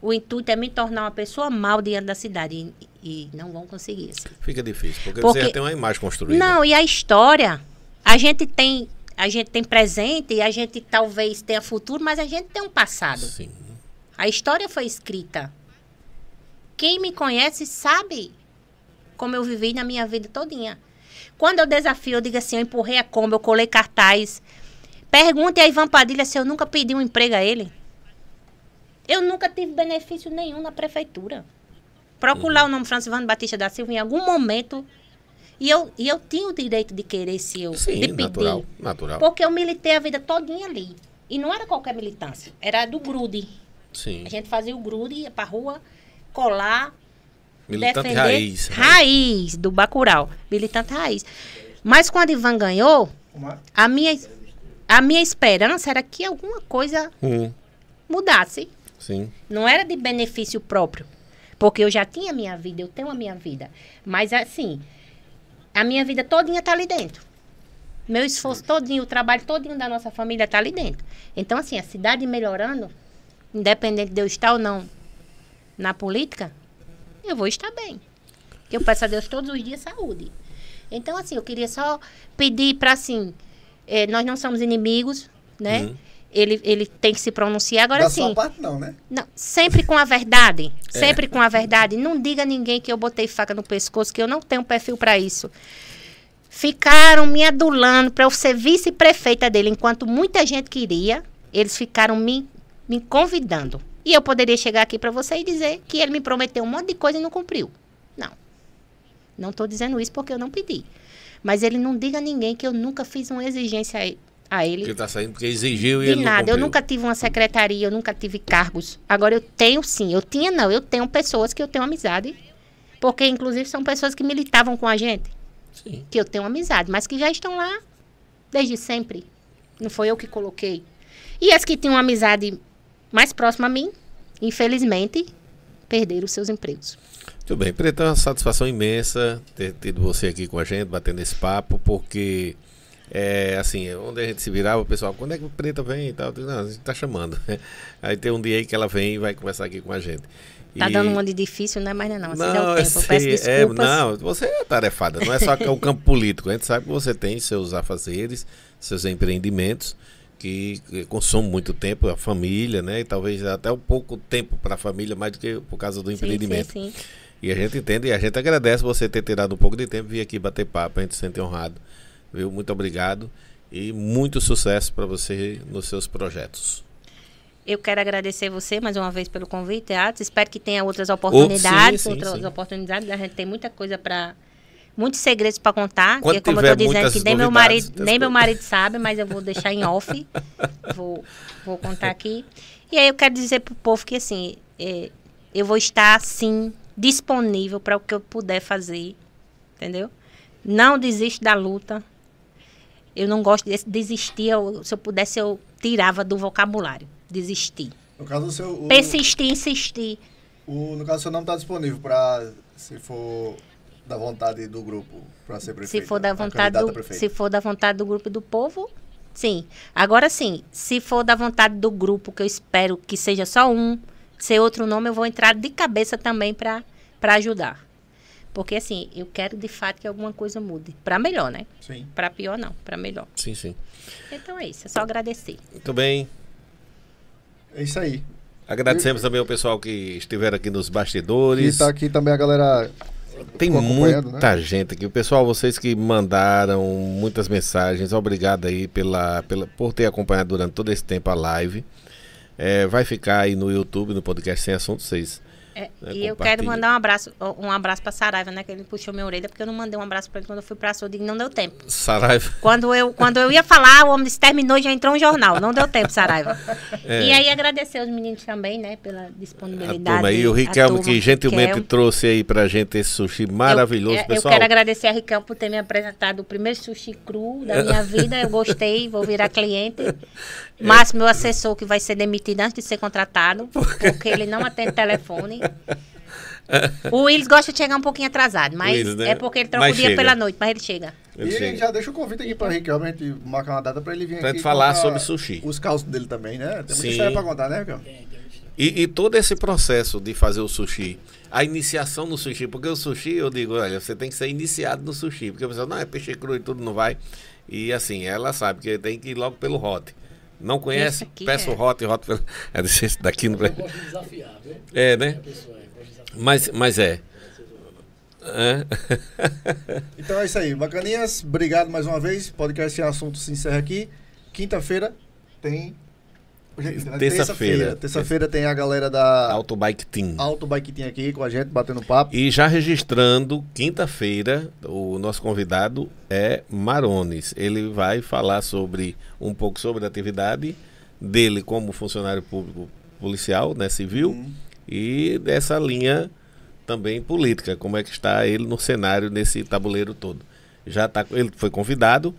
O intuito é me tornar uma pessoa mal diante da cidade. E, e não vão conseguir isso. Fica difícil, porque, Porque- você já tem uma imagem construída. Não, e a história, a gente tem, a gente tem presente e a gente talvez tenha futuro, mas a gente tem um passado. Sim. A história foi escrita. Quem me conhece sabe como eu vivi na minha vida todinha. Quando eu desafio, eu digo assim, eu empurrei a Kombi, eu colei cartaz. Pergunte a Ivan Padilha se eu nunca pedi um emprego a ele. Eu nunca tive benefício nenhum na prefeitura. Procure lá o nome Francisvano Batista da Silva em algum momento. E eu, e eu tinha o direito de querer se eu Sim, de pedir. natural. Natural. Porque eu militei a vida todinha ali. E não era qualquer militância, era do grude. Sim. A gente fazia o grude, ia pra rua, colar, Militante defender. raiz. Raiz, do Bacurau. Militante raiz. Mas quando Ivan ganhou, a minha, a minha esperança era que alguma coisa Hum, mudasse. sim. Não era de benefício próprio. Porque eu já tinha a minha vida, eu tenho a minha vida. Mas assim, a minha vida todinha tá ali dentro. Meu esforço todinho, o trabalho todinho da nossa família tá ali dentro. Então, assim, a cidade melhorando, independente de eu estar ou não na política, eu vou estar bem. Eu peço a Deus todos os dias saúde. Então, assim, eu queria só pedir para, assim, eh, nós não somos inimigos, né? Uhum. Ele, ele tem que se pronunciar. Agora, da sim, sua parte não, né? não, sempre com a verdade. É. Sempre com a verdade. Não diga a ninguém que eu botei faca no pescoço, que eu não tenho perfil para isso. Ficaram me adulando para eu ser vice-prefeita dele, enquanto muita gente queria. Eles ficaram me, me convidando. E eu poderia chegar aqui para você e dizer que ele me prometeu um monte de coisa e não cumpriu. Não. Não estou dizendo isso porque eu não pedi. Mas ele não diga a ninguém que eu nunca fiz uma exigência a ele. A ele Ele tá saindo porque exigiu e ele não nada. Eu cumpriu. nunca tive uma secretaria, eu nunca tive cargos. Agora eu tenho sim. Eu tinha não. Eu tenho pessoas que eu tenho amizade. Porque, inclusive, são pessoas que militavam com a gente. Sim. Que eu tenho amizade. Mas que já estão lá desde sempre. Não foi eu que coloquei. E as que tinham amizade mais próxima a mim, infelizmente, perderam seus empregos. Muito bem, Preta, é uma satisfação imensa ter tido você aqui com a gente, batendo esse papo, porque é assim, onde a gente se virava, o pessoal, quando é que o Preta vem e tal? Digo, Não, a gente tá chamando. Aí tem um dia aí que ela vem e vai conversar aqui com a gente. Tá E- dando um de difícil, não é mais não. Assim não, é o tempo. Sei, peço é, não, você é tarefada, não é só que é o campo político. A gente sabe que você tem seus afazeres, seus empreendimentos que que consomem muito tempo, a família, né? E talvez até um pouco tempo para a família, mais do que por causa do sim, empreendimento. sim, sim. E a gente entende e a gente agradece você ter tirado um pouco de tempo e vir aqui bater papo, a gente se sente honrado. Viu? Muito obrigado e muito sucesso para você nos seus projetos. Eu quero agradecer você mais uma vez pelo convite, Atos. Espero que tenha outras oportunidades. sim, outras sim. oportunidades. A gente tem muita coisa para. Muitos segredos para contar. Quando que, como eu tô dizendo, que nem meu, marido, nem meu marido sabe, mas eu vou deixar em off. vou, vou contar aqui. E aí eu quero dizer pro povo que, assim, é, eu vou estar, sim, disponível para o que eu puder fazer. Entendeu? Não desiste da luta. Eu não gosto de desistir. eu- se eu pudesse, eu tirava do vocabulário. Desistir. No caso, o seu, o, Persistir, insistir. o- no caso, o seu nome está disponível para, se for da vontade do grupo, para ser prefeito. Se for da vontade do, se for da vontade do grupo e do povo, sim. Agora sim, se for da vontade do grupo, que eu espero que seja só um, ser outro nome, eu vou entrar de cabeça também para para ajudar. Porque assim, eu quero de fato que alguma coisa mude, para melhor, né? Sim. Para pior não, para melhor. Sim, sim. Então é isso, é só agradecer. Muito bem. É isso aí. Agradecemos também ao pessoal que estiver aqui nos E bastidores. tá aqui também a galera. Tem muita né? gente aqui. O pessoal, vocês que mandaram muitas mensagens, obrigado aí pela, pela, por ter acompanhado durante todo esse tempo a live. É, vai ficar aí no YouTube, no podcast Sem Assunto, vocês. É, É, e eu quero mandar um abraço, um abraço para Saraiva, né? Que ele puxou minha orelha, porque eu não mandei um abraço para ele quando eu fui para açougue e não deu tempo. Saraiva. Quando eu, quando eu ia falar, o homem disse, terminou e já entrou um jornal. Não deu tempo, Saraiva. É. E aí agradecer os meninos também, né, pela A disponibilidade. turma aí, o a Riquelmo turma, que gentilmente Riquelmo. trouxe aí pra gente esse sushi maravilhoso, eu, é, pessoal. Eu quero agradecer a Riquelmo por ter me apresentado o primeiro sushi cru da minha vida. Eu gostei, vou virar cliente. Márcio, meu assessor, que vai ser demitido antes de ser contratado, porque ele não atende telefone. O Willis gosta de chegar um pouquinho atrasado, mas Willis, né? é porque ele troca Mas o dia chega. pela noite, mas ele chega. Ele e chega. já deixa o convite aqui para Riquelme, a gente marcar uma data para ele vir Pra aqui. gente falar sobre sushi. Os causos dele também, né? Tem muita Sim. história para contar, né, Riquelme? E, e todo esse processo de fazer o sushi, a iniciação no sushi, porque o sushi, eu digo, olha, você tem que ser iniciado no sushi, porque a pessoa, não, é peixe cru e tudo, não vai. E assim, ela sabe que tem que ir logo pelo hot. Não conhece? Peça é. o hot, hot. É, deixa esse daqui no... Viu? É, né? É. Mas, mas é. É. Então é isso aí. Bacaninhas, obrigado mais uma vez. Podcast Assunto se encerra aqui. Quinta-feira tem. Terça-feira. Terça-feira tem a galera da Auto Bike Team. Auto Bike Team aqui com a gente, batendo papo. E já registrando, quinta-feira, o nosso convidado é Marones. Ele vai falar sobre um pouco sobre a atividade dele como funcionário público policial, né, civil, Hum. e dessa linha também política, como é que está ele no cenário nesse tabuleiro todo. Já tá, ele foi convidado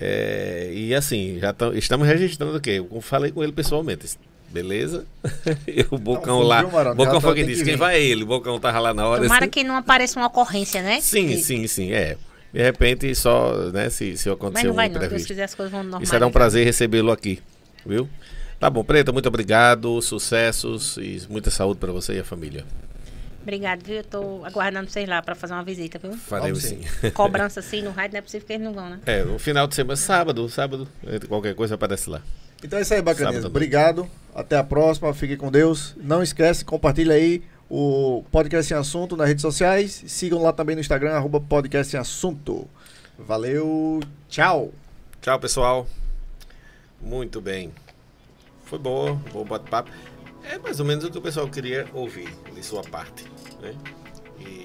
é, e assim já tam- estamos registrando o quê? Eu falei com ele pessoalmente. Beleza? E o Bocão lá. Marão, Bocão foi quem disse. que Quem vai é ele? O Bocão tava lá na hora. Tomara assim. que não apareça uma ocorrência, né? Sim, Que- sim, sim, é. De repente, só, né, se, se Mas acontecer não um vai não, imprevisto. quiser as coisas vão normais. E será um prazer recebê-lo aqui, viu? Tá bom, Preta, muito obrigado, sucessos e muita saúde para você e a família. Obrigado, viu? Eu tô aguardando vocês lá pra fazer uma visita, viu? Faremos sim. Cobrança assim no rádio, não é possível que eles não vão, né? É, no final de semana, sábado, sábado, qualquer coisa aparece lá. Então é isso aí. Sábado. Obrigado. Até a próxima. Fique com Deus. Não esquece, compartilha aí o Podcast Sem Assunto nas redes sociais. Sigam lá também no Instagram, arroba Podcast Sem Assunto. Valeu. Tchau. Tchau, pessoal. Muito bem. Foi boa, bom bate-papo. É mais ou menos o que o pessoal queria ouvir de sua parte. Né? E